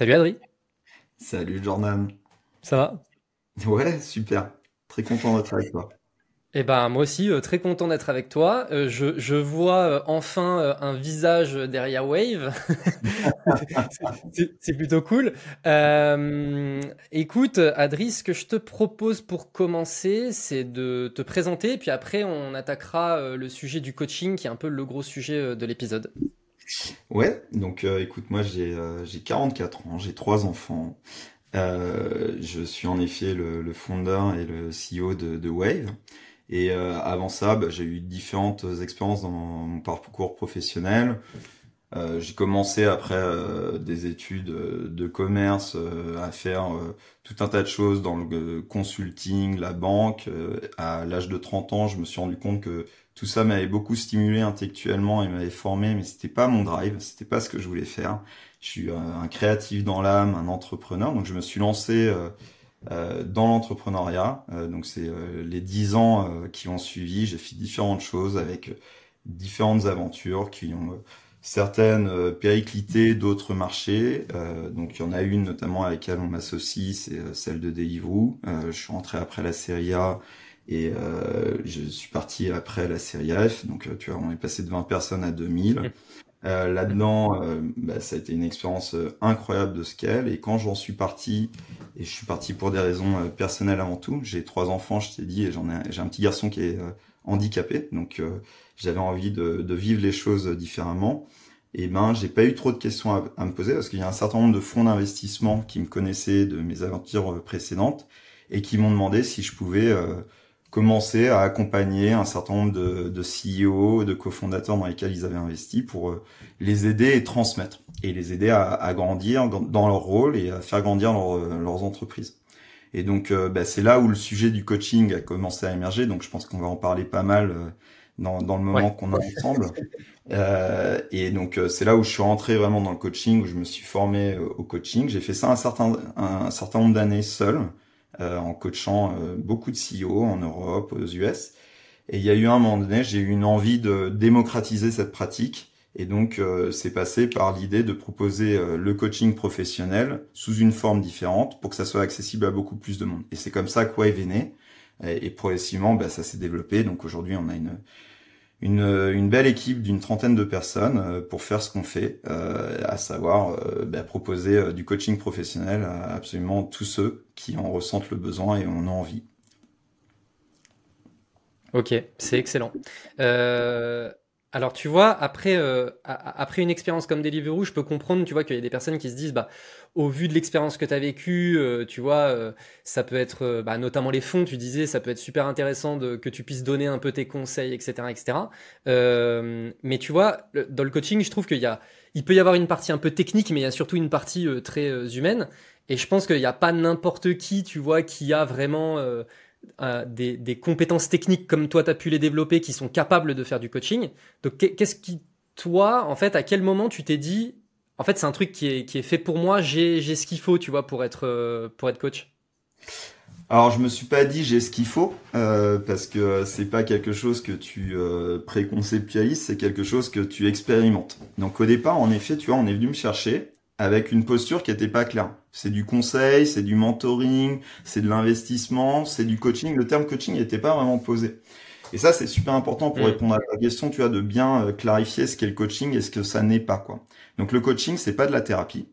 Salut Adri. Salut Jordan. Ça va? Ouais, super. Très content d'être avec toi. Eh ben moi aussi euh, très content d'être avec toi. Euh, je, je vois euh, enfin un visage derrière Wave. C'est plutôt cool. Écoute, Adri, ce que je te propose pour commencer, c'est de te présenter, puis après on attaquera le sujet du coaching, qui est un peu le gros sujet de l'épisode. Ouais, donc euh, écoute, moi j'ai euh, j'ai 44 ans, j'ai trois enfants. Euh, je suis en effet le, le fondeur et le CEO de, de Wave. Et euh, avant ça, bah, j'ai eu différentes expériences dans mon parcours professionnel. Euh, j'ai commencé après euh, des études de commerce à faire tout un tas de choses dans le consulting, la banque. À l'âge de 30 ans, je me suis rendu compte que tout ça m'avait beaucoup stimulé intellectuellement et m'avait formé, mais c'était pas mon drive, c'était pas ce que je voulais faire. Je suis euh, un créatif dans l'âme, un entrepreneur, donc je me suis lancé euh, euh, dans l'entrepreneuriat. Donc c'est les 10 ans qui ont suivi, j'ai fait différentes choses avec différentes aventures qui ont certaines euh, périclité, d'autres marchés. Donc il y en a une notamment avec laquelle on m'associe, c'est celle de Deliveroo. Je suis rentré après la série A et euh, je suis parti après la série F. Donc euh, tu vois, on est passé de 20 personnes à 2000. Euh, là-dedans, euh, bah, ça a été une expérience euh, incroyable de scale. Et quand j'en suis parti, et je suis parti pour des raisons personnelles avant tout, j'ai trois enfants, je t'ai dit, et j'en ai, j'ai un petit garçon qui est handicapé, donc j'avais envie de, de vivre les choses différemment. Et ben, j'ai pas eu trop de questions à, à me poser parce qu'il y a un certain nombre de fonds d'investissement qui me connaissaient de mes aventures précédentes et qui m'ont demandé si je pouvais euh, commencer à accompagner un certain nombre de, de CEO, de cofondateurs dans lesquels ils avaient investi pour euh, les aider et transmettre et les aider à, à grandir dans leur rôle et à faire grandir leur- euh, leurs entreprises. Et donc, euh, bah, c'est là où le sujet du coaching a commencé à émerger. Donc, je pense qu'on va en parler pas mal euh, dans, dans le moment Ouais. qu'on a ensemble. Euh, et donc, c'est là où je suis rentré vraiment dans le coaching, où je me suis formé au coaching. J'ai fait ça un certain, un, certain nombre d'années seul, en coachant euh, beaucoup de CEO en Europe, aux US. Et il y a eu un moment donné, j'ai eu une envie de démocratiser cette pratique. Et donc, euh, c'est passé par l'idée de proposer euh, le coaching professionnel sous une forme différente pour que ça soit accessible à beaucoup plus de monde. Et c'est comme ça que Wave est né. Et, et progressivement, bah, ça s'est développé. Donc aujourd'hui, on a une, une, belle équipe d'une trentaine de personnes euh, pour faire ce qu'on fait, euh, à savoir euh, bah, proposer du coaching professionnel à absolument tous ceux qui en ressentent le besoin et en ont envie. Ok, c'est excellent. Alors tu vois, après, euh, après une expérience comme Deliveroo, je peux comprendre, tu vois, qu'il y a des personnes qui se disent, bah, au vu de l'expérience que tu as vécue, euh, tu vois, euh, ça peut être, euh, bah, notamment les fonds, tu disais, ça peut être super intéressant de, que tu puisses donner un peu tes conseils, etc., etc. Euh, mais tu vois, dans le coaching, je trouve qu'il y a, il peut y avoir une partie un peu technique, mais il y a surtout une partie euh, très humaine. Et je pense qu'il n'y a pas n'importe qui, tu vois, qui a vraiment euh, des, compétences techniques comme toi, tu as pu les développer, qui sont capables de faire du coaching. Donc, qu'est- qu'est-ce qui, toi, en fait, à quel moment tu t'es dit, en fait, c'est un truc qui est, qui est fait pour moi, j'ai, ce qu'il faut, tu vois, pour être, euh, pour être coach? Alors, je me suis pas dit j'ai ce qu'il faut, euh, parce que c'est pas quelque chose que tu euh, préconceptualises, c'est quelque chose que tu expérimentes. Donc au départ, en effet, tu vois, on est venu me chercher avec une posture qui était pas claire. C'est du conseil, c'est du mentoring, c'est de l'investissement, c'est du coaching. Le terme coaching n'était pas vraiment posé. Et ça, c'est super important pour Mm. répondre à ta question, tu vois, de bien euh, clarifier ce qu'est le coaching et ce que ça n'est pas, quoi. Donc le coaching, c'est pas de la thérapie.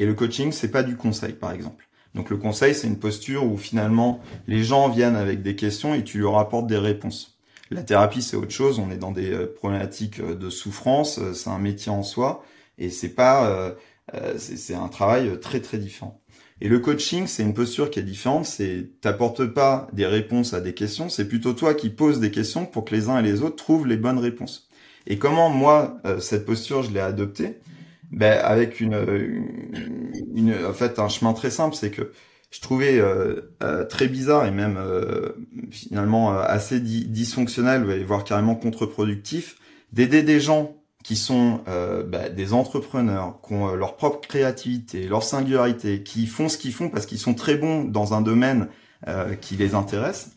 Et le coaching, c'est pas du conseil, par exemple. Donc le conseil, c'est une posture où finalement les gens viennent avec des questions et tu leur apportes des réponses. La thérapie, c'est autre chose. On est dans des euh, problématiques euh, de souffrance. C'est un métier en soi et c'est pas, euh, euh, c'est un travail très très différent. Et le coaching, c'est une posture qui est différente. C'est t'apportes pas des réponses à des questions. C'est plutôt toi qui poses des questions pour que les uns et les autres trouvent les bonnes réponses. Et comment moi euh, cette posture je l'ai adoptée? Ben, avec une, une, en fait, un chemin très simple, c'est que je trouvais euh, euh, très bizarre et même finalement assez dysfonctionnel, voire carrément contre-productif, d'aider des gens qui sont euh, bah, des entrepreneurs, qui ont euh, leur propre créativité, leur singularité, qui font ce qu'ils font parce qu'ils sont très bons dans un domaine euh, qui les intéresse,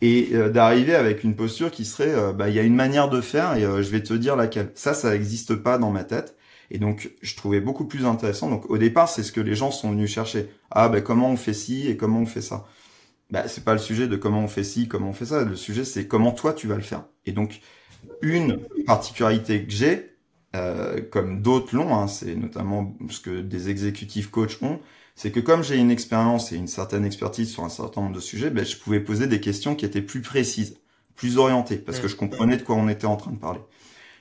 et euh, d'arriver avec une posture qui serait, euh, bah, il y a une manière de faire et je vais te dire laquelle. Ça, ça n'existe pas dans ma tête. Et donc, je trouvais beaucoup plus intéressant. Donc, au départ, c'est ce que les gens sont venus chercher. Ah, ben, comment on fait ci et comment on fait ça? Ben, c'est pas le sujet de comment on fait ci, comment on fait ça. Le sujet, c'est comment toi, tu vas le faire. Et donc, une particularité que j'ai, euh, comme d'autres l'ont, hein, c'est notamment ce que des exécutifs coachs ont, c'est que comme j'ai une expérience et une certaine expertise sur un certain nombre de sujets, ben, je pouvais poser des questions qui étaient plus précises, plus orientées, parce que je comprenais de quoi on était en train de parler.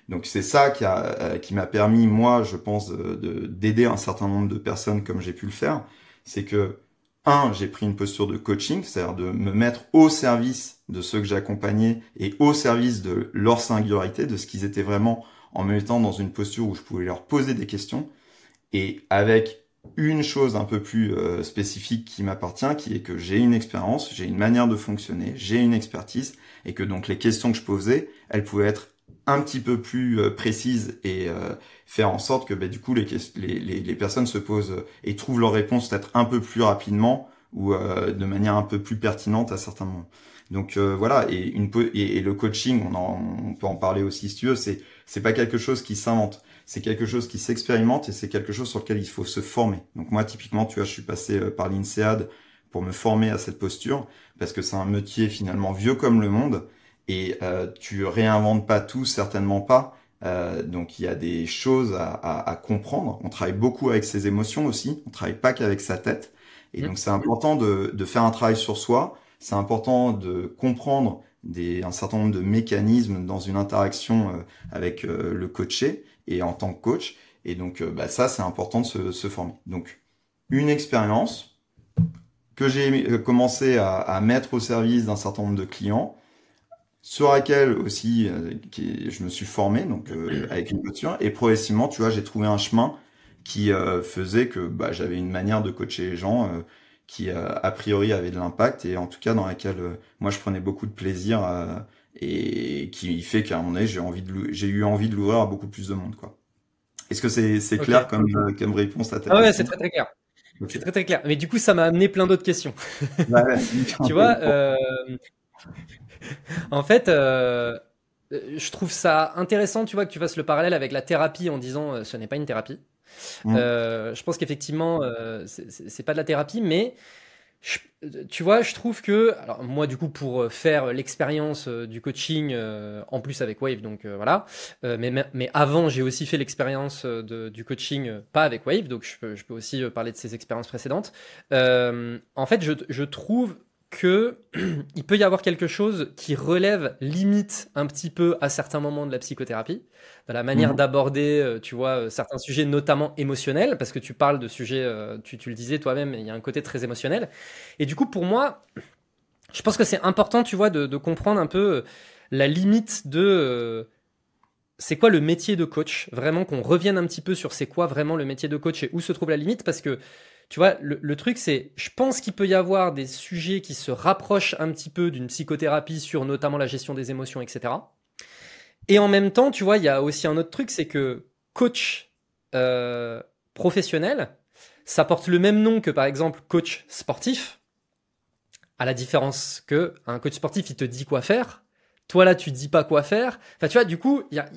Donc c'est ça qui a euh, qui m'a permis moi, je pense, de d'aider un certain nombre de personnes comme j'ai pu le faire. C'est que un, j'ai pris une posture de coaching, c'est-à-dire de me mettre au service de ceux que j'accompagnais et au service de leur singularité, de ce qu'ils étaient vraiment, en me mettant dans une posture où je pouvais leur poser des questions et avec une chose un peu plus euh, spécifique qui m'appartient, qui est que j'ai une expérience, j'ai une manière de fonctionner, j'ai une expertise, et que donc les questions que je posais, elles pouvaient être un petit peu plus euh, précises et euh, faire en sorte que bah, du coup les, les, les, personnes se posent et trouvent leur réponse peut-être un peu plus rapidement ou de manière un peu plus pertinente à certains moments. Donc voilà, et, une, et, et, le coaching, on, en, on peut en parler aussi si tu veux, c'est c'est pas quelque chose qui s'invente c'est quelque chose qui s'expérimente et c'est quelque chose sur lequel il faut se former. Donc moi, typiquement, tu vois, je suis passé euh, par l'INSEAD pour me former à cette posture parce que c'est un métier finalement vieux comme le monde et euh, tu réinventes pas tout, certainement pas. Euh, donc il y a des choses à, à, à, comprendre. On travaille beaucoup avec ses émotions aussi. On travaille pas qu'avec sa tête. Et donc c'est important de, de, faire un travail sur soi. C'est important de comprendre des, un certain nombre de mécanismes dans une interaction euh, avec le coaché et en tant que coach. Et donc, euh, bah, ça, c'est important de se, se, former. Donc, une expérience que j'ai euh, commencé à, à, mettre au service d'un certain nombre de clients, sur laquelle aussi euh, je me suis formé, donc avec une posture, et progressivement, tu vois, j'ai trouvé un chemin qui faisait que bah, j'avais une manière de coacher les gens qui a priori avait de l'impact et en tout cas dans laquelle moi je prenais beaucoup de plaisir à, et qui fait qu'à un moment donné, j'ai envie de j'ai eu envie de l'ouvrir à beaucoup plus de monde, quoi. Est-ce que c'est c'est clair comme euh, comme réponse à ta ah ouais, c'est très très clair. C'est très très clair. Mais du coup, ça m'a amené plein d'autres questions. ouais, tu vois, euh... en fait, euh... je trouve ça intéressant, tu vois, que tu fasses le parallèle avec la thérapie en disant euh, ce n'est pas une thérapie. Mmh. Euh, je pense qu'effectivement, euh, c'est pas de la thérapie, mais tu vois, je trouve que, alors moi du coup pour euh, faire l'expérience du coaching en plus avec Wave, donc voilà, mais, mais avant j'ai aussi fait l'expérience du coaching pas avec Wave, donc je peux, je peux aussi parler de ces expériences précédentes. en fait, je, je trouve que il peut y avoir quelque chose qui relève limite un petit peu à certains moments de la psychothérapie, dans la manière mhm. d'aborder, euh, tu vois, euh, certains sujets, notamment émotionnels, parce que tu parles de sujets, euh, tu, tu, le disais toi-même, il y a un côté très émotionnel. Et du coup, pour moi, je pense que c'est important, tu vois, de, de, comprendre un peu la limite de c'est quoi le métier de coach, vraiment qu'on revienne un petit peu sur c'est quoi vraiment le métier de coach et où se trouve la limite, parce que tu vois, le, truc, c'est, je pense qu'il peut y avoir des sujets qui se rapprochent un petit peu d'une psychothérapie sur notamment la gestion des émotions, etc. Et en même temps, tu vois, il y a aussi un autre truc, c'est que coach euh, professionnel, ça porte le même nom que par exemple coach sportif, à la différence que un coach sportif, il te dit quoi faire. Toi là, tu dis pas quoi faire. Enfin, tu vois, du coup, il y a,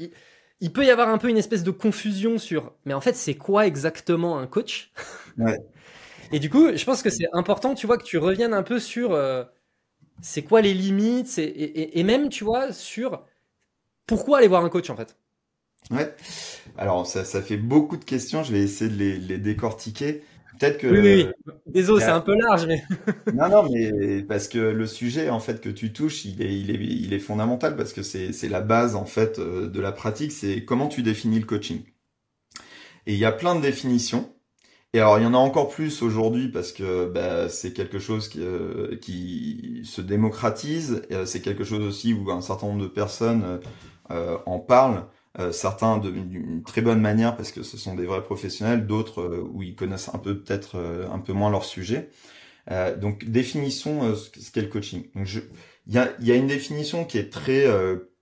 il peut y avoir un peu une espèce de confusion sur, mais en fait, c'est quoi exactement un coach? Ouais. Et du coup, je pense que c'est important, tu vois, que tu reviennes un peu sur euh, c'est quoi les limites, et, et, et, même, tu vois, sur pourquoi aller voir un coach en fait. Ouais. Alors, ça, ça fait beaucoup de questions. Je vais essayer de les, les décortiquer. Peut-être que. Oui, oui, oui. Désolé, c'est un peu large, mais. non, non, mais parce que le sujet, en fait, que tu touches, il est, il est, il est fondamental parce que c'est, c'est la base, en fait, euh, de la pratique. C'est comment tu définis le coaching. Et il y a plein de définitions. Et alors, il y en a encore plus aujourd'hui parce que bah, c'est quelque chose qui, euh, qui se démocratise. Euh, c'est quelque chose aussi où un certain nombre de personnes euh, en parlent. certains d'une très bonne manière parce que ce sont des vrais professionnels, d'autres où ils connaissent un peu peut-être un peu moins leur sujet. donc définissons ce qu'est le coaching. Donc il y a, y a une définition qui est très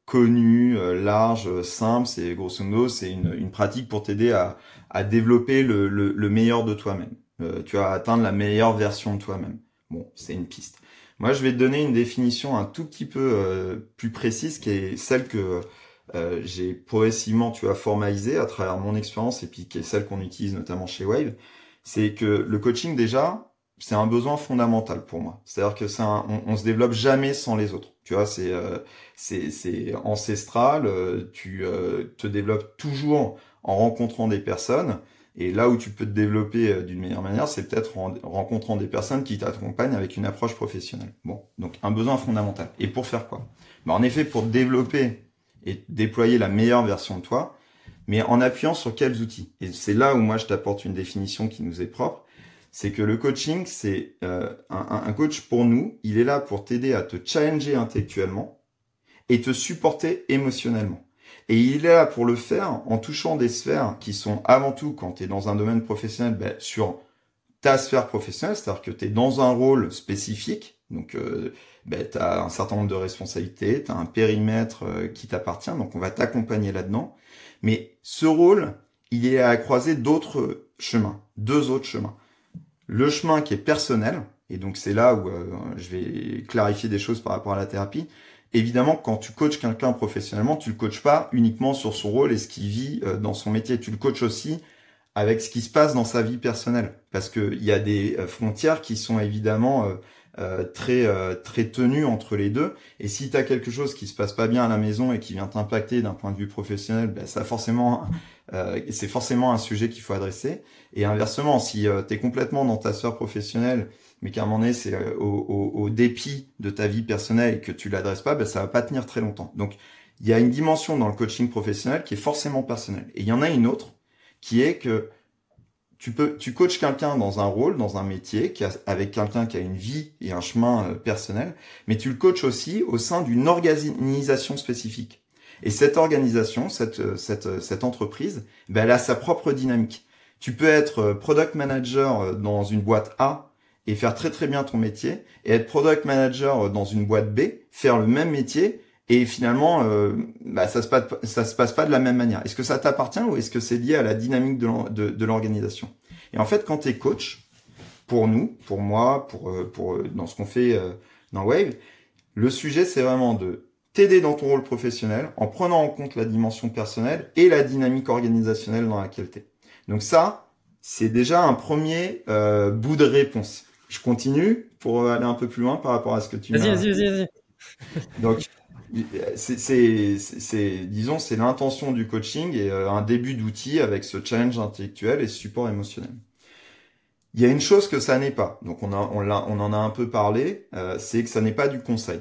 connue, large, simple. C'est grosso modo c'est une, une pratique pour t'aider à à développer le, le, meilleur de toi-même. Euh, tu vas atteindre la meilleure version de toi-même. Bon, c'est une piste. Moi, je vais te donner une définition un tout petit peu euh, plus précise, qui est celle que euh, j'ai progressivement, tu vois, formalisé à travers mon expérience et puis qui est celle qu'on utilise notamment chez Wave, c'est que le coaching déjà, c'est un besoin fondamental pour moi. C'est-à-dire que c'est on, se développe jamais sans les autres. Tu vois, c'est euh, c'est ancestral. Euh, tu te développes toujours en rencontrant des personnes. Et là où tu peux te développer euh, d'une meilleure manière, c'est peut-être en rencontrant des personnes qui t'accompagnent avec une approche professionnelle. Bon, donc un besoin fondamental. Et pour faire quoi? Ben, En effet, pour développer et déployer la meilleure version de toi, mais en appuyant sur quels outils? Et c'est là où moi je t'apporte une définition qui nous est propre. C'est que le coaching, c'est euh, un, un coach pour nous, il est là pour t'aider à te challenger intellectuellement et te supporter émotionnellement. Et il est là pour le faire en touchant des sphères qui sont avant tout, quand tu es dans un domaine professionnel, ben, sur ta sphère professionnelle, c'est-à-dire que tu es dans un rôle spécifique, donc euh, ben, tu as un certain nombre de responsabilités, tu as un périmètre euh, qui t'appartient, donc on va t'accompagner là-dedans. Mais ce rôle, il est à croiser d'autres chemins, deux autres chemins. Le chemin qui est personnel, et donc c'est là où euh, je vais clarifier des choses par rapport à la thérapie, évidemment, quand tu coaches quelqu'un professionnellement, tu le coaches pas uniquement sur son rôle et ce qu'il vit euh, dans son métier. Tu le coaches aussi avec ce qui se passe dans sa vie personnelle, parce qu'il y a des euh, frontières qui sont évidemment euh, très très tenues entre les deux. Et si tu as quelque chose qui se passe pas bien à la maison et qui vient t'impacter d'un point de vue professionnel, ben, ça forcément c'est forcément un sujet qu'il faut adresser. Et inversement, si tu es complètement dans ta sphère professionnelle mais qu'à un moment donné, c'est euh, au, dépit de ta vie personnelle et que tu l'adresses pas, ben, ça va pas tenir très longtemps. Donc, il y a une dimension dans le coaching professionnel qui est forcément personnelle. Et il y en a une autre qui est que tu peux, tu coaches quelqu'un dans un rôle, dans un métier, qui a, avec quelqu'un qui a une vie et un chemin euh, personnel, mais tu le coaches aussi au sein d'une organisation spécifique. Et cette organisation, cette, euh, cette, cette entreprise, ben, elle a sa propre dynamique. Tu peux être product manager dans une boîte A et faire très très bien ton métier et être product manager dans une boîte B, faire le même métier et finalement euh, bah, ça se passe se passe pas de la même manière. Est-ce que ça t'appartient ou est-ce que c'est lié à la dynamique de l'organisation? Et en fait, quand tu es coach, pour nous, pour moi, pour euh, pour euh, dans ce qu'on fait dans Wave, le sujet c'est vraiment de t'aider dans ton rôle professionnel en prenant en compte la dimension personnelle et la dynamique organisationnelle dans laquelle tu es. Donc ça, c'est déjà un premier bout de réponse. Je continue pour aller un peu plus loin par rapport à ce que tu m'as. Vas-y, vas-y, vas-y. Donc, c'est, disons, c'est l'intention du coaching et euh, un début d'outil avec ce challenge intellectuel et ce support émotionnel. Il y a une chose que ça n'est pas. Donc, on, a, on, on en a un peu parlé, euh, c'est que ça n'est pas du conseil.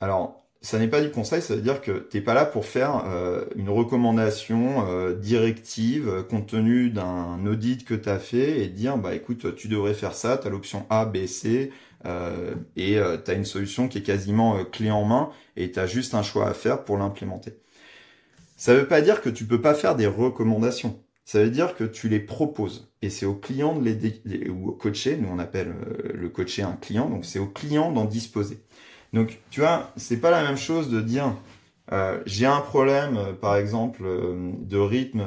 Alors, ça n'est pas du conseil, ça veut dire que t'es pas là pour faire euh, une recommandation euh, directive euh, compte tenu d'un audit que tu as fait et dire bah écoute tu devrais faire ça, tu as l'option A, B, C et tu as une solution qui est quasiment clé en main et tu as juste un choix à faire pour l'implémenter. Ça veut pas dire que tu peux pas faire des recommandations. Ça veut dire que tu les proposes et c'est au client de les ou au coaché, nous on appelle le coaché un client, donc c'est au client d'en disposer. Donc, tu vois, c'est pas la même chose de dire euh, j'ai un problème, euh, par exemple, euh, de rythme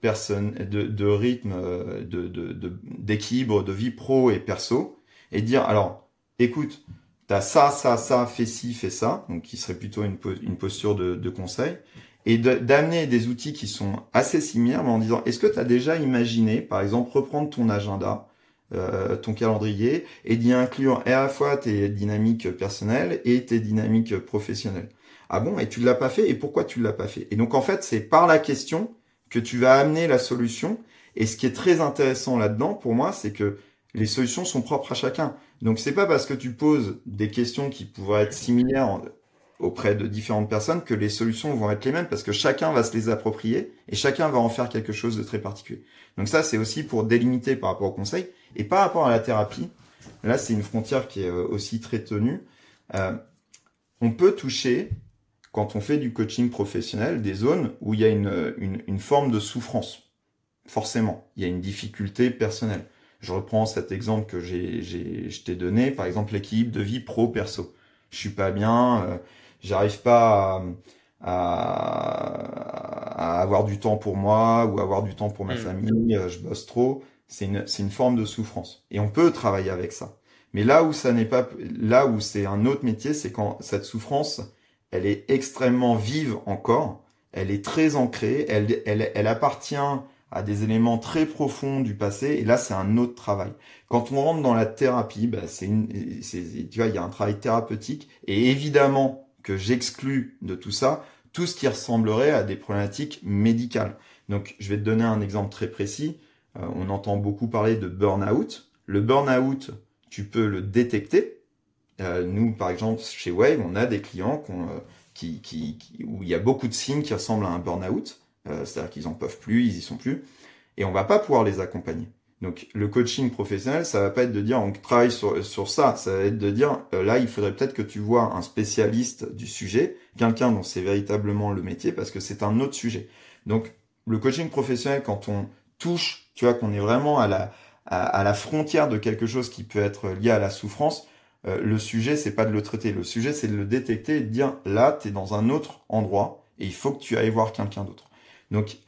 personne, de, de rythme, de d'équilibre de, vie pro et perso, et dire alors, écoute, t'as ça, ça, ça, fais ci, fais ça, donc qui serait plutôt une, posture de, de conseil, et d'amener des outils qui sont assez similaires, mais en disant est-ce que tu as déjà imaginé, par exemple, reprendre ton agenda ton calendrier et d'y inclure à la fois tes dynamiques personnelles et tes dynamiques professionnelles. Ah bon, et tu l'as pas fait, et pourquoi tu l'as pas fait? Et donc en fait, c'est par la question que tu vas amener la solution. Et ce qui est très intéressant là-dedans, pour moi, c'est que les solutions sont propres à chacun. Donc c'est pas parce que tu poses des questions qui pourraient être similaires auprès de différentes personnes que les solutions vont être les mêmes parce que chacun va se les approprier et chacun va en faire quelque chose de très particulier. Donc ça, c'est aussi pour délimiter par rapport au conseil et par rapport à la thérapie. Là, c'est une frontière qui est euh, aussi très tenue. Euh, on peut toucher, quand on fait du coaching professionnel, des zones où il y a une, une, une forme de souffrance. Forcément, il y a une difficulté personnelle. Je reprends cet exemple que j'ai, j'ai, je t'ai donné, par exemple l'équilibre de vie pro-perso. Je suis pas bien, euh, j'arrive pas à, avoir du temps pour moi ou avoir du temps pour ma mm. famille, euh, je bosse trop. C'est une, c'est une forme de souffrance. Et on peut travailler avec ça. Mais là où ça n'est pas, là où c'est un autre métier, c'est quand cette souffrance, elle est extrêmement vive encore. elle est très ancrée, elle, elle, elle appartient à des éléments très profonds du passé, et là c'est un autre travail. Quand on rentre dans la thérapie, bah, c'est une, tu vois, il y a un travail thérapeutique, et évidemment que j'exclus de tout ça tout ce qui ressemblerait à des problématiques médicales. Donc je vais te donner un exemple très précis. Euh, on entend beaucoup parler de burn-out. Le burn-out, tu peux le détecter. Euh, nous, par exemple, chez Wave, on a des clients euh, qui, qui, où il y a beaucoup de signes qui ressemblent à un burn-out. C'est-à-dire qu'ils en peuvent plus, ils y sont plus, et on va pas pouvoir les accompagner. Donc le coaching professionnel, ça va pas être de dire on travaille sur, sur ça, ça va être de dire là il faudrait peut-être que tu vois un spécialiste du sujet, quelqu'un dont c'est véritablement le métier parce que c'est un autre sujet. Donc le coaching professionnel quand on touche, tu vois qu'on est vraiment à la à, la frontière de quelque chose qui peut être lié à la souffrance, euh, le sujet c'est pas de le traiter, le sujet c'est de le détecter et de dire là tu es dans un autre endroit et il faut que tu ailles voir quelqu'un d'autre. Donc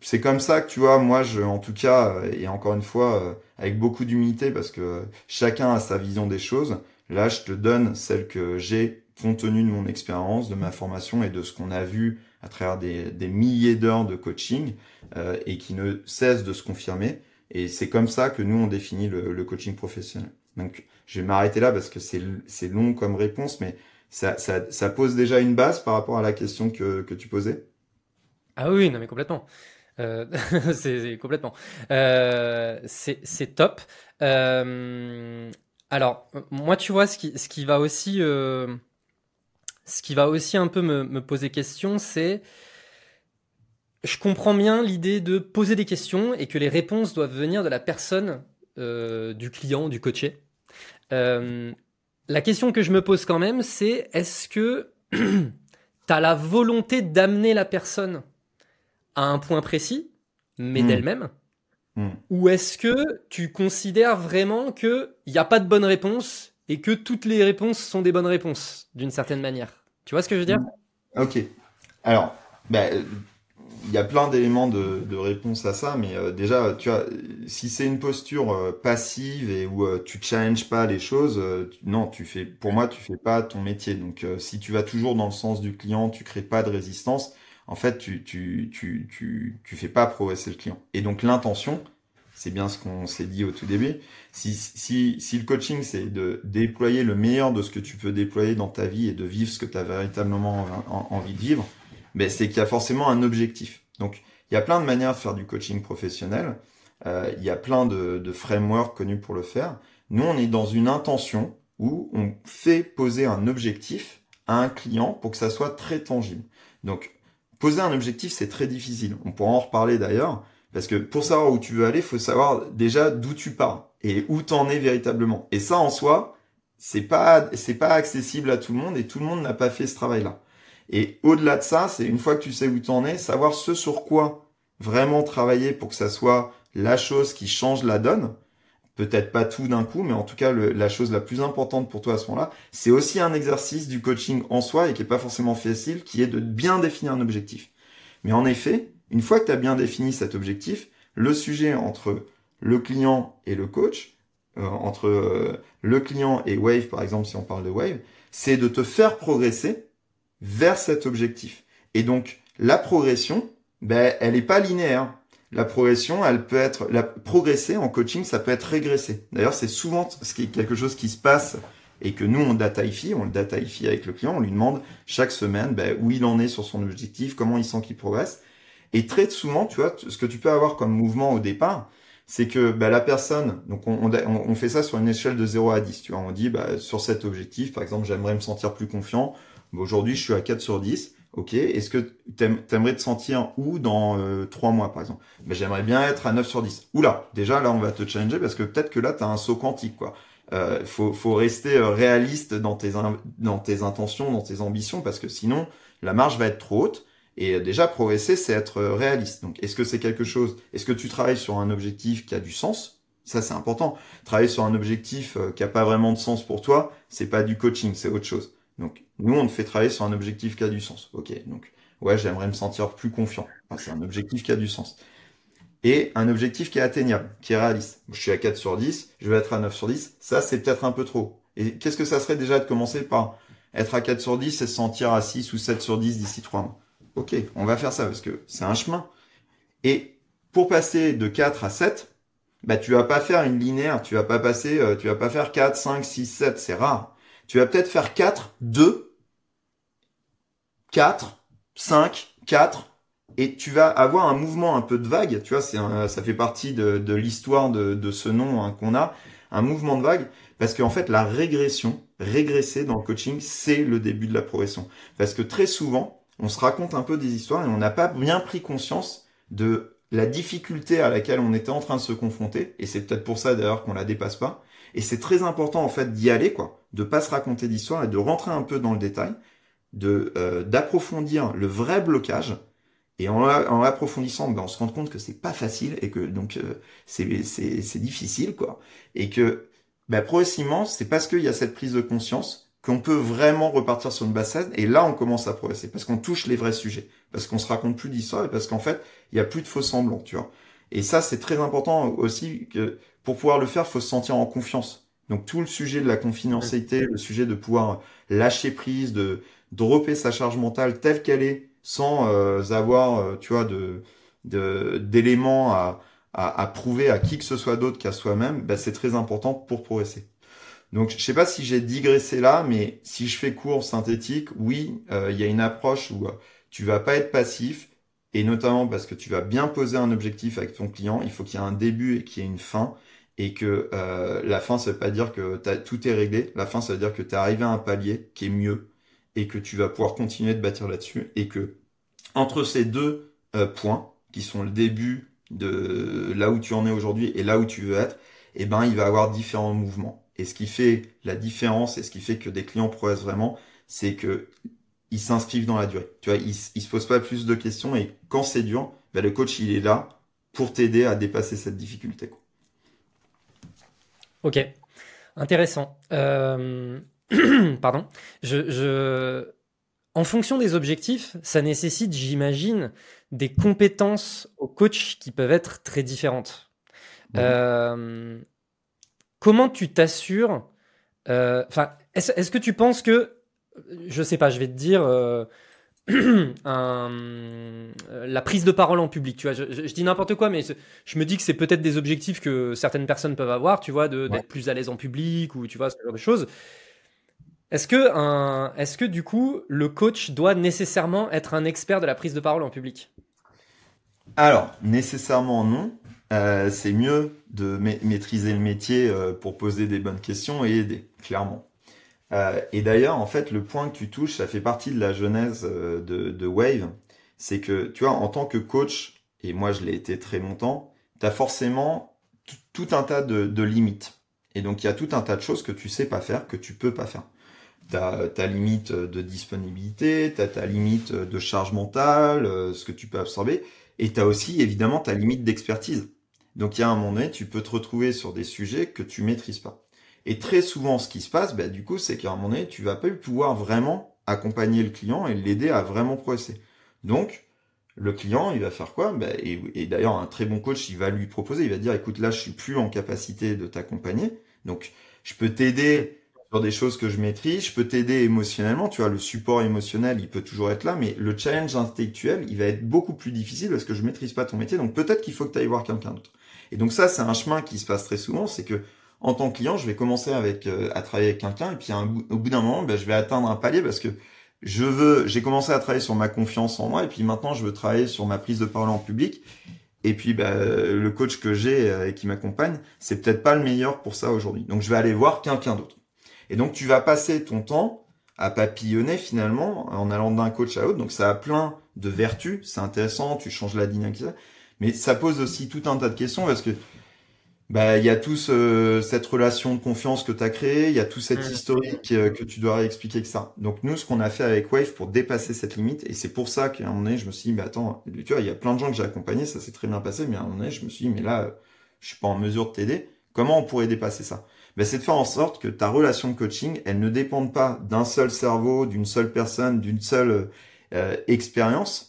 c'est comme ça que tu vois, moi, je, en tout cas, euh, et encore une fois, euh, avec beaucoup d'humilité, parce que chacun a sa vision des choses. Là, je te donne celle que j'ai compte tenu de mon expérience, de ma formation et de ce qu'on a vu à travers des, des milliers d'heures de coaching euh, et qui ne cesse de se confirmer. Et c'est comme ça que nous, on définit le, le coaching professionnel. Donc, je vais m'arrêter là parce que c'est long comme réponse, mais ça, ça, ça, pose déjà une base par rapport à la question que, que tu posais. Ah oui, non mais complètement. Euh, c'est complètement. Euh, c'est top. Euh, alors, moi, tu vois, ce qui, ce qui va aussi, euh, ce qui va aussi un peu me, me poser question, c'est, je comprends bien l'idée de poser des questions et que les réponses doivent venir de la personne, euh, du client, du coaché. la question que je me pose quand même, c'est est-ce que tu as la volonté d'amener la personne à un point précis, mais hmm. d'elle-même hmm. Ou est-ce que tu considères vraiment qu'il n'y a pas de bonne réponse et que toutes les réponses sont des bonnes réponses, d'une certaine manière Tu vois ce que je veux dire? Ok. Alors, bah, il y a plein d'éléments de, de, réponse à ça, mais euh, déjà, tu vois, si c'est une posture euh, passive et où euh, tu challenges pas les choses, non, tu fais, pour moi, tu fais pas ton métier. Donc, si tu vas toujours dans le sens du client, tu crées pas de résistance en fait, tu, tu, tu, tu, tu fais pas progresser le client. Et donc, l'intention, c'est bien ce qu'on s'est dit au tout début. Si, si, si le coaching, c'est de déployer le meilleur de ce que tu peux déployer dans ta vie et de vivre ce que tu as véritablement envie de vivre, ben, c'est qu'il y a forcément un objectif. Donc, il y a plein de manières de faire du coaching professionnel. Euh, il y a plein de, de frameworks connus pour le faire. Nous, on est dans une intention où on fait poser un objectif à un client pour que ça soit très tangible. Donc, Poser un objectif, c'est très difficile. On pourra en reparler d'ailleurs, parce que pour savoir où tu veux aller, faut savoir déjà d'où tu pars et où t'en es véritablement. Et ça, en soi, c'est pas, c'est pas accessible à tout le monde et tout le monde n'a pas fait ce travail-là. Et au-delà de ça, c'est une fois que tu sais où t'en es, savoir ce sur quoi vraiment travailler pour que ça soit la chose qui change la donne peut-être pas tout d'un coup, mais en tout cas la chose la plus importante pour toi à ce moment-là, c'est aussi un exercice du coaching en soi et qui est pas forcément facile, qui est de bien définir un objectif. Mais en effet, une fois que tu as bien défini cet objectif, le sujet entre le client et le coach, euh, entre euh, le client et Wave par exemple si on parle de Wave, c'est de te faire progresser vers cet objectif. Et donc la progression, ben, elle n'est pas linéaire la progression, elle peut être la progresser en coaching, ça peut être régresser. D'ailleurs, c'est souvent ce qui est quelque chose qui se passe et que nous on dataifie, on le dataifie avec le client, on lui demande chaque semaine ben, où il en est sur son objectif, comment il sent qu'il progresse. Et très souvent, tu vois, ce que tu peux avoir comme mouvement au départ, c'est que ben, la personne, donc on, on, fait ça sur une échelle de 0 à 10, tu vois, on dit ben, sur cet objectif, par exemple, j'aimerais me sentir plus confiant, aujourd'hui je suis à 4 sur 10, Ok, est-ce que tu aimerais te sentir où dans euh, trois mois, par exemple? Ben, J'aimerais bien être à 9 sur 10. Oula, déjà là, on va te challenger parce que peut-être que là, tu as un saut quantique. quoi. Euh, faut, faut rester euh, réaliste dans tes, dans tes intentions, dans tes ambitions, parce que sinon, la marge va être trop haute. Et déjà, progresser, c'est être réaliste. Donc, est-ce que c'est quelque chose Est-ce que tu travailles sur un objectif qui a du sens? Ça, c'est important. Travailler sur un objectif qui a pas vraiment de sens pour toi, c'est pas du coaching, c'est autre chose. Donc, nous, on te fait travailler sur un objectif qui a du sens. Ok, donc, ouais, j'aimerais me sentir plus confiant. c'est un objectif qui a du sens. Et un objectif qui est atteignable, qui est réaliste. Je suis à 4 sur 10, je vais être à 9 sur 10. Ça, c'est peut-être un peu trop. Et qu'est-ce que ça serait déjà de commencer par être à 4 sur 10 et se sentir à 6 ou 7 sur 10 d'ici 3 mois? Ok, on va faire ça parce que c'est un chemin. Et pour passer de 4 à 7, bah, tu vas pas faire une linéaire, tu vas pas passer, euh, tu vas pas faire 4, 5, 6, 7, c'est rare. Tu vas peut-être faire 4, 2, 4, 5, 4, et tu vas avoir un mouvement un peu de vague, tu vois, ça fait partie de, l'histoire de, de, ce nom hein, qu'on a, un mouvement de vague, parce qu'en fait la régression, régresser dans le coaching, c'est le début de la progression. Parce que très souvent, on se raconte un peu des histoires et on n'a pas bien pris conscience de la difficulté à laquelle on était en train de se confronter, et c'est peut-être pour ça d'ailleurs qu'on la dépasse pas. Et c'est très important en fait d'y aller, quoi, de pas se raconter d'histoire et de rentrer un peu dans le détail, de euh, d'approfondir le vrai blocage. Et en, en l'approfondissant, ben, on se rend compte que c'est pas facile et que donc euh, c'est c'est difficile, quoi, et que ben, progressivement, c'est parce qu'il y a cette prise de conscience qu'on peut vraiment repartir sur une base saine et là on commence à progresser parce qu'on touche les vrais sujets, parce qu'on se raconte plus d'histoire et parce qu'en fait il y a plus de faux semblants, tu vois. Et ça c'est très important aussi que pour pouvoir le faire, faut se sentir en confiance. Donc tout le sujet de la confidentialité, le sujet de pouvoir lâcher prise, de dropper sa charge mentale telle qu'elle est, sans euh, avoir, euh, tu vois, de d'éléments à, à, à, prouver à qui que ce soit d'autre qu'à soi-même, ben, c'est très important pour progresser. Donc, je sais pas si j'ai digressé là, mais si je fais court synthétique, oui, euh, il y a une approche où euh, tu vas pas être passif, et notamment parce que tu vas bien poser un objectif avec ton client. Il faut qu'il y ait un début et qu'il y ait une fin, et que euh, la fin, ça veut pas dire que tout est réglé. La fin, ça veut dire que tu es arrivé à un palier qui est mieux, et que tu vas pouvoir continuer de bâtir là-dessus, et que entre ces deux points, qui sont le début de là où tu en es aujourd'hui et là où tu veux être, eh ben, il va y avoir différents mouvements. Et ce qui fait la différence et ce qui fait que des clients progressent vraiment, c'est que ils s'inscrivent dans la durée. Tu vois, ils, ils se posent pas plus de questions et quand c'est dur, ben le coach il est là pour t'aider à dépasser cette difficulté. Ok, intéressant. Euh... Pardon. Je, je, en fonction des objectifs, ça nécessite, j'imagine, des compétences au coach qui peuvent être très différentes. Euh, comment tu t'assures euh, Enfin, est-ce que tu penses que, je sais pas, je vais te dire. Euh, euh, la prise de parole en public, tu vois, je, dis n'importe quoi, mais je me dis que c'est peut-être des objectifs que certaines personnes peuvent avoir, tu vois, d'être plus à l'aise en public ou tu vois ce genre de choses. Est-ce que, un, est-ce que du coup, le coach doit nécessairement être un expert de la prise de parole en public? Alors, nécessairement non. Euh, c'est mieux de maîtriser le métier euh, pour poser des bonnes questions et aider, clairement. Euh, et d'ailleurs, en fait, le point que tu touches, ça fait partie de la genèse de, de Wave. C'est que, tu vois, en tant que coach, et moi je l'ai été très longtemps, tu as forcément tout un tas de, de limites. Et donc, il y a tout un tas de choses que tu sais pas faire, que tu peux pas faire. Tu as ta limite de disponibilité, tu as ta limite de charge mentale, ce que tu peux absorber, et tu as aussi évidemment ta limite d'expertise. Donc il y a un moment donné, tu peux te retrouver sur des sujets que tu maîtrises pas. Et très souvent, ce qui se passe, bah, du coup, c'est qu'à un moment donné, tu vas pas pouvoir vraiment accompagner le client et l'aider à vraiment progresser. Donc, le client, il va faire quoi? Bah, Et, d'ailleurs, un très bon coach, il va lui proposer, il va dire, écoute, là, je suis plus en capacité de t'accompagner, donc je peux t'aider sur des choses que je maîtrise, je peux t'aider émotionnellement, tu vois, le support émotionnel, il peut toujours être là, mais le challenge intellectuel, il va être beaucoup plus difficile parce que je maîtrise pas ton métier, donc peut-être qu'il faut que tu ailles voir quelqu'un d'autre. Et donc ça, c'est un chemin qui se passe très souvent, c'est que en tant que client, je vais commencer avec euh, à travailler avec quelqu'un et puis au bout d'un moment, ben, je vais atteindre un palier parce que je veux, j'ai commencé à travailler sur ma confiance en moi et puis maintenant je veux travailler sur ma prise de parole en public. Et puis ben, le coach que j'ai euh, et qui m'accompagne, c'est peut-être pas le meilleur pour ça aujourd'hui. Donc je vais aller voir quelqu'un d'autre. Et donc tu vas passer ton temps à papillonner finalement en allant d'un coach à l'autre. Donc ça a plein de vertus, c'est intéressant, tu changes la dynamique. Mais ça pose aussi tout un tas de questions parce que bah il y a tout cette relation de confiance que tu as créée, il y a tout cet mm. historique euh, que tu dois réexpliquer que ça. Donc nous, ce qu'on a fait avec Wave pour dépasser cette limite, et c'est pour ça qu'à un moment donné, je me suis dit, mais attends, tu vois, il y a plein de gens que j'ai accompagnés, ça s'est très bien passé, mais à un moment donné, je me suis dit, mais là, je suis pas en mesure de t'aider. Comment on pourrait dépasser ça? Ben, C'est de faire en sorte que ta relation de coaching, elle ne dépende pas d'un seul cerveau, d'une seule personne, d'une seule euh, expérience,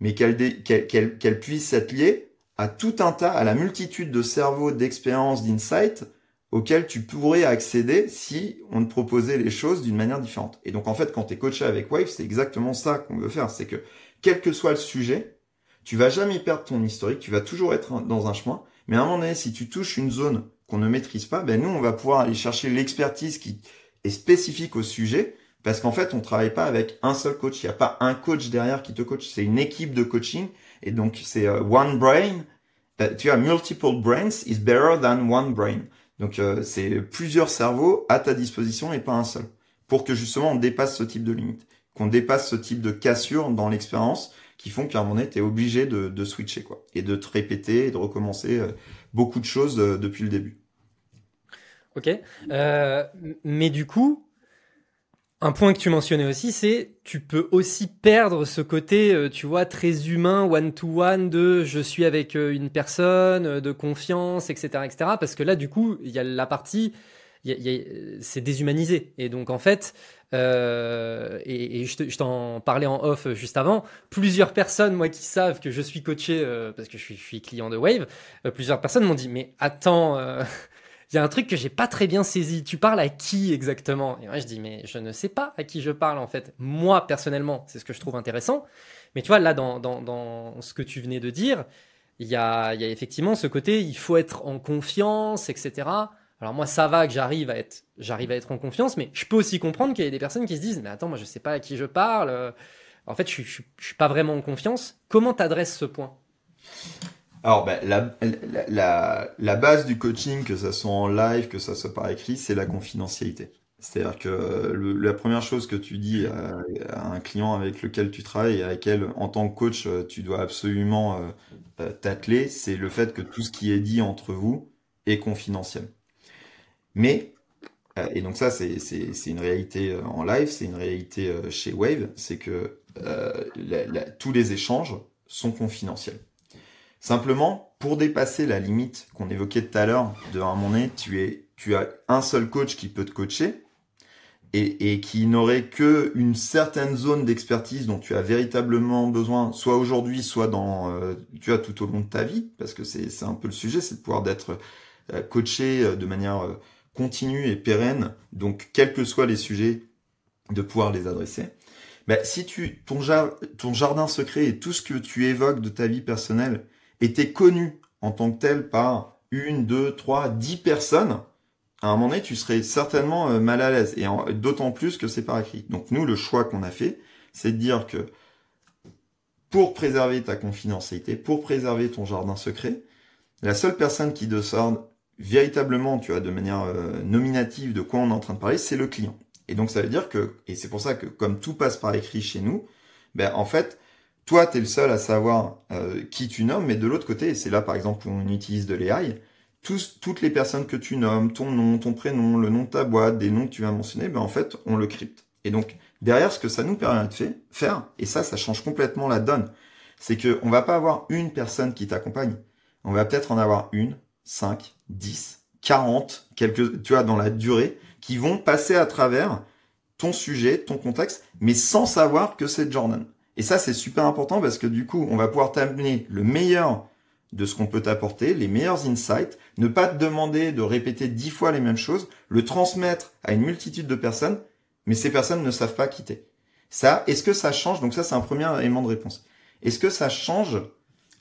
mais qu'elle puisse être liée à tout un tas, à la multitude de cerveaux, d'expériences, d'insights auxquels tu pourrais accéder si on te proposait les choses d'une manière différente. Et donc en fait, quand tu es coaché avec Wave, c'est exactement ça qu'on veut faire. C'est que quel que soit le sujet, tu vas jamais perdre ton historique, tu vas toujours être dans un chemin. Mais à un moment donné, si tu touches une zone qu'on ne maîtrise pas, ben nous, on va pouvoir aller chercher l'expertise qui est spécifique au sujet, parce qu'en fait, on travaille pas avec un seul coach. Il n'y a pas un coach derrière qui te coach. C'est une équipe de coaching. Et donc, c'est euh, one brain. Euh, tu as multiple brains is better than one brain. Donc, euh, c'est plusieurs cerveaux à ta disposition et pas un seul. Pour que justement, on dépasse ce type de limite. Qu'on dépasse ce type de cassure dans l'expérience qui font qu'à un moment donné, tu es obligé de, de, switcher, quoi. Et de te répéter et de recommencer beaucoup de choses depuis le début. Ok. Euh, mais du coup, un point que tu mentionnais aussi, c'est tu peux aussi perdre ce côté, euh, tu vois, très humain, one-to-one, de je suis avec euh, une personne, de confiance, etc., etc. Parce que là, du coup, il y a la partie, c'est déshumanisé. Et donc, en fait, euh, et, je t'en parlais en off juste avant, plusieurs personnes, moi, qui savent que je suis coaché, parce que je suis, je suis, client de Wave, plusieurs personnes m'ont dit, mais attends il y a un truc que j'ai pas très bien saisi. Tu parles à qui exactement? Et moi, je dis, mais je ne sais pas à qui je parle en fait. Moi, personnellement, c'est ce que je trouve intéressant. Mais tu vois, là, dans, dans, dans ce que tu venais de dire, il y a, y a effectivement ce côté, il faut être en confiance, etc. Alors moi, ça va que j'arrive à être, j'arrive à être en confiance, mais je peux aussi comprendre qu'il y a des personnes qui se disent, mais attends, moi, je sais pas à qui je parle. En fait, je, je, je suis pas vraiment en confiance. Comment t'adresses ce point? Alors, ben, la, la, la, base du coaching, que ça soit en live, que ça soit par écrit, c'est la confidentialité. C'est-à-dire que la première chose que tu dis à, un client avec lequel tu travailles et avec lequel, en tant que coach, tu dois absolument euh, euh, t'atteler, c'est le fait que tout ce qui est dit entre vous est confidentiel. Mais, euh, et donc ça, c'est une réalité en live, c'est une réalité chez Wave, c'est que tous les échanges sont confidentiels. Simplement, pour dépasser la limite qu'on évoquait tout à l'heure, de un moment tu, es, tu as un seul coach qui peut te coacher et, et qui n'aurait que une certaine zone d'expertise dont tu as véritablement besoin, soit aujourd'hui, soit dans, euh, tu as tout au long de ta vie, parce que c'est un peu le sujet, c'est de pouvoir d'être euh, coaché euh, de manière continue et pérenne, donc quels que soient les sujets, de pouvoir les adresser. Ben, si tu ton, ton jardin secret et tout ce que tu évoques de ta vie personnelle était connu en tant que tel par une, deux, trois, dix personnes, à un moment donné, tu serais certainement euh, mal à l'aise. Et d'autant plus que c'est par écrit. Donc nous, le choix qu'on a fait, c'est de dire que pour préserver ta confidentialité, pour préserver ton jardin secret, la seule personne qui sort véritablement, tu vois, de manière euh, nominative de quoi on est en train de parler, c'est le client. Et donc ça veut dire que, et c'est pour ça que comme tout passe par écrit chez nous, ben en fait, toi, tu es le seul à savoir euh, qui tu nommes, mais de l'autre côté, et c'est là par exemple où on utilise de l'AI, toutes les personnes que tu nommes, ton nom, ton prénom, le nom de ta boîte, des noms que tu vas mentionner, ben en fait, on le crypte. Et donc, derrière, ce que ça nous permet de faire, et ça, ça change complètement la donne, c'est que on va pas avoir une personne qui t'accompagne. On va peut-être en avoir une, cinq, dix, quarante, quelques, tu vois, dans la durée, qui vont passer à travers ton sujet, ton contexte, mais sans savoir que c'est Jordan. Et ça, c'est super important parce que du coup, on va pouvoir t'amener le meilleur de ce qu'on peut t'apporter, les meilleurs insights, ne pas te demander de répéter dix fois les mêmes choses, le transmettre à une multitude de personnes, mais ces personnes ne savent pas quitter. Ça, est-ce que ça change? Donc ça, c'est un premier élément de réponse. Est-ce que ça change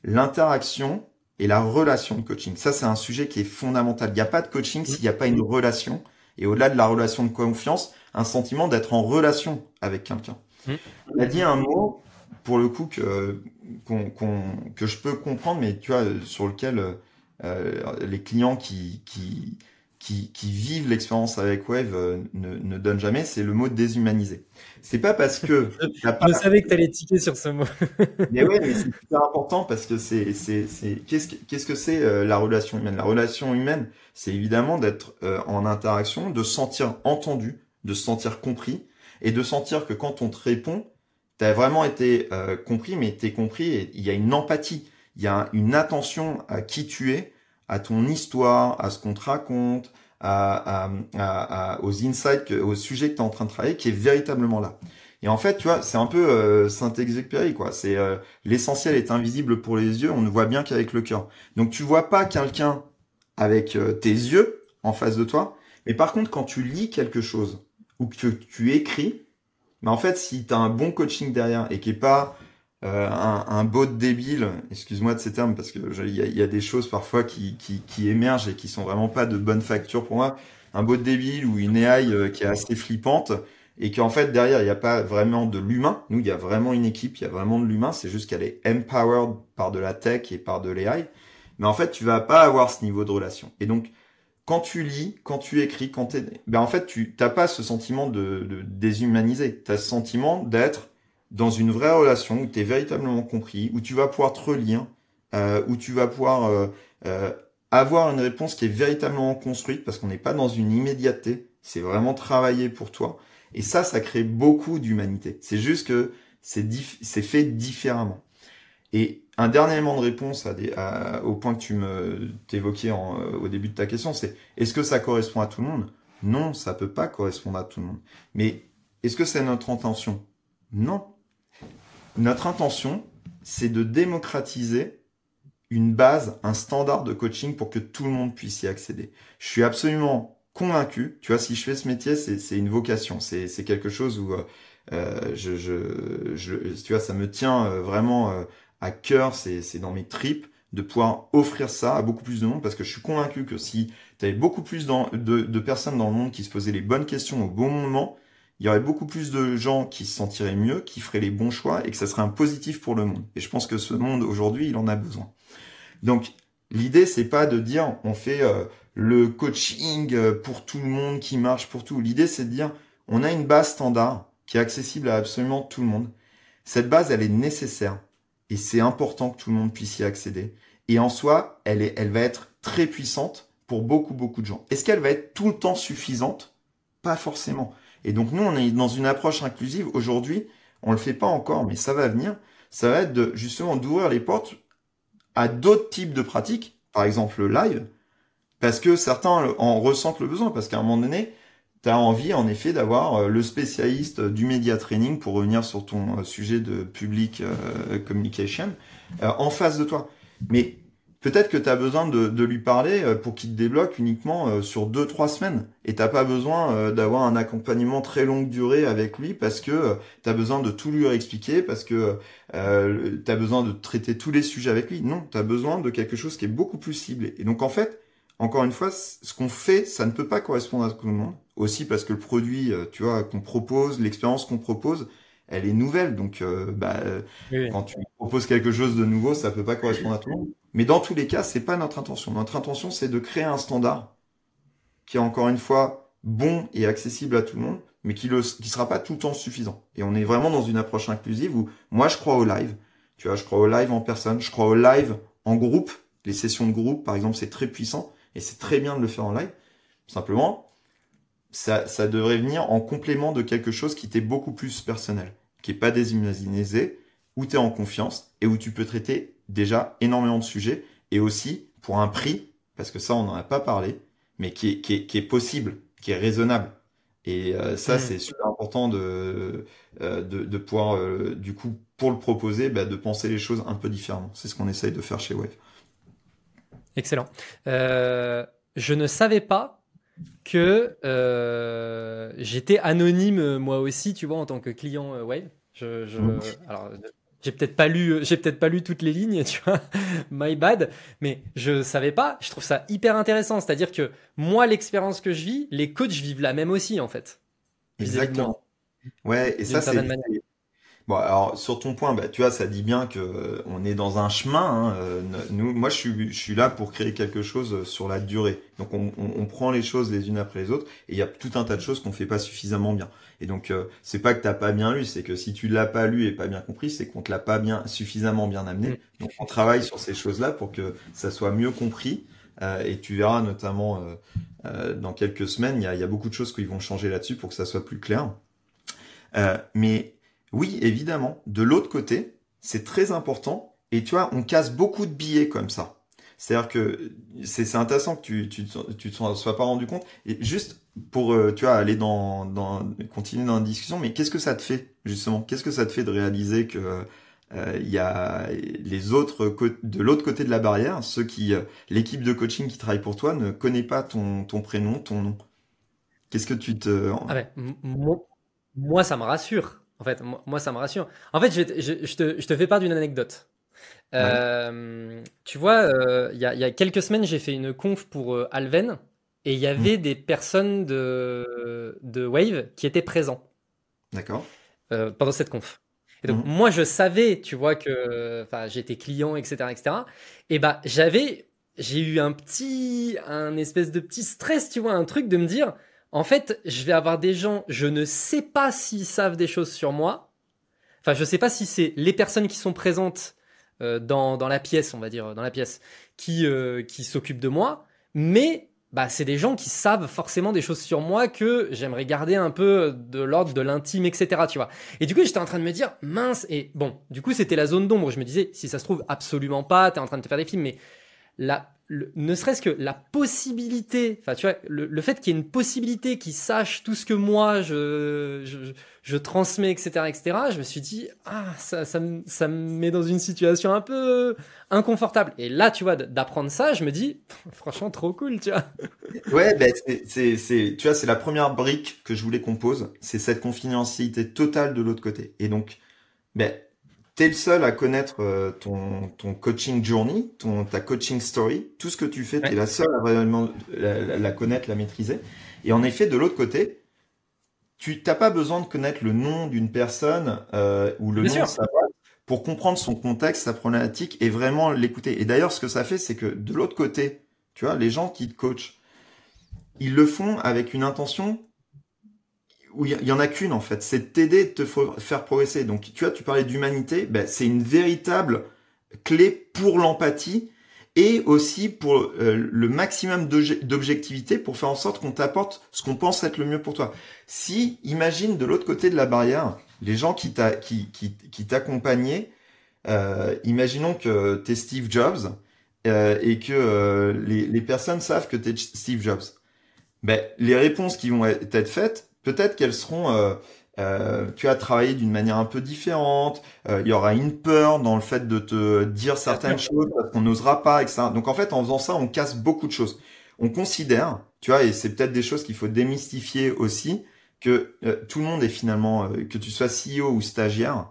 l'interaction et la relation de coaching? Ça, c'est un sujet qui est fondamental. Il n'y a pas de coaching s'il n'y a pas une relation. Et au-delà de la relation de confiance, un sentiment d'être en relation avec quelqu'un. Mmh. On a dit un mot pour le coup que que je peux comprendre, mais tu vois sur lequel euh, les clients qui qui qui, qui vivent l'expérience avec Wave euh, ne, ne donnent jamais, c'est le mot déshumaniser. C'est pas parce que je savais que tu allais tiquer sur ce mot. mais ouais, mais c'est super important parce que c'est c'est c'est qu'est-ce que qu'est-ce que c'est euh, la relation humaine? La relation humaine, c'est évidemment d'être en interaction, de se sentir entendu, de se sentir compris et de sentir que quand on te répond, tu as vraiment été euh, compris, mais tu es compris il y a une empathie, il y a une attention à qui tu es, à ton histoire, à ce qu'on te raconte, à, à, à, aux insights, que, aux sujets que tu es en train de travailler, qui est véritablement là. Et en fait, tu vois, c'est un peu euh, Saint-Exupéry, quoi. C'est euh, l'essentiel est invisible pour les yeux, on ne voit bien qu'avec le cœur. Donc tu vois pas quelqu'un avec euh, tes yeux en face de toi, mais par contre, quand tu lis quelque chose ou que tu écris, mais en fait, si tu as un bon coaching derrière et qui est pas euh, un, un bot débile, excuse-moi de ces termes parce que il y a, y a, des choses parfois qui, qui, qui, émergent et qui sont vraiment pas de bonne facture pour moi. Un bot débile ou une AI euh, qui est assez flippante et qu'en fait derrière il n'y a pas vraiment de l'humain. Nous il y a vraiment une équipe, il y a vraiment de l'humain. C'est juste qu'elle est empowered par de la tech et par de l'AI. Mais en fait tu vas pas avoir ce niveau de relation. Et donc quand tu lis, quand tu écris, quand tu ben en fait tu t'as pas ce sentiment de, de déshumaniser. Tu as ce sentiment d'être dans une vraie relation où tu es véritablement compris, où tu vas pouvoir te relire, euh, où tu vas pouvoir euh, euh, avoir une réponse qui est véritablement construite parce qu'on n'est pas dans une immédiateté, c'est vraiment travailler pour toi. Et ça, ça crée beaucoup d'humanité. C'est juste que c'est c'est fait différemment. Et un dernier élément de réponse à des, au point que tu me t'évoquais au début de ta question, c'est est-ce que ça correspond à tout le monde? Non, ça peut pas correspondre à tout le monde. Mais est-ce que c'est notre intention? Non, notre intention, c'est de démocratiser une base, un standard de coaching pour que tout le monde puisse y accéder. Je suis absolument convaincu, tu vois, si je fais ce métier, c'est une vocation, c'est quelque chose où euh, je, je, je, tu vois, ça me tient euh, vraiment euh, à cœur, c'est dans mes tripes de pouvoir offrir ça à beaucoup plus de monde parce que je suis convaincu que si tu avais beaucoup plus de, de personnes dans le monde qui se posaient les bonnes questions au bon moment, il y aurait beaucoup plus de gens qui se sentiraient mieux, qui feraient les bons choix et que ça serait un positif pour le monde. Et je pense que ce monde aujourd'hui, il en a besoin. Donc l'idée c'est pas de dire on fait euh, le coaching euh, pour tout le monde qui marche pour tout. L'idée c'est de dire on a une base standard qui est accessible à absolument tout le monde. Cette base elle est nécessaire et c'est important que tout le monde puisse y accéder. Et en soi, elle est, elle va être très puissante pour beaucoup beaucoup de gens. Est-ce qu'elle va être tout le temps suffisante? Pas forcément. Et donc nous, on est dans une approche inclusive. Aujourd'hui, on le fait pas encore, mais ça va venir. Ça va être de, justement d'ouvrir les portes à d'autres types de pratiques, par exemple le live, parce que certains en ressentent le besoin, parce qu'à un moment donné, tu as envie en effet d'avoir euh, le spécialiste du media training, pour revenir sur ton euh, sujet de public euh, communication, en face de toi. Mais peut-être que tu as besoin de, lui parler euh, pour qu'il te débloque uniquement euh, sur deux trois semaines. Et t'as pas besoin euh, d'avoir un accompagnement très longue durée avec lui parce que tu as besoin de tout lui expliquer parce que euh, tu as besoin de traiter tous les sujets avec lui. Non tu as besoin de quelque chose qui est beaucoup plus ciblé. Et donc en fait encore une fois ce qu'on fait ça ne peut pas correspondre à tout le monde aussi parce que le produit tu vois qu'on propose l'expérience qu'on propose elle est nouvelle donc bah, quand tu proposes quelque chose de nouveau ça peut pas correspondre à tout le monde mais dans tous les cas, c'est pas notre intention. Notre intention, c'est de créer un standard qui est encore une fois bon et accessible à tout le monde, mais qui ne qui sera pas tout le temps suffisant. Et on est vraiment dans une approche inclusive où moi je crois au live. Tu vois, je crois au live en personne, je crois au live en groupe. Les sessions de groupe, par exemple, c'est très puissant et c'est très bien de le faire en live. Simplement, ça, ça devrait venir en complément de quelque chose qui t'est beaucoup plus personnel, qui est pas déshumanisé, où tu es en confiance et où tu peux traiter déjà énormément de sujets et aussi pour un prix, parce que ça on n'en a pas parlé, mais qui est, qui est, qui est possible, qui est raisonnable. Et euh, ça, mm. c'est super important de, euh, de, de, pouvoir, euh, du coup, pour le proposer, bah, de penser les choses un peu différemment. C'est ce qu'on essaye de faire chez Wave. Excellent. je ne savais pas que j'étais anonyme moi aussi, tu vois, en tant que client Wave. Je, je, alors, j'ai peut-être pas lu, j'ai peut-être pas lu toutes les lignes, tu vois, my bad, mais je savais pas. Je trouve ça hyper intéressant, c'est-à-dire que moi, l'expérience que je vis, les coachs vivent la même aussi, en fait. Exactement. Ouais, et ça, c'est Bon, alors sur ton point, bah, tu vois, ça dit bien que euh, on est dans un chemin. Hein, euh, nous, moi, je suis, je suis là pour créer quelque chose euh, sur la durée. Donc, on, on, on, prend les choses les unes après les autres, et il y a tout un tas de choses qu'on fait pas suffisamment bien. Et donc, c'est pas que t'as pas bien lu, c'est que si tu l'as pas lu et pas bien compris, c'est qu'on te l'a pas bien suffisamment bien amené. Mm. Donc, on travaille sur ces choses-là pour que ça soit mieux compris. et tu verras notamment dans quelques semaines, il y a, y a, beaucoup de choses qui vont changer là-dessus pour que ça soit plus clair. mais oui, évidemment. De l'autre côté, c'est très important. Et tu vois, on casse beaucoup de billets comme ça. C'est-à-dire que c'est intéressant que tu tu tu te sois pas rendu compte. Et juste pour euh, tu vois aller dans dans continuer dans la discussion, mais qu'est-ce que ça te fait justement? Qu'est-ce que ça te fait de réaliser que euh, il y a les autres de l'autre côté de la barrière, ceux qui euh, l'équipe de coaching qui travaille pour toi ne connaît pas ton ton prénom, ton nom? Qu'est-ce que tu te ah ben, moi ça me rassure En fait, moi, ça me rassure. En fait, je, te, je te, fais part d'une anecdote. Euh, tu vois, il y, a, quelques semaines, j'ai fait une conf pour Alven et il y avait mmh. des personnes de, de Wave qui étaient présents. D'accord. pendant cette conf. Et donc, mmh. moi, je savais, tu vois, que j'étais client, etc., etc. Et bah, j'avais, j'ai eu un petit, un espèce de petit stress, tu vois, un truc de me dire, en fait, je vais avoir des gens, je ne sais pas s'ils savent des choses sur moi. Enfin, je ne sais pas si c'est les personnes qui sont présentes euh, dans, dans la pièce, on va dire, dans la pièce, qui, euh, qui s'occupent de moi, mais bah, c'est des gens qui savent forcément des choses sur moi que j'aimerais garder un peu de l'ordre de l'intime, etc. Tu vois. Et du coup, j'étais en train de me dire, mince, et bon, du coup, c'était la zone d'ombre. Je me disais, si ça se trouve, absolument pas, t'es en train de te faire des films, mais la, ne serait-ce que la possibilité, enfin, tu vois, le, fait qu'il y ait une possibilité qui sache tout ce que moi je, transmets, etc., etc., je me suis dit, ah, ça, ça, me, met dans une situation un peu inconfortable. Et là, tu vois, d'apprendre ça, je me dis, franchement, trop cool, tu vois. Ouais, ben, c'est, c'est, tu vois, c'est la première brique que je voulais qu'on pose. C'est cette confidentialité totale de l'autre côté. Et donc, ben, t'es le seul à connaître euh, ton, ton coaching journey, ton, ta coaching story. Tout ce que tu fais, tu es la seule à vraiment la, connaître, la maîtriser. Et en effet, de l'autre côté, tu n'as pas besoin de connaître le nom d'une personne euh, ou le nom de sa boîte pour comprendre son contexte, sa problématique et vraiment l'écouter. Et d'ailleurs, ce que ça fait, c'est que de l'autre côté, tu vois, les gens qui te coachent, ils le font avec une intention où il y, en a qu'une en fait, c'est t'aider, de te faire progresser. Donc tu vois, tu parlais d'humanité, ben, c'est une véritable clé pour l'empathie et aussi pour euh, le maximum d'objectivité pour faire en sorte qu'on t'apporte ce qu'on pense être le mieux pour toi. Si, imagine de l'autre côté de la barrière, les gens qui t'accompagnaient, qui, qui, euh, imaginons que tu es Steve Jobs euh, et que euh, les, les, personnes savent que tu es Steve Jobs. Ben, les réponses qui vont être faites, peut-être qu'elles seront euh, euh, tu as travaillé d'une manière un peu différente, euh, il y aura une peur dans le fait de te dire certaines choses parce qu'on n'osera pas, etc. Donc en fait, en faisant ça, on casse beaucoup de choses. On considère, tu vois, et c'est peut-être des choses qu'il faut démystifier aussi, que tout le monde est finalement, que tu sois CEO ou stagiaire,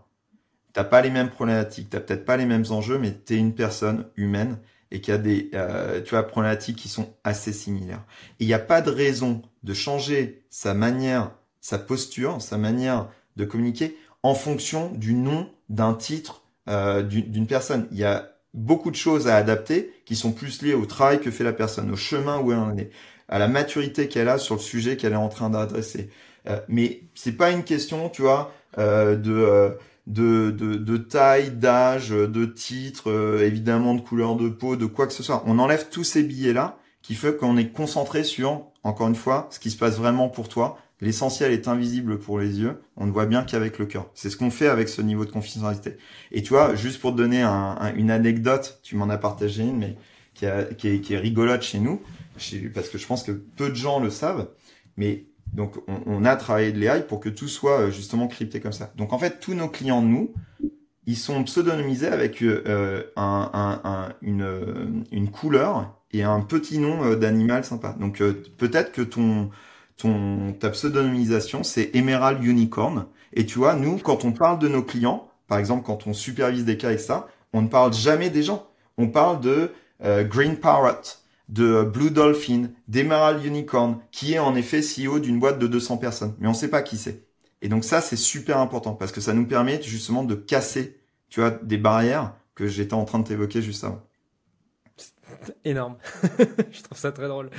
t'as pas les mêmes problématiques, t'as peut-être pas les mêmes enjeux, mais tu es une personne humaine et qui a des tu vois, problématiques qui sont assez similaires. Il n'y a pas de raison de changer sa manière, sa posture, sa manière de communiquer en fonction du nom d'un titre euh, d'une personne. Il y a beaucoup de choses à adapter qui sont plus liées au travail que fait la personne, au chemin où elle en est, à la maturité qu'elle a sur le sujet qu'elle est en train d'adresser. Euh, mais c'est pas une question, tu vois, euh, de, euh, de, de, de taille, d'âge, de titre, euh, évidemment de couleur de peau, de quoi que ce soit. On enlève tous ces billets là qui fait qu'on est concentré sur, encore une fois, ce qui se passe vraiment pour toi. L'essentiel est invisible pour les yeux. On ne voit bien qu'avec le cœur. C'est ce qu'on fait avec ce niveau de confidentialité. Et tu vois, juste pour te donner une anecdote, tu m'en as partagé une, mais qui, est, rigolote chez nous, parce que je pense que peu de gens le savent. Mais donc, on, a travaillé de l'AI pour que tout soit euh, justement crypté comme ça. Donc, en fait, tous nos clients, nous, ils sont pseudonymisés avec euh, une, une couleur et un petit nom euh, d'animal sympa. Donc euh, peut-être que ton, ton, ta pseudonymisation, c'est Emerald Unicorn. Et tu vois, nous, quand on parle de nos clients, par exemple, quand on supervise des cas avec ça, on ne parle jamais des gens. On parle de euh, Green Parrot, de Blue Dolphin, d'Emerald Unicorn, qui est en effet CEO d'une boîte de 200 personnes. Mais on ne sait pas qui c'est. Et donc ça, c'est super important parce que ça nous permet justement de casser, tu vois, des barrières que j'étais en train de t'évoquer juste avant. Énorme. je trouve ça très drôle.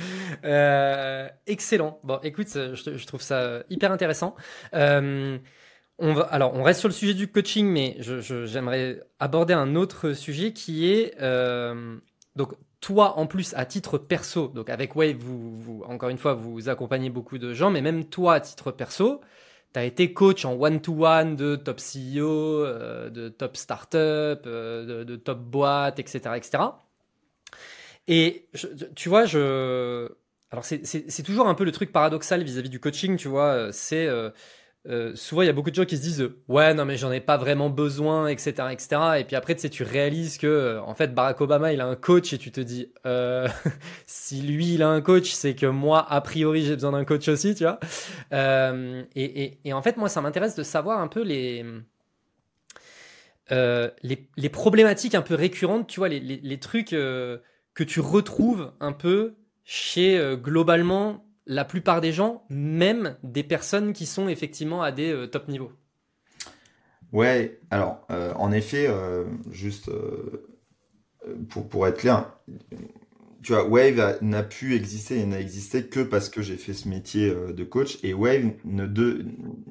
Euh, excellent. Bon, écoute, je, trouve ça hyper intéressant. Euh, on va, alors, on reste sur le sujet du coaching, mais j'aimerais aborder un autre sujet qui est euh, donc toi en plus à titre perso. Donc avec Wave, vous, encore une fois, vous accompagnez beaucoup de gens, mais même toi à titre perso, tu as été coach en one-to-one de top CEO, de top startup, de, de top boîte, etc., etc. Et tu vois, je. Alors, c'est toujours un peu le truc paradoxal vis-à-vis du coaching, tu vois. C'est. Euh, euh, souvent il y a beaucoup de gens qui se disent ouais non mais j'en ai pas vraiment besoin etc etc et puis après tu sais tu réalises que euh, en fait Barack Obama il a un coach et tu te dis euh, si lui il a un coach c'est que moi a priori j'ai besoin d'un coach aussi tu vois. Et, en fait moi ça m'intéresse de savoir un peu les les, problématiques un peu récurrentes tu vois les trucs que tu retrouves un peu chez globalement la plupart des gens, même des personnes qui sont effectivement à des euh, top niveaux. Ouais, alors euh, en effet, euh, juste pour, pour être clair, tu vois, Wave n'a pu exister et n'a existé que parce que j'ai fait ce métier de coach. Et Wave, ne de,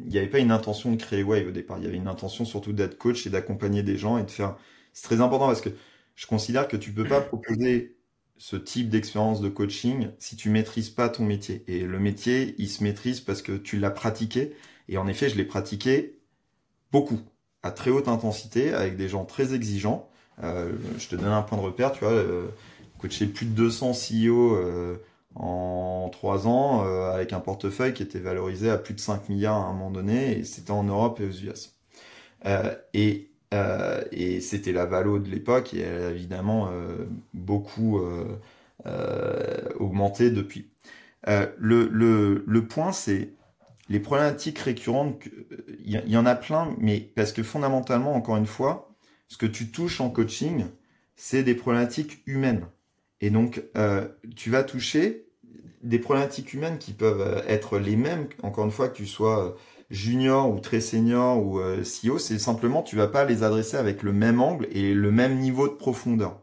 il n'y avait pas une intention de créer Wave au départ. Il y avait une intention surtout d'être coach et d'accompagner des gens et de faire. C'est très important parce que je considère que tu peux pas proposer ce type d'expérience de coaching si tu maîtrises pas ton métier. Et le métier, il se maîtrise parce que tu l'as pratiqué. Et en effet, je l'ai pratiqué beaucoup, à très haute intensité, avec des gens très exigeants. Euh, je te donne un point de repère, tu vois, euh, coacher plus de 200 CEO euh, en trois ans, euh, avec un portefeuille qui était valorisé à plus de 5 milliards à un moment donné, et c'était en Europe et aux US. et euh, et c'était la Valo de l'époque et elle a évidemment euh, beaucoup euh, augmenté depuis. Le, le, le, point, c'est les problématiques récurrentes. Il y, en a plein, mais parce que fondamentalement, encore une fois, ce que tu touches en coaching, c'est des problématiques humaines. Et donc, tu vas toucher des problématiques humaines qui peuvent être les mêmes, encore une fois, que tu sois junior ou très senior ou euh, CEO, c'est simplement tu vas pas les adresser avec le même angle et le même niveau de profondeur.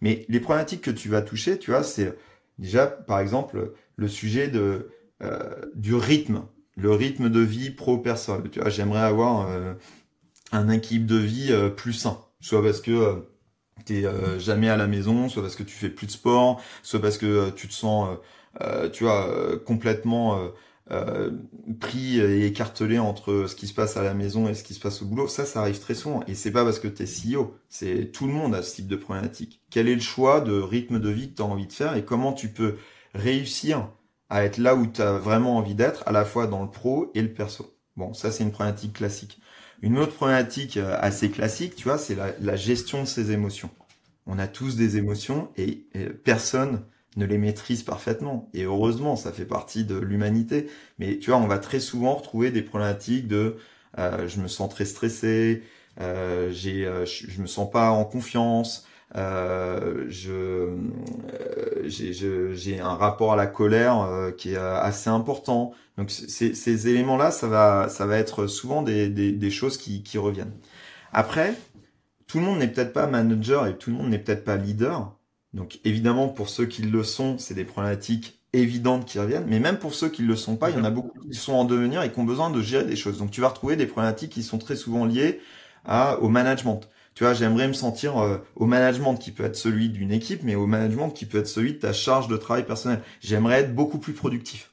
Mais les problématiques que tu vas toucher, tu vois, c'est déjà par exemple le sujet de euh, du rythme, le rythme de vie pro personne. Tu vois, j'aimerais avoir euh, un équipe de vie plus sain, soit parce que tu t'es jamais à la maison, soit parce que tu fais plus de sport, soit parce que tu te sens, tu vois, complètement euh, pris et écartelé entre ce qui se passe à la maison et ce qui se passe au boulot, ça, ça arrive très souvent. Et c'est pas parce que tu es CEO, c'est tout le monde a ce type de problématique. Quel est le choix de rythme de vie que tu as envie de faire et comment tu peux réussir à être là où tu as vraiment envie d'être, à la fois dans le pro et le perso? Bon, ça c'est une problématique classique. Une autre problématique euh, assez classique, tu vois, c'est la, la, gestion de ses émotions. On a tous des émotions et personne ne les maîtrise parfaitement. Et heureusement, ça fait partie de l'humanité. Mais tu vois, on va très souvent retrouver des problématiques de euh, je me sens très stressé, euh, j'ai, euh, je, me sens pas en confiance, euh, je, euh, j'ai, j'ai un rapport à la colère euh, qui est assez important. Donc ces, éléments-là, ça va, ça va être souvent des, des, des choses qui, qui reviennent. Après, tout le monde n'est peut-être pas manager et tout le monde n'est peut-être pas leader. Donc évidemment, pour ceux qui le sont, c'est des problématiques évidentes qui reviennent, mais même pour ceux qui ne le sont pas, il y en a beaucoup qui sont en devenir et qui ont besoin de gérer des choses. Donc tu vas retrouver des problématiques qui sont très souvent liées à, au management. Tu vois, j'aimerais me sentir euh, au management qui peut être celui d'une équipe, mais au management qui peut être celui de ta charge de travail personnel. J'aimerais être beaucoup plus productif.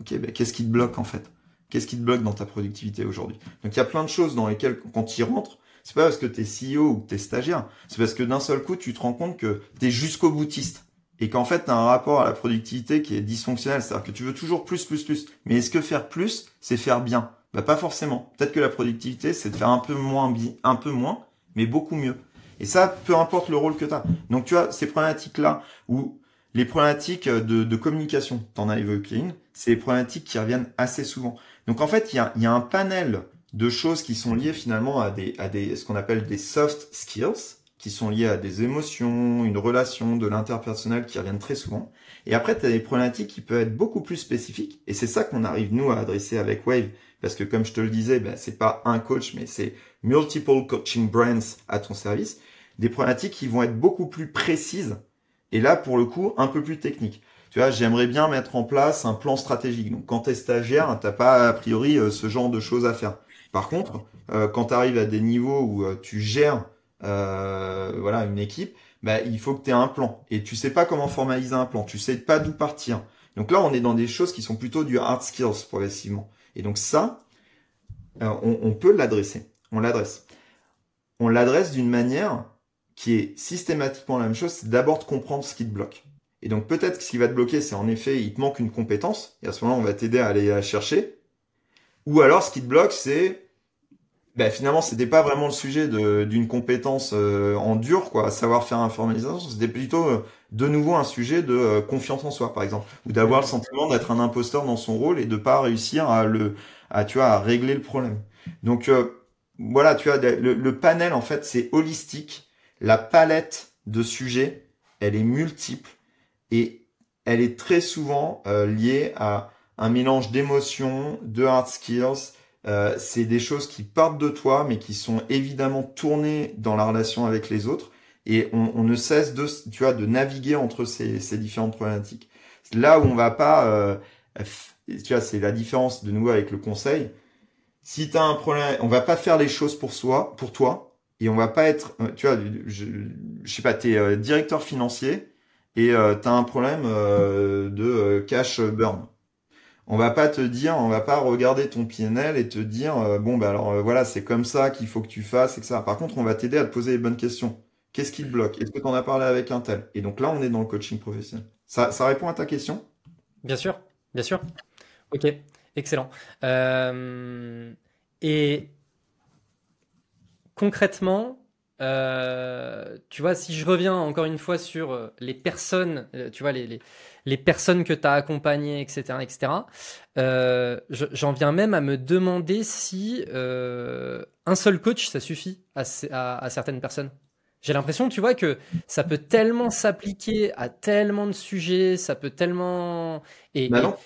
Ok, ben, qu'est-ce qui te bloque en fait? Qu'est-ce qui te bloque dans ta productivité aujourd'hui? Donc il y a plein de choses dans lesquelles, quand tu y rentres, c'est pas parce que tu es CEO ou que tu es stagiaire, c'est parce que d'un seul coup, tu te rends compte que tu es jusqu'au boutiste et qu'en fait, tu as un rapport à la productivité qui est dysfonctionnel, c'est-à-dire que tu veux toujours plus, plus, plus. Mais est-ce que faire plus, c'est faire bien? Bah pas forcément. Peut-être que la productivité, c'est de faire un peu moins, un peu moins, mais beaucoup mieux. Et ça, peu importe le rôle que tu as. Donc tu vois, ces problématiques-là, ou les problématiques de, communication, t'en as évoqué une, c'est les problématiques qui reviennent assez souvent. Donc en fait, il y a un panel de choses qui sont liées finalement à des, à des, ce qu'on appelle des soft skills, qui sont liées à des émotions, une relation, de l'interpersonnel qui reviennent très souvent. Et après, tu as des problématiques qui peuvent être beaucoup plus spécifiques. Et c'est ça qu'on arrive, nous, à adresser avec Wave. Parce que comme je te le disais, ben, c'est pas un coach, mais c'est multiple coaching brands à ton service. Des problématiques qui vont être beaucoup plus précises. Et là, pour le coup, un peu plus techniques. Tu vois, j'aimerais bien mettre en place un plan stratégique. Donc, quand tu es stagiaire, t'as pas, a priori, euh, ce genre de choses à faire. Par contre, euh, quand tu arrives à des niveaux où euh, tu gères euh, voilà une équipe, bah, il faut que tu aies un plan. Et tu sais pas comment formaliser un plan, tu sais pas d'où partir. Donc là, on est dans des choses qui sont plutôt du hard skills progressivement. Et donc ça, on, on peut l'adresser. On l'adresse. On l'adresse d'une manière qui est systématiquement la même chose, c'est d'abord de comprendre ce qui te bloque. Et donc peut-être que ce qui va te bloquer, c'est en effet, il te manque une compétence, et à ce moment-là, on va t'aider à aller la chercher. Ou alors, ce qui te bloque, c'est ben, finalement, c'était pas vraiment le sujet d'une compétence euh, en dur, quoi, savoir faire informalisation. C'était plutôt euh, de nouveau un sujet de euh, confiance en soi, par exemple, ou d'avoir le sentiment d'être un imposteur dans son rôle et de pas réussir à le, à tu vois, à régler le problème. Donc voilà, tu vois, le, le panel en fait, c'est holistique. La palette de sujets, elle est multiple et elle est très souvent liée à un mélange d'émotions, de hard skills euh, c'est des choses qui partent de toi, mais qui sont évidemment tournées dans la relation avec les autres. Et on, ne cesse de, tu vois, de naviguer entre ces, ces différentes problématiques. Là où on va pas, euh, tu vois, c'est la différence de nous avec le conseil. Si tu as un problème, on va pas faire les choses pour soi, pour toi, et on va pas être, euh, tu vois, je, je sais pas, t'es es directeur financier et tu as un problème de cash burn on va pas te dire, on va pas regarder ton PNL et te dire, euh, bon, bah alors euh, voilà, c'est comme ça qu'il faut que tu fasses, etc. Par contre, on va t'aider à te poser les bonnes questions. Qu'est-ce qui te bloque? Est-ce que tu en as parlé avec un tel? Et donc là, on est dans le coaching professionnel. Ça, répond à ta question? Bien sûr, bien sûr. Ok, excellent. Euh, et concrètement, tu vois, si je reviens encore une fois sur les personnes, tu vois, les les personnes que tu as accompagnées, etc., etc. Euh, j'en viens même à me demander si euh, un seul coach, ça suffit à, certaines personnes. J'ai l'impression, tu vois, que ça peut tellement s'appliquer à tellement de sujets, ça peut tellement... Et, bah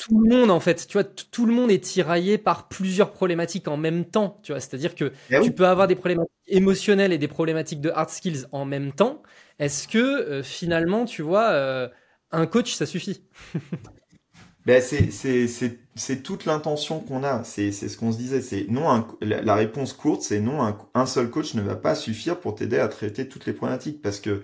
tout le monde, en fait, tu vois, tout le monde est tiraillé par plusieurs problématiques en même temps, tu vois. C'est-à-dire que eh tu peux avoir des problématiques émotionnelles et des problématiques de hard skills en même temps. Est-ce que euh, finalement, tu vois, un coach, ça suffit. ben c'est toute l'intention qu'on a. C'est ce qu'on se disait. C'est non. la, réponse courte, c'est non. Un, seul coach ne va pas suffire pour t'aider à traiter toutes les problématiques parce que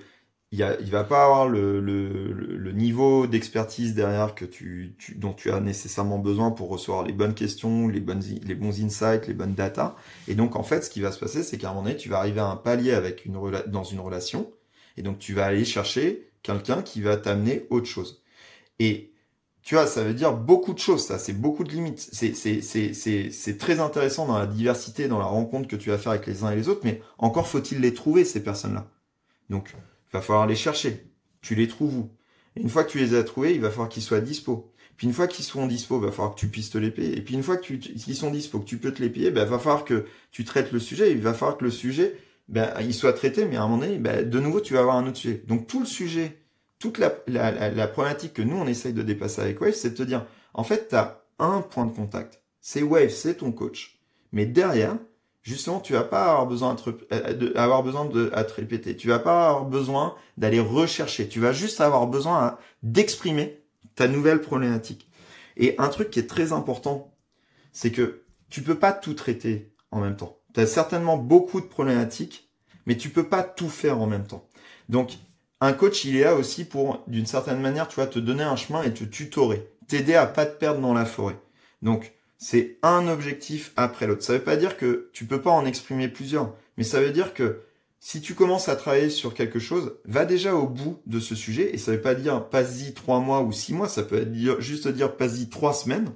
il, il va pas avoir le, le, le niveau d'expertise derrière que tu, tu, dont tu as nécessairement besoin pour recevoir les bonnes questions, les bonnes les bons insights, les bonnes data. Et donc en fait, ce qui va se passer, c'est qu'à un moment donné, tu vas arriver à un palier avec une dans une relation, et donc tu vas aller chercher quelqu'un qui va t'amener autre chose. Et tu vois, ça veut dire beaucoup de choses, ça, c'est beaucoup de limites. C'est très intéressant dans la diversité, dans la rencontre que tu vas faire avec les uns et les autres, mais encore faut-il les trouver, ces personnes-là. Donc, il va falloir les chercher. Tu les trouves où? Une fois que tu les as trouvés, il va falloir qu'ils soient dispo. Puis une fois qu'ils seront dispo, il va falloir que tu puisses te les payer. Et puis une fois qu'ils sont dispo, que tu peux te les payer, ben, il va falloir que tu traites le sujet. Il va falloir que le sujet, ben, il soit traité, mais à un moment donné, ben, de nouveau, tu vas avoir un autre sujet. Donc tout le sujet, toute la, la, la, problématique que nous, on essaye de dépasser avec Wave, c'est de te dire, en fait, tu as un point de contact. C'est Wave, c'est ton coach. Mais derrière, justement, tu vas pas avoir besoin euh, de, avoir besoin de à te répéter. Tu vas pas avoir besoin d'aller rechercher. Tu vas juste avoir besoin d'exprimer ta nouvelle problématique. Et un truc qui est très important, c'est que tu peux pas tout traiter en même temps. Tu as certainement beaucoup de problématiques, mais tu peux pas tout faire en même temps. Donc, un coach, il est là aussi pour, d'une certaine manière, tu vois, te donner un chemin et te tutorer, t'aider à pas te perdre dans la forêt. Donc, c'est un objectif après l'autre. Ça veut pas dire que tu peux pas en exprimer plusieurs, mais ça veut dire que si tu commences à travailler sur quelque chose, va déjà au bout de ce sujet, et ça veut pas dire pas-y trois mois ou six mois, ça peut être juste dire pas-y trois semaines.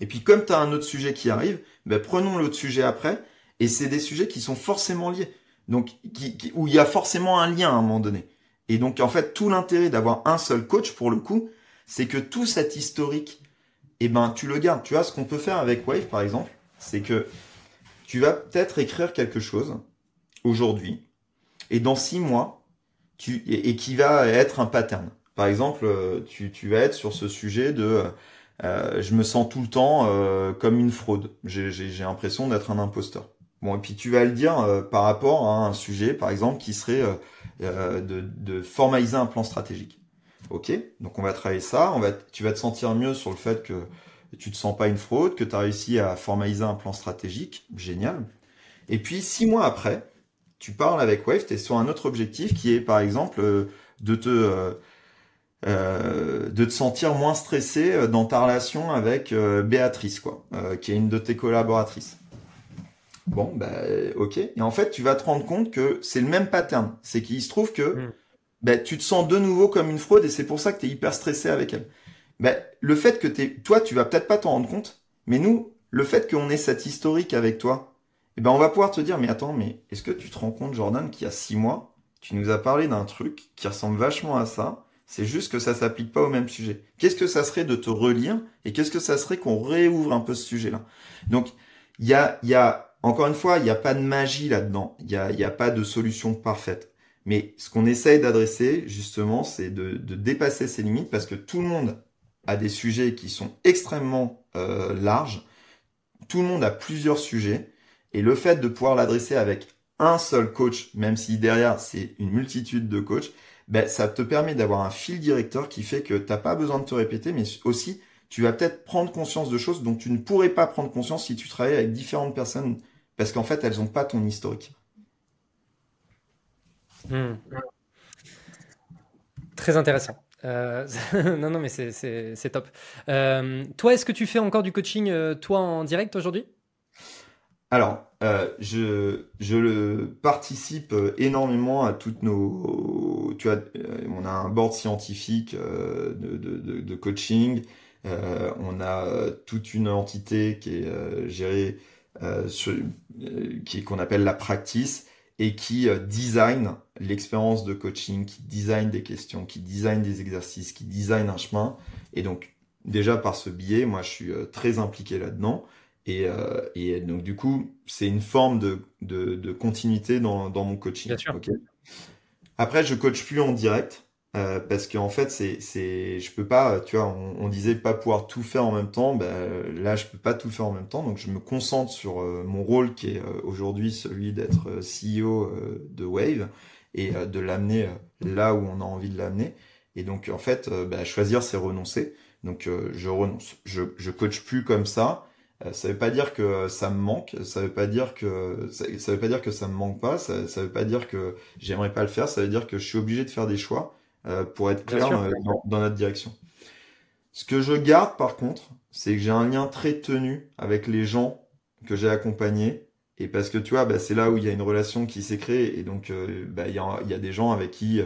Et puis comme tu as un autre sujet qui arrive, ben prenons l'autre sujet après, et c'est des sujets qui sont forcément liés. Donc, où il y a forcément un lien à un moment donné. Et donc, en fait, tout l'intérêt d'avoir un seul coach, pour le coup, c'est que tout cet historique, eh ben, tu le gardes. Tu vois, ce qu'on peut faire avec Wave, par exemple, c'est que tu vas peut-être écrire quelque chose aujourd'hui, et dans six mois, tu, et, qui va être un pattern. Par exemple, euh, tu, tu vas être sur ce sujet de euh, je me sens tout le temps euh, comme une fraude. J'ai l'impression d'être un imposteur. Bon, et puis tu vas le dire euh, par rapport à un sujet, par exemple, qui serait euh, euh, de, formaliser un plan stratégique. Ok, donc on va travailler ça. On va, tu vas te sentir mieux sur le fait que tu te sens pas une fraude, que tu as réussi à formaliser un plan stratégique. Génial. Et puis six mois après, tu parles avec Wave, tu es sur un autre objectif qui est par exemple de te de te sentir moins stressé dans ta relation avec Béatrice, quoi, qui est une de tes collaboratrices. Bon, bah, ok. Et en fait, tu vas te rendre compte que c'est le même pattern. C'est qu'il se trouve que mm. bah, tu te sens de nouveau comme une fraude et c'est pour ça que tu es hyper stressé avec elle. Bah, le fait que t'es, toi, tu vas peut-être pas t'en rendre compte, Mais nous, le fait qu'on ait cet historique avec toi, eh ben on va pouvoir te dire, mais attends, mais est-ce que tu te rends compte, Jordan, qu'il y a six mois, tu nous as parlé d'un truc qui ressemble vachement à ça, c'est juste que ça s'applique pas au même sujet. Qu'est-ce que ça serait de te relire et qu'est-ce que ça serait qu'on réouvre un peu ce sujet-là? Donc, il y a, y a, encore une fois, il n'y a pas de magie là-dedans. Il n'y a, pas de solution parfaite. Mais ce qu'on essaye d'adresser, justement, c'est de, dépasser ces limites parce que tout le monde a des sujets qui sont extrêmement euh, larges. Tout le monde a plusieurs sujets. Et le fait de pouvoir l'adresser avec un seul coach, même si derrière c'est une multitude de coachs, ben, ça te permet d'avoir un fil directeur qui fait que t'as pas besoin de te répéter, mais aussi tu vas peut-être prendre conscience de choses dont tu ne pourrais pas prendre conscience si tu travailles avec différentes personnes, parce qu'en fait elles n'ont pas ton historique. Hmm. Très intéressant. Euh, non, non, mais c'est top. Euh, toi, est-ce que tu fais encore du coaching, euh, toi, en direct aujourd'hui? Alors, euh, je, je le participe énormément à toutes nos. Tu vois, euh, on a un board scientifique de, de, de, coaching. on a toute une entité qui est gérée, qui qu'on appelle la practice et qui design l'expérience de coaching, qui design des questions, qui design des exercices, qui design un chemin. Et donc, déjà par ce biais, moi, je suis très impliqué là-dedans. Et, euh, et, donc du coup, c'est une forme de, de, de continuité dans, dans, mon coaching. Bien sûr. Après, je coach plus en direct euh, parce qu'en fait, c'est, c'est, je peux pas, tu vois, on, on, disait pas pouvoir tout faire en même temps. Ben, là, je peux pas tout faire en même temps, donc je me concentre sur euh, mon rôle qui est euh, aujourd'hui celui d'être euh, CEO de Wave et de l'amener là où on a envie de l'amener. Et donc, en fait, ben, choisir, c'est renoncer. Donc, je renonce. Je, je coach plus comme ça. Euh, ça veut pas dire que ça me manque, ça veut pas dire que ça, veut pas dire que ça me manque pas, ça, ça veut pas dire que j'aimerais pas le faire, ça veut dire que je suis obligé de faire des choix euh, pour être clair euh, dans, notre direction. Ce que je garde par contre, c'est que j'ai un lien très tenu avec les gens que j'ai accompagnés et parce que tu vois, bah, c'est là où il y a une relation qui s'est créée et donc bah, il y, a, y a des gens avec qui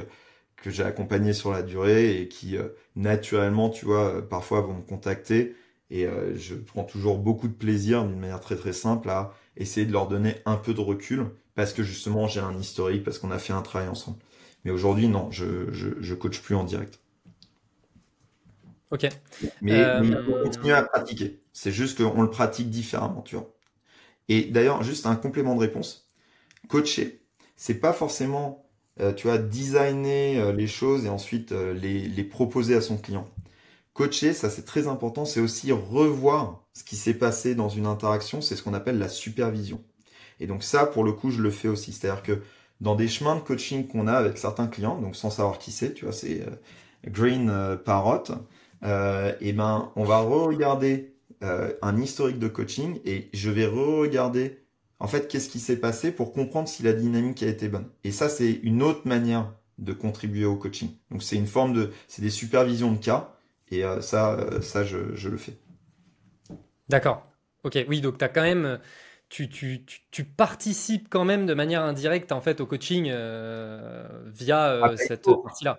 que j'ai accompagné sur la durée et qui naturellement, tu vois, parfois vont me contacter et euh, je prends toujours beaucoup de plaisir, d'une manière très très simple, à essayer de leur donner un peu de recul, parce que justement j'ai un historique, parce qu'on a fait un travail ensemble. Mais aujourd'hui, non, je, je, je coach plus en direct. Ok. Mais, euh... mais on continue à pratiquer. C'est juste qu'on le pratique différemment, tu vois. Et d'ailleurs, juste un complément de réponse. Coacher, c'est pas forcément, euh, tu vois, designer euh, les choses et ensuite euh, les, les proposer à son client. Coacher, ça c'est très important, c'est aussi revoir ce qui s'est passé dans une interaction, c'est ce qu'on appelle la supervision. Et donc ça, pour le coup, je le fais aussi. C'est-à-dire que dans des chemins de coaching qu'on a avec certains clients, donc sans savoir qui c'est, tu vois, c'est euh, Green euh, Parrot, euh, et ben on va re-regarder euh, un historique de coaching et je vais re-regarder en fait qu'est-ce qui s'est passé pour comprendre si la dynamique a été bonne. Et ça, c'est une autre manière de contribuer au coaching. Donc c'est une forme de, c'est des supervisions de cas et ça, ça je, je, le fais. D'accord. Ok, oui, donc tu as quand même. Tu, tu, tu, participes quand même de manière indirecte en fait au coaching euh, via euh, cette partie-là.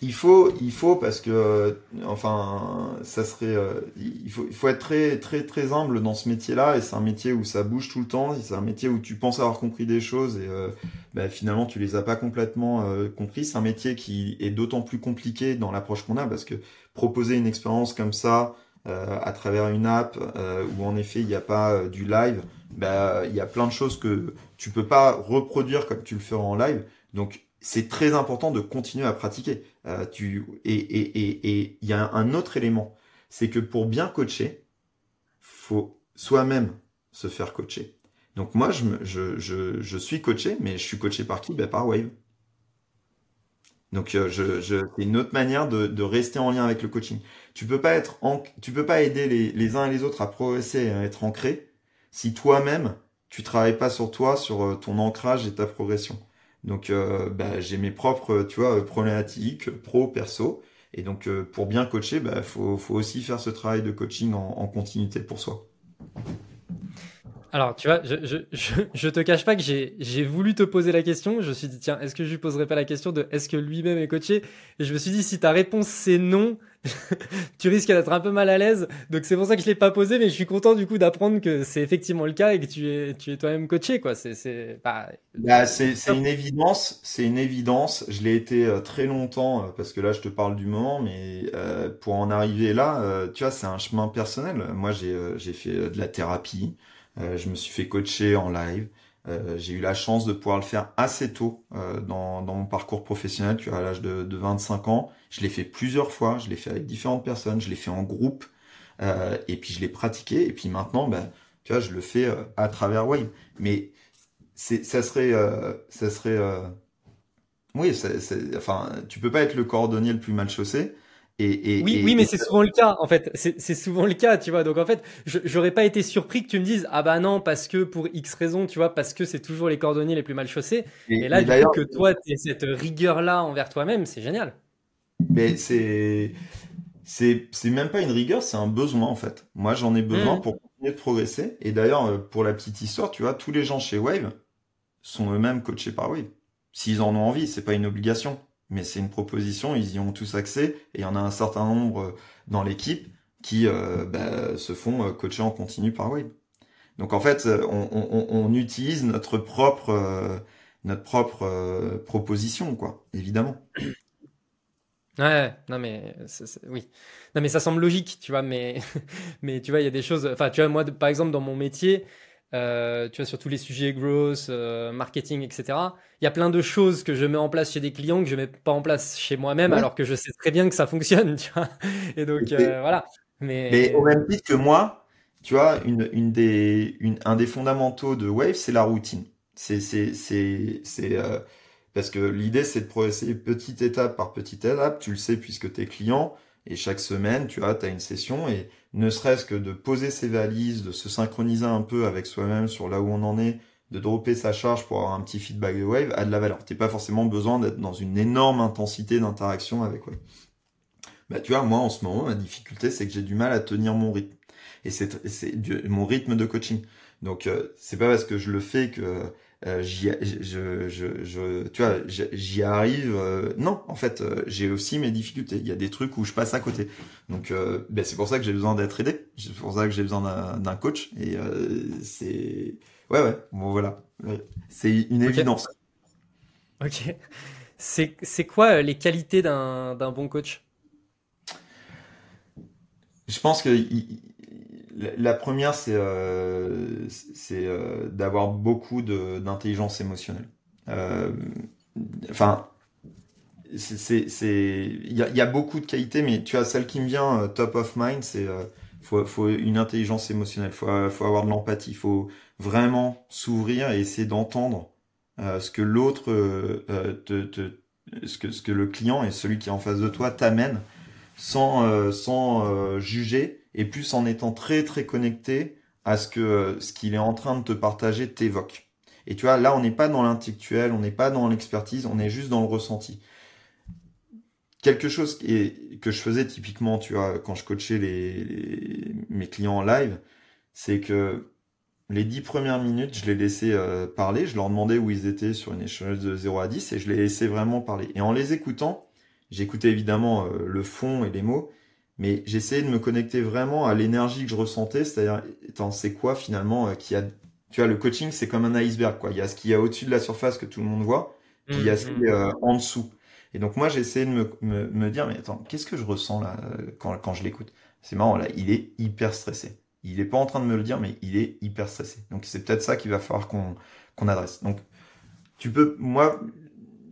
Il faut, il faut parce que, enfin, ça serait, il faut, il faut être très, très, très humble dans ce métier-là et c'est un métier où ça bouge tout le temps. C'est un métier où tu penses avoir compris des choses et euh, bah, finalement tu les as pas complètement euh, compris. C'est un métier qui est d'autant plus compliqué dans l'approche qu'on a parce que proposer une expérience comme ça euh, à travers une app euh, où en effet il n'y a pas euh, du live, bah, il y a plein de choses que tu peux pas reproduire comme tu le feras en live. Donc c'est très important de continuer à pratiquer. Euh, tu, et il et, et, y a un autre élément, c'est que pour bien coacher, faut soi-même se faire coacher. Donc moi, je, je, je, suis coaché, mais je suis coaché par qui? Ben, Par Wave. Donc, euh, je, c'est une autre manière de, de, rester en lien avec le coaching. Tu peux pas être, tu peux pas aider les, les, uns et les autres à progresser et à être ancré si toi-même tu travailles pas sur toi, sur euh, ton ancrage et ta progression. Donc, euh, bah, j'ai mes propres, tu vois, problématiques pro, perso. Et donc, euh, pour bien coacher, bah, faut, faut aussi faire ce travail de coaching en, en continuité pour soi. Alors, tu vois, je, je, je, je te cache pas que j'ai voulu te poser la question. Je me suis dit, tiens, est-ce que je lui poserai pas la question de est-ce que lui-même est coaché? Et je me suis dit, si ta réponse c'est non, tu risques d'être un peu mal à l'aise. Donc c'est pour ça que je l'ai pas posé, mais je suis content du coup d'apprendre que c'est effectivement le cas et que tu es, toi-même coaché, quoi. C'est, c'est, bah, bah une évidence. C'est une évidence. Je l'ai été euh, très longtemps euh, parce que là, je te parle du moment, mais euh, pour en arriver là, tu vois, c'est un chemin personnel. Moi, j'ai, j'ai fait de la thérapie. je me suis fait coacher en live. Euh, j'ai eu la chance de pouvoir le faire assez tôt euh, dans, dans, mon parcours professionnel, tu vois, à l'âge de, de, 25 ans. Je l'ai fait plusieurs fois, je l'ai fait avec différentes personnes, je l'ai fait en groupe, euh, et puis je l'ai pratiqué, et puis maintenant, ben, tu vois, je le fais euh, à travers Wave. Mais ça serait, ça serait, oui, c'est, enfin, tu peux pas être le cordonnier le plus mal chaussé, et, oui, oui, mais c'est souvent le cas, en fait. C'est souvent le cas, tu vois. Donc, en fait, j'aurais pas été surpris que tu me dises, ah bah non, parce que pour X raisons, tu vois, parce que c'est toujours les cordonniers les plus mal chaussés. Et, là, du coup, que toi, tu cette rigueur-là envers toi-même, c'est génial. Mais c'est. C'est même pas une rigueur, c'est un besoin, en fait. Moi, j'en ai besoin mmh. pour continuer de progresser. Et d'ailleurs, euh, pour la petite histoire, tu vois, tous les gens chez Wave sont eux-mêmes coachés par Wave. S'ils en ont envie, c'est pas une obligation mais c'est une proposition, ils y ont tous accès, et il y en a un certain nombre euh, dans l'équipe qui euh, bah, se font euh, coacher en continu par Wave. Donc en fait, on, utilise notre propre, notre propre proposition, quoi, évidemment. Ouais, non mais oui, non mais ça semble logique, tu vois, mais mais tu vois, il y a des choses. Enfin, tu vois, moi, par exemple, dans mon métier, euh, tu vois, sur tous les sujets growth, euh, marketing, etc. Il y a plein de choses que je mets en place chez des clients que je mets pas en place chez moi-même, alors que je sais très bien que ça fonctionne, tu vois. Et donc, euh, voilà. Mais... Mais... au même titre que moi, tu vois, une, une des, une, un des fondamentaux de Wave, c'est la routine. C'est, c'est, c'est, c'est, parce que l'idée, c'est de progresser petite étape par petite étape. Tu le sais puisque tu es client. Et chaque semaine, tu vois, tu as une session et ne serait-ce que de poser ses valises, de se synchroniser un peu avec soi-même sur là où on en est, de dropper sa charge pour avoir un petit feedback de Wave, a de la valeur. T'es pas forcément besoin d'être dans une énorme intensité d'interaction avec Wave. Bah, tu vois, moi, en ce moment, ma difficulté, c'est que j'ai du mal à tenir mon rythme. Et c'est mon rythme de coaching. Donc, euh, c'est pas parce que je le fais que euh, j'y, je, je, je, tu vois, j'y arrive. Euh, non, en fait, euh, j'ai aussi mes difficultés. Il y a des trucs où je passe à côté. Donc, ben, c'est pour ça que j'ai besoin d'être aidé. C'est pour ça que j'ai besoin d'un, coach. Et c'est, ouais, ouais. Bon, voilà. C'est une évidence. Ok. C'est, c'est quoi les qualités d'un, d'un bon coach? Je pense que la première, c'est euh, euh, d'avoir beaucoup d'intelligence émotionnelle. Euh, enfin, c'est il y a, beaucoup de qualités, mais tu as celle qui me vient euh, top of mind, c'est euh, faut, faut une intelligence émotionnelle, faut, faut avoir de l'empathie, faut vraiment s'ouvrir et essayer d'entendre ce que l'autre te, te, ce que ce que le client et celui qui est en face de toi t'amène sans sans juger et plus en étant très très connecté à ce que ce qu'il est en train de te partager t'évoque. Et tu vois, là, on n'est pas dans l'intellectuel, on n'est pas dans l'expertise, on est juste dans le ressenti. Quelque chose que je faisais typiquement, tu vois, quand je coachais les, mes clients en live, c'est que les dix premières minutes, je les laissais euh, parler, je leur demandais où ils étaient sur une échelle de 0 à 10 et je les laissais vraiment parler. Et en les écoutant, j'écoutais évidemment euh, le fond et les mots, mais j'essayais de me connecter vraiment à l'énergie que je ressentais, c'est-à-dire, c'est quoi finalement euh, qui a, tu vois, le coaching c'est comme un iceberg, quoi. Il y a ce qu'il y a au-dessus de la surface que tout le monde voit, puis il y a ce qui est euh, en dessous. Et donc moi j'essayais de me, me, me, dire, mais attends, qu'est-ce que je ressens là euh, quand, quand je l'écoute? C'est marrant là, il est hyper stressé. Il est pas en train de me le dire, mais il est hyper stressé. Donc c'est peut-être ça qu'il va falloir qu'on qu'on adresse. Donc tu peux, moi,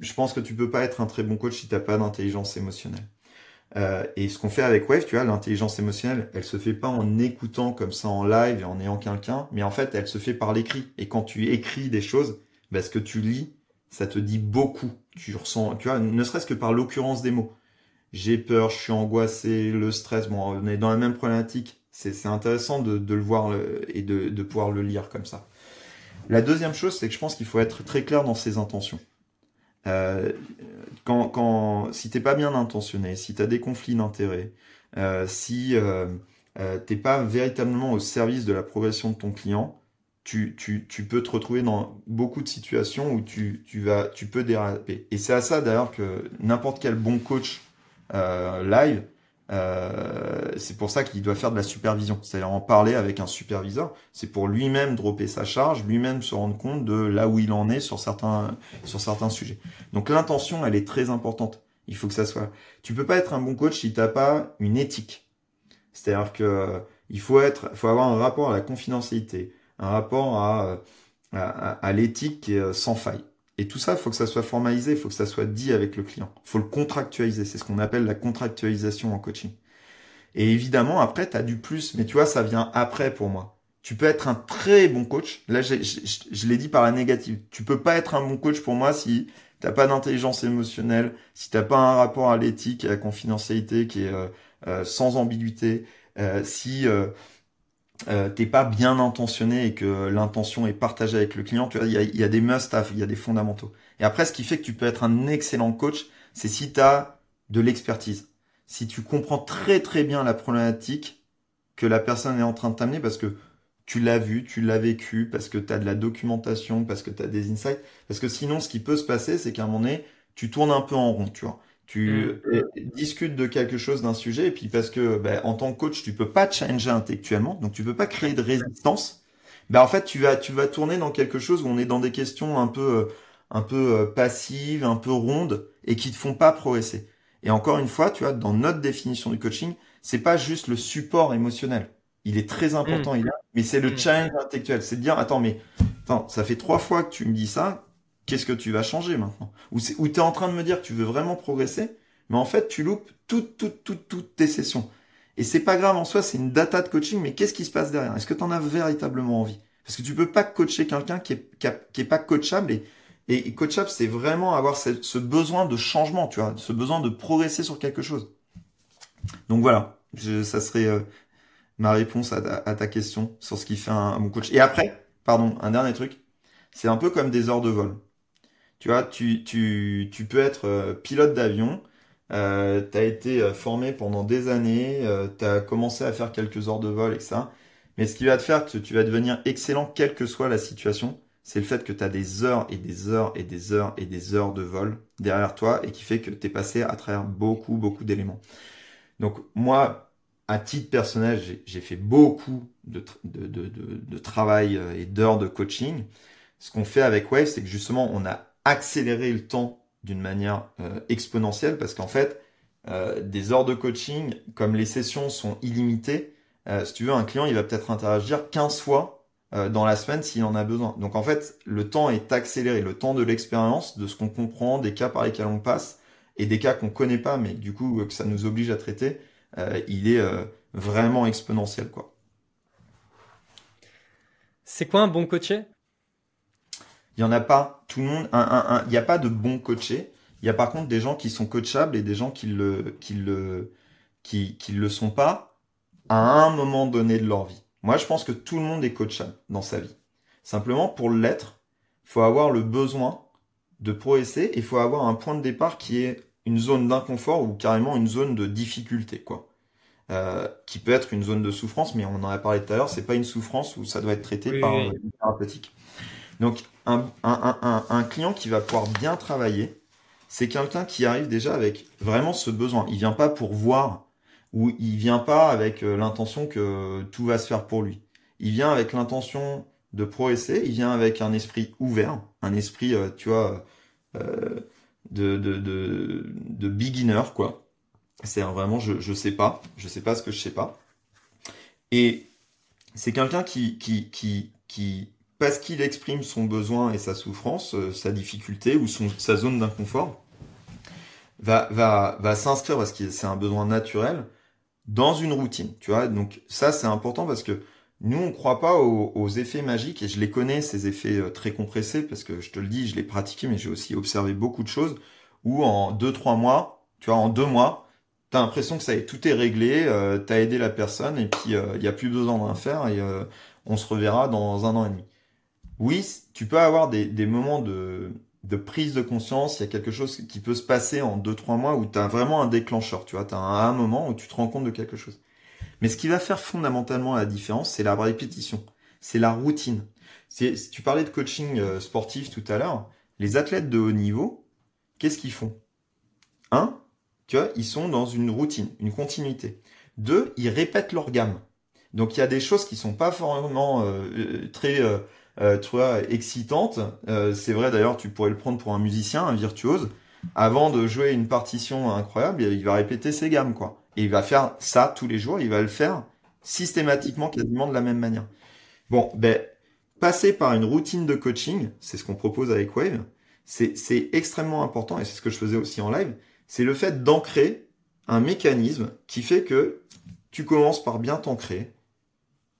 je pense que tu peux pas être un très bon coach si t'as pas d'intelligence émotionnelle. Euh, et ce qu'on fait avec Wave, tu vois, l'intelligence émotionnelle, elle se fait pas en écoutant comme ça en live et en ayant quelqu'un, mais en fait, elle se fait par l'écrit. Et quand tu écris des choses, bah, ce que tu lis, ça te dit beaucoup. Tu ressens, tu vois, ne serait-ce que par l'occurrence des mots. J'ai peur, je suis angoissé, le stress, bon, on est dans la même problématique. C'est intéressant de, le voir et de, de pouvoir le lire comme ça. La deuxième chose, c'est que je pense qu'il faut être très clair dans ses intentions. Euh, quand, quand, si t'es pas bien intentionné, si tu as des conflits d'intérêts, euh, si euh, euh, t'es pas véritablement au service de la progression de ton client, tu, tu, tu peux te retrouver dans beaucoup de situations où tu, tu, vas, tu peux déraper. Et c'est à ça d'ailleurs que n'importe quel bon coach euh, live Euh, c'est pour ça qu'il doit faire de la supervision, c'est-à-dire en parler avec un superviseur. C'est pour lui-même dropper sa charge, lui-même se rendre compte de là où il en est sur certains sur certains sujets. Donc l'intention, elle est très importante. Il faut que ça soit. Tu peux pas être un bon coach si t'as pas une éthique. C'est-à-dire que il faut être, faut avoir un rapport à la confidentialité, un rapport à, à, à l'éthique est sans faille. Et tout ça, il faut que ça soit formalisé, il faut que ça soit dit avec le client. Il faut le contractualiser. C'est ce qu'on appelle la contractualisation en coaching. Et évidemment, après, tu as du plus, mais tu vois, ça vient après pour moi. Tu peux être un très bon coach. Là, je, je l'ai dit par la négative. Tu peux pas être un bon coach pour moi si t'as pas d'intelligence émotionnelle, si t'as pas un rapport à l'éthique et à la confidentialité qui est euh, euh, sans ambiguïté, euh, si euh, t'es pas bien intentionné et que l'intention est partagée avec le client, tu vois, il y a, y a, des must-have, il y a des fondamentaux. Et après, ce qui fait que tu peux être un excellent coach, c'est si tu as de l'expertise. Si tu comprends très très bien la problématique que la personne est en train de t'amener parce que tu l'as vu, tu l'as vécu, parce que tu as de la documentation, parce que tu as des insights. Parce que sinon, ce qui peut se passer, c'est qu'à un moment donné, tu tournes un peu en rond, tu vois. Tu mm. discutes de quelque chose, d'un sujet, et puis parce que ben, en tant que coach, tu peux pas changer intellectuellement, donc tu peux pas créer de résistance. Ben, en fait, tu vas, tu vas tourner dans quelque chose où on est dans des questions un peu, euh, un peu euh, passives, un peu rondes, et qui te font pas progresser. Et encore une fois, tu vois, dans notre définition du coaching, c'est pas juste le support émotionnel. Il est très important, mm. il a, mais c'est le mm. challenge intellectuel. C'est de dire, attends, mais attends, ça fait trois fois que tu me dis ça qu'est-ce que tu vas changer maintenant? Ou tu es en train de me dire que tu veux vraiment progresser, mais en fait, tu loupes toutes, toutes, toutes, toutes tes sessions. Et c'est pas grave en soi, c'est une data de coaching, mais qu'est-ce qui se passe derrière? Est-ce que tu en as véritablement envie? Parce que tu peux pas coacher quelqu'un qui est, qui, est pas coachable et, et, coachable, c'est vraiment avoir ce, besoin de changement, tu vois, ce besoin de progresser sur quelque chose. Donc voilà, ça serait euh, ma réponse à ta, question sur ce qui fait un, bon coach. Et après, pardon, un dernier truc, c'est un peu comme des heures de vol. Tu vois, tu, tu, tu peux être euh, pilote d'avion, euh, tu as été euh, formé pendant des années, euh, tu as commencé à faire quelques heures de vol et ça. Mais ce qui va te faire que tu vas devenir excellent quelle que soit la situation, c'est le fait que tu as des heures et des heures et des heures et des heures de vol derrière toi et qui fait que tu es passé à travers beaucoup, beaucoup d'éléments. Donc moi, à titre personnel, j'ai fait beaucoup de, de, de, de travail et d'heures de coaching. Ce qu'on fait avec Wave, c'est que justement, on a accélérer le temps d'une manière euh, exponentielle parce qu'en fait, euh, des heures de coaching, comme les sessions sont illimitées, euh, si tu veux, un client, il va peut-être interagir 15 fois dans la semaine s'il en a besoin. Donc en fait, le temps est accéléré, le temps de l'expérience, de ce qu'on comprend, des cas par lesquels on passe et des cas qu'on connaît pas, mais du coup que ça nous oblige à traiter, il est vraiment exponentiel, quoi. C'est quoi un bon coaché? Il y en a pas. Tout le monde, il n'y a pas de bons coachés. Il y a par contre des gens qui sont coachables et des gens qui le, qui le, qui, qui le sont pas à un moment donné de leur vie. Moi, je pense que tout le monde est coachable dans sa vie. Simplement, pour l'être, faut avoir le besoin de progresser et il faut avoir un point de départ qui est une zone d'inconfort ou carrément une zone de difficulté, quoi. Euh, qui peut être une zone de souffrance, mais on en a parlé tout à l'heure, c'est pas une souffrance où ça doit être traité par une thérapeutique. Donc, un, un, un, client qui va pouvoir bien travailler, c'est quelqu'un qui arrive déjà avec vraiment ce besoin. Il vient pas pour voir ou il vient pas avec euh, l'intention que tout va se faire pour lui. Il vient avec l'intention de progresser, il vient avec un esprit ouvert, un esprit, euh, tu vois, euh, de, de, beginner, quoi. C'est vraiment, je, je sais pas, je sais pas ce que je sais pas. Et c'est quelqu'un qui, qui, qui parce qu'il exprime son besoin et sa souffrance, euh, sa difficulté ou son, sa zone d'inconfort, va, va, va s'inscrire parce que c'est un besoin naturel dans une routine. Tu vois, donc ça c'est important parce que nous on croit pas aux, effets magiques et je les connais ces effets euh, très compressés parce que je te le dis, je l'ai pratiqué mais j'ai aussi observé beaucoup de choses où en deux trois mois, tu vois, en deux mois, t'as l'impression que ça est tout est réglé, euh, t'as aidé la personne et puis il euh, y a plus besoin d'en faire et on se reverra dans un an et demi oui, tu peux avoir des, moments de, prise de conscience, il y a quelque chose qui peut se passer en 2-3 mois où tu as vraiment un déclencheur, tu vois, tu as un, moment où tu te rends compte de quelque chose. Mais ce qui va faire fondamentalement la différence, c'est la répétition, c'est la routine. Tu parlais de coaching euh, sportif tout à l'heure, les athlètes de haut niveau, qu'est-ce qu'ils font? Un, tu vois, ils sont dans une routine, une continuité. Deux, ils répètent leur gamme. Donc il y a des choses qui sont pas forcément euh, très euh, euh, tu vois, excitantes. c'est vrai d'ailleurs, tu pourrais le prendre pour un musicien, un virtuose. Avant de jouer une partition incroyable, il va répéter ses gammes, quoi. Et il va faire ça tous les jours, il va le faire systématiquement, quasiment de la même manière. Bon, ben, passer par une routine de coaching, c'est ce qu'on propose avec Wave, c'est extrêmement important, et c'est ce que je faisais aussi en live, c'est le fait d'ancrer un mécanisme qui fait que tu commences par bien t'ancrer,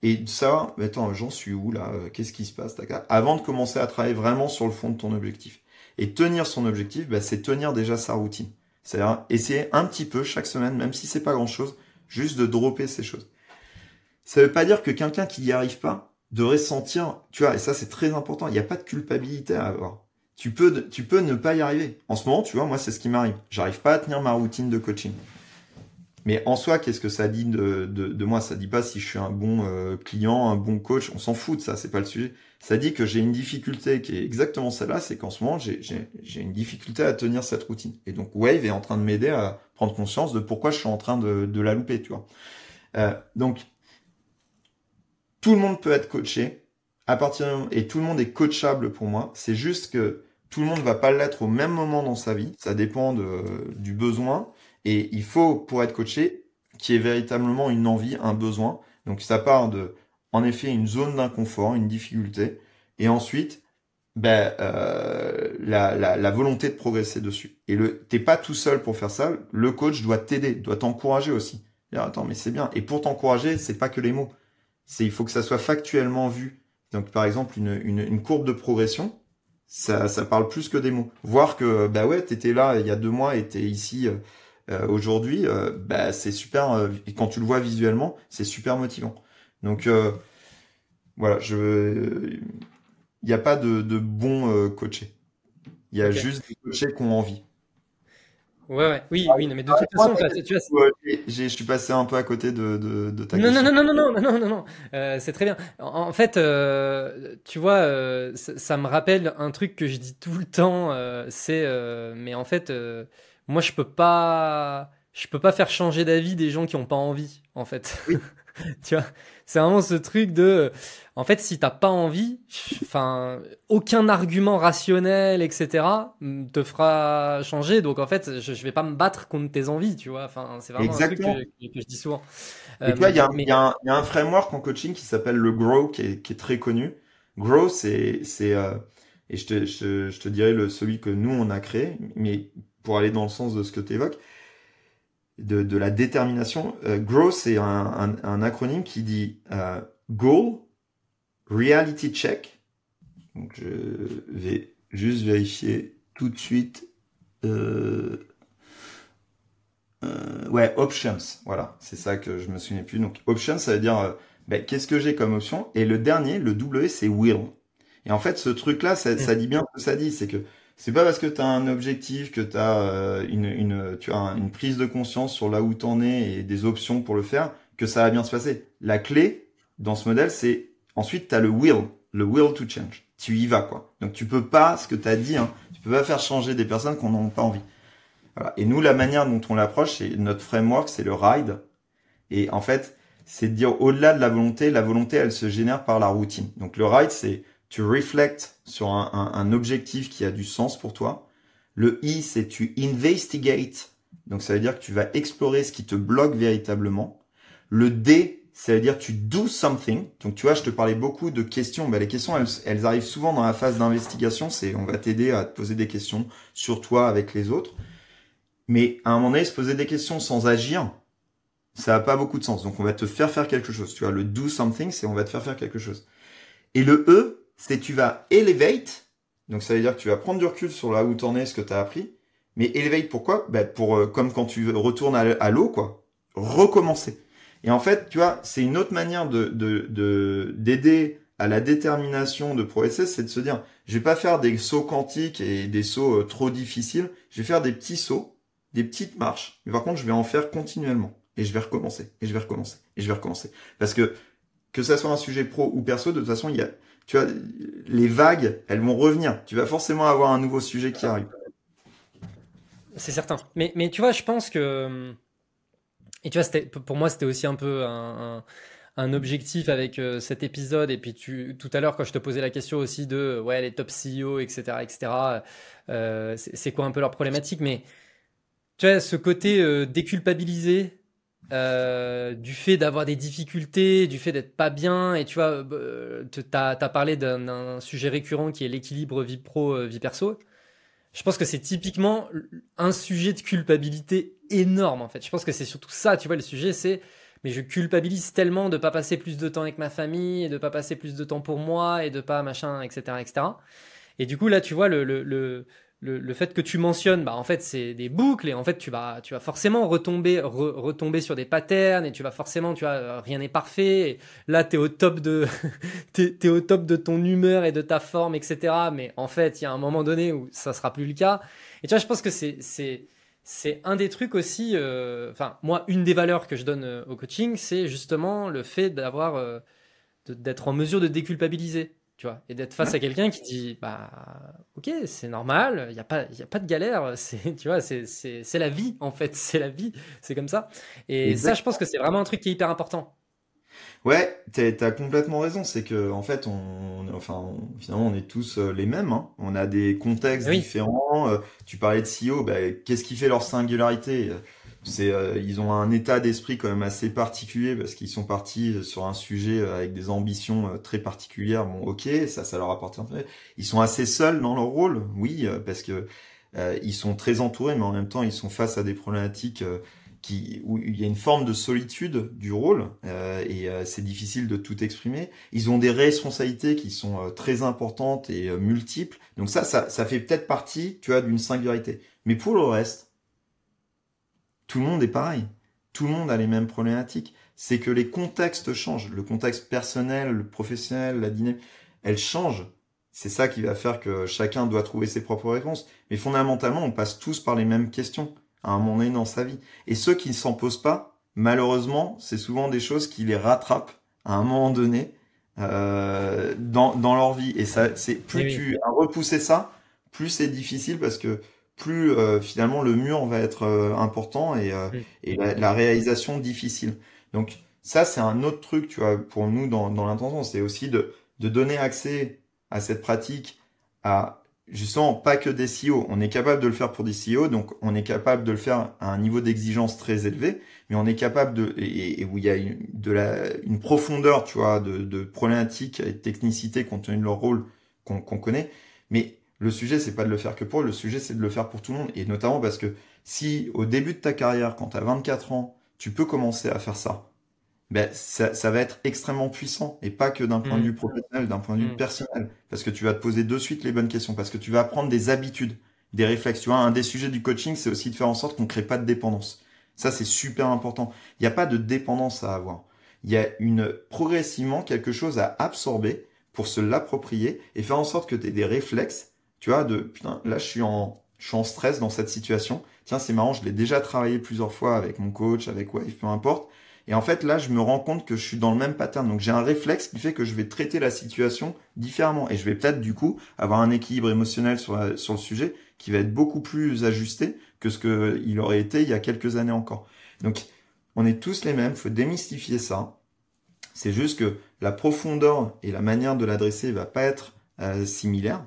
et ça, attends, j'en suis où là euh, Qu'est-ce qui se passe Avant de commencer à travailler vraiment sur le fond de ton objectif. Et tenir son objectif, bah, c'est tenir déjà sa routine. C'est-à-dire essayer un petit peu chaque semaine, même si c'est pas grand-chose, juste de dropper ces choses. Ça veut pas dire que quelqu'un qui n'y arrive pas devrait sentir, tu vois, et ça c'est très important, il n'y a pas de culpabilité à avoir. Tu peux, tu peux ne pas y arriver. En ce moment, tu vois, moi c'est ce qui m'arrive. J'arrive pas à tenir ma routine de coaching. Mais en soi, qu'est-ce que ça dit de, de, moi? Ça dit pas si je suis un bon euh, client, un bon coach. On s'en fout de ça, c'est pas le sujet. Ça dit que j'ai une difficulté qui est exactement celle-là, c'est qu'en ce moment, j'ai une difficulté à tenir cette routine. Et donc Wave est en train de m'aider à prendre conscience de pourquoi je suis en train de, de la louper, tu vois. Euh, donc, tout le monde peut être coaché. À partir et tout le monde est coachable pour moi. C'est juste que tout le monde va pas l'être au même moment dans sa vie. Ça dépend de, du besoin. Et il faut, pour être coaché, qu'il y ait véritablement une envie, un besoin. Donc ça part de, en effet, une zone d'inconfort, une difficulté, et ensuite, ben, euh, la, la, la, volonté de progresser dessus. Et le, t'es pas tout seul pour faire ça. Le coach doit t'aider, doit t'encourager aussi. attends, mais c'est bien. Et pour t'encourager, c'est pas que les mots. C'est, il faut que ça soit factuellement vu. Donc, par exemple, une, une, courbe de progression, ça, ça parle plus que des mots. Voir que, bah ouais, t'étais là il y a deux mois et t'es ici euh, aujourd'hui, euh, bah, c'est super. Euh, quand tu le vois visuellement, c'est super motivant. Donc voilà, je, il n'y a pas de, de bons coachés. Il y a juste des coachés qui ont envie. Ouais, ouais, oui, oui, mais de toute façon, tu vois. Je suis passé un peu à côté de, de, de ta non, question. Non, non, non, non, non, non, non, non, euh, c'est très bien. En, fait, euh, tu vois, euh, ça, ça, me rappelle un truc que je dis tout le temps. c'est, mais en fait, moi je peux pas je peux pas faire changer d'avis des gens qui ont pas envie en fait. Oui. tu vois c'est vraiment ce truc de en fait si t'as pas envie enfin aucun argument rationnel etc te fera changer. Donc en fait je, je vais pas me battre contre tes envies tu vois. Enfin c'est vraiment Exactement. un truc que, que, je dis souvent. Et toi il y, a, y, a y a un framework en coaching qui s'appelle le grow qui est, qui est très connu. Grow c'est c'est euh, et je te, je, je te dirais le celui que nous on a créé mais pour aller dans le sens de ce que tu évoques, de, de, la détermination. Euh, GROW, c'est un, un, un, acronyme qui dit euh, Goal, Reality Check. Donc je vais juste vérifier tout de suite. Euh, euh, ouais, options. Voilà, c'est ça que je me souviens plus. Donc options, ça veut dire euh, ben, qu'est-ce que j'ai comme option? Et le dernier, le W, c'est will. Et en fait, ce truc-là, ça, ça dit bien ce que ça dit, c'est que c'est pas parce que tu as un objectif, que tu as euh, une, une, tu as une prise de conscience sur là où tu en es et des options pour le faire que ça va bien se passer. La clé dans ce modèle, c'est ensuite tu as le will, le will to change. Tu y vas quoi. Donc tu peux pas, ce que tu as dit, hein, tu peux pas faire changer des personnes qui n'en ont pas envie. Voilà. Et nous, la manière dont on l'approche, c'est notre framework, c'est le ride. Et en fait, c'est de dire au-delà de la volonté, la volonté, elle se génère par la routine. Donc le ride, c'est tu reflectes sur un, objectif qui a du sens pour toi. Le I, c'est tu investigate. Donc ça veut dire que tu vas explorer ce qui te bloque véritablement. Le D, ça veut dire tu do something. Donc tu vois, je te parlais beaucoup de questions. Ben, les questions, elles, arrivent souvent dans la phase d'investigation. C'est on va t'aider à te poser des questions sur toi avec les autres. Mais à un moment donné, se poser des questions sans agir, ça n'a pas beaucoup de sens. Donc on va te faire faire quelque chose. Tu vois, le do something, c'est on va te faire faire quelque chose. Et le E, c'est tu vas elevate, donc ça veut dire que tu vas prendre du recul sur là où t'en es, ce que tu as appris, mais elevate pourquoi? Ben Pour euh, comme quand tu retournes à, l'eau, quoi, recommencer. Et en fait, tu vois, c'est une autre manière de d'aider de, à la détermination de progresser, c'est de se dire, je vais pas faire des sauts quantiques et des sauts euh, trop difficiles, je vais faire des petits sauts, des petites marches, mais par contre, je vais en faire continuellement. Et je vais recommencer, et je vais recommencer, et je vais recommencer. Parce que, que ça soit un sujet pro ou perso, de toute façon, il y a, tu vois, les vagues, elles vont revenir. Tu vas forcément avoir un nouveau sujet qui arrive. c'est certain. Mais, mais tu vois, je pense que. Et tu vois, pour moi, c'était aussi un peu un, objectif avec euh, cet épisode. Et puis, tu, tout à l'heure, quand je te posais la question aussi de ouais, les top CEO, etc., etc., c'est quoi un peu leur problématique? Mais tu vois, ce côté euh, déculpabilisé euh, du fait d'avoir des difficultés, du fait d'être pas bien, et tu vois, tu as, parlé d'un sujet récurrent qui est l'équilibre vie pro, vie perso. Je pense que c'est typiquement un sujet de culpabilité énorme en fait. Je pense que c'est surtout ça, tu vois, le sujet c'est mais je culpabilise tellement de pas passer plus de temps avec ma famille et de pas passer plus de temps pour moi et de pas machin, etc., etc. Et du coup là, tu vois le, le le, fait que tu mentionnes, bah en fait c'est des boucles et en fait tu vas tu vas forcément retomber retomber sur des patterns et tu vas forcément tu vois rien n'est parfait. Et là t'es au top de t'es, au top de ton humeur et de ta forme etc. Mais en fait il y a un moment donné où ça sera plus le cas. Et tu vois je pense que c'est c'est c'est un des trucs aussi. Euh, enfin moi une des valeurs que je donne euh, au coaching c'est justement le fait d'avoir euh, d'être en mesure de déculpabiliser et d'être face à quelqu'un qui dit, bah, ok, c'est normal, il n'y a, pas, y a pas de galère, c'est, tu vois, c'est, c'est, la vie, en fait, c'est la vie, c'est comme ça. Et ça, je pense que c'est vraiment un truc qui est hyper important. Ouais, t'as complètement raison. C'est que en fait, on, enfin, finalement, on est tous euh, les mêmes. Hein. On a des contextes différents. Euh, tu parlais de CEO, bah, qu'est-ce qui fait leur singularité? C'est euh, ils ont un état d'esprit quand même assez particulier parce qu'ils sont partis sur un sujet euh, avec des ambitions euh, très particulières. Bon, ok, ça, ça leur peu. Ils sont assez seuls dans leur rôle, oui, parce que ils sont très entourés, mais en même temps, ils sont face à des problématiques qui où il y a une forme de solitude du rôle et c'est difficile de tout exprimer. Ils ont des responsabilités qui sont très importantes et multiples. Donc ça, ça, ça fait peut-être partie, tu vois, d'une singularité. Mais pour le reste tout le monde est pareil. Tout le monde a les mêmes problématiques. C'est que les contextes changent. Le contexte personnel, le professionnel, la dynamique, elle change. C'est ça qui va faire que chacun doit trouver ses propres réponses. Mais fondamentalement, on passe tous par les mêmes questions à un moment donné dans sa vie. Et ceux qui ne s'en posent pas, malheureusement, c'est souvent des choses qui les rattrapent à un moment donné euh, dans, dans leur vie. Et ça, c'est plus tu as repoussé ça, plus c'est difficile parce que plus euh, finalement le mur va être euh, important et, euh, et la, réalisation difficile. Donc ça, c'est un autre truc, tu vois, pour nous dans, dans l'intention, c'est aussi de, de donner accès à cette pratique à justement pas que des CEO. On est capable de le faire pour des CEO, donc on est capable de le faire à un niveau d'exigence très élevé, mais on est capable de et, où il y a une, de la une profondeur, tu vois, de, de problématiques et de technicité compte tenu de leur rôle qu'on connaît, mais le sujet, c'est pas de le faire que pour eux, le sujet, c'est de le faire pour tout le monde. Et notamment parce que si au début de ta carrière, quand tu as 24 ans, tu peux commencer à faire ça, ben, ça, ça va être extrêmement puissant. Et pas que d'un point de mm. vue professionnel, d'un point de vue mm. personnel. Parce que tu vas te poser de suite les bonnes questions. Parce que tu vas apprendre des habitudes, des réflexes. Tu vois, un des sujets du coaching, c'est aussi de faire en sorte qu'on crée pas de dépendance. Ça, c'est super important. Il n'y a pas de dépendance à avoir. Il y a une progressivement quelque chose à absorber pour se l'approprier et faire en sorte que tu aies des réflexes tu vois, de putain, là je suis en, je suis en stress dans cette situation. Tiens, c'est marrant, je l'ai déjà travaillé plusieurs fois avec mon coach, avec Wave, peu importe. Et en fait, là, je me rends compte que je suis dans le même pattern. Donc, j'ai un réflexe qui fait que je vais traiter la situation différemment. Et je vais peut-être, du coup, avoir un équilibre émotionnel sur, sur le sujet qui va être beaucoup plus ajusté que ce qu'il aurait été il y a quelques années encore. Donc, on est tous les mêmes. faut démystifier ça. C'est juste que la profondeur et la manière de l'adresser va pas être euh,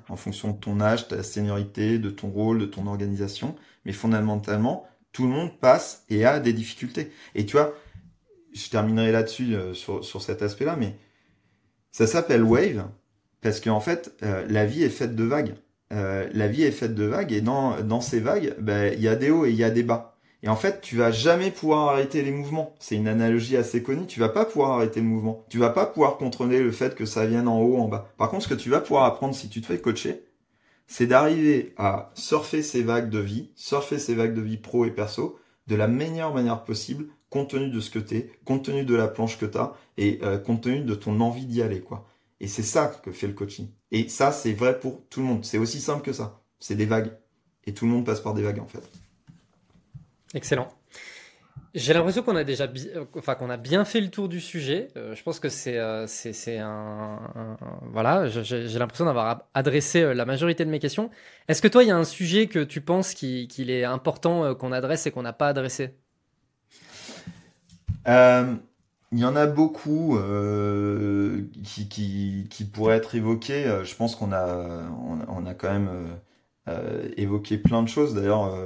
en fonction de ton âge, ta seniorité, de ton rôle, de ton organisation. Mais fondamentalement, tout le monde passe et a des difficultés. Et tu vois, je terminerai là-dessus euh, sur, sur cet aspect-là, mais ça s'appelle Wave parce qu'en fait, euh, la vie est faite de vagues. la vie est faite de vagues et dans, dans ces vagues, ben, il y a des hauts et il y a des bas. Et en fait, tu vas jamais pouvoir arrêter les mouvements. C'est une analogie assez connue. Tu vas pas pouvoir arrêter le mouvement. Tu vas pas pouvoir contrôler le fait que ça vienne en haut, en bas. Par contre, ce que tu vas pouvoir apprendre si tu te fais coacher, c'est d'arriver à surfer ces vagues de vie, surfer ces vagues de vie pro et perso, de la meilleure manière possible, compte tenu de ce que t'es, compte tenu de la planche que t'as, et euh, compte tenu de ton envie d'y aller, quoi. Et c'est ça que fait le coaching. Et ça, c'est vrai pour tout le monde. C'est aussi simple que ça. C'est des vagues. Et tout le monde passe par des vagues, en fait. Excellent. J'ai l'impression qu'on a déjà bien fait le tour du sujet. Euh, je pense que c'est euh, un, voilà, j'ai l'impression d'avoir adressé euh, la majorité de mes questions. Est-ce que toi, il y a un sujet que tu penses qu'il est important qu'on adresse et qu'on n'a pas adressé? Il y en a beaucoup qui, pourraient être évoqués. Je pense qu'on a, on, a quand même euh, évoquer plein de choses. D'ailleurs, euh,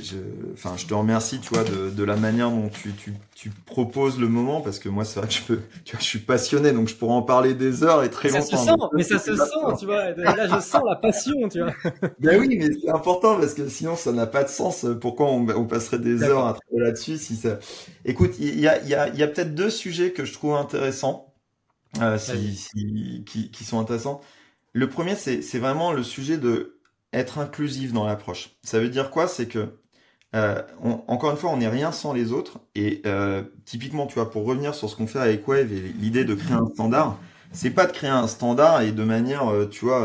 je, enfin, je te remercie, tu vois, de, de la manière dont tu, tu, tu, proposes le moment, parce que moi, c'est vrai que je peux, tu vois, je suis passionné, donc je pourrais en parler des heures et très ça longtemps. Se sent, mais ça se sent, tu vois. Là, je sens la passion, tu vois. Ben oui, mais c'est important parce que sinon, ça n'a pas de sens. Pourquoi on, on passerait des heures à travailler là-dessus si ça... Écoute, il y a, il y a, il y a peut-être deux sujets que je trouve intéressants, euh, si, si, qui, qui sont intéressants. Le premier, c'est vraiment le sujet de être inclusif dans l'approche. Ça veut dire quoi? C'est que, euh, encore une fois, on n'est rien sans les autres. Et euh, typiquement, tu vois, pour revenir sur ce qu'on fait avec Wave et l'idée de créer un standard, c'est pas de créer un standard et de manière, euh, tu vois,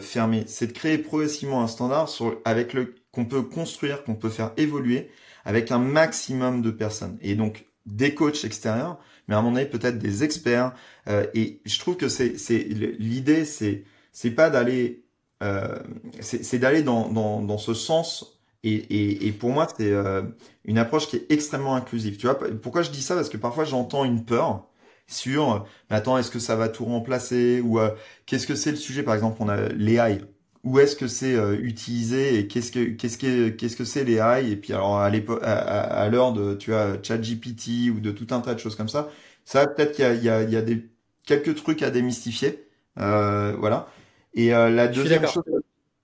fermée. C'est de créer progressivement un standard avec le qu'on peut construire, qu'on peut faire évoluer avec un maximum de personnes. Et donc, des coachs extérieurs, mais à mon avis peut-être des experts. Euh, et je trouve que c'est l'idée, c'est c'est pas d'aller euh, c'est d'aller dans, dans, dans ce sens. Et, et, et pour moi, c'est euh, une approche qui est extrêmement inclusive. Tu vois, pourquoi je dis ça? Parce que parfois j'entends une peur sur, mais attends, est-ce que ça va tout remplacer? Ou euh, qu'est-ce que c'est le sujet? Par exemple, on a l'AI où est-ce que c'est euh, utilisé et qu'est-ce que qu'est-ce que qu'est-ce que c'est les AI et puis alors à l'époque à, l'heure de tu as ChatGPT ou de tout un tas de choses comme ça ça peut-être qu'il y a il y a, il y a des quelques trucs à démystifier euh, voilà. Et euh, la deuxième chose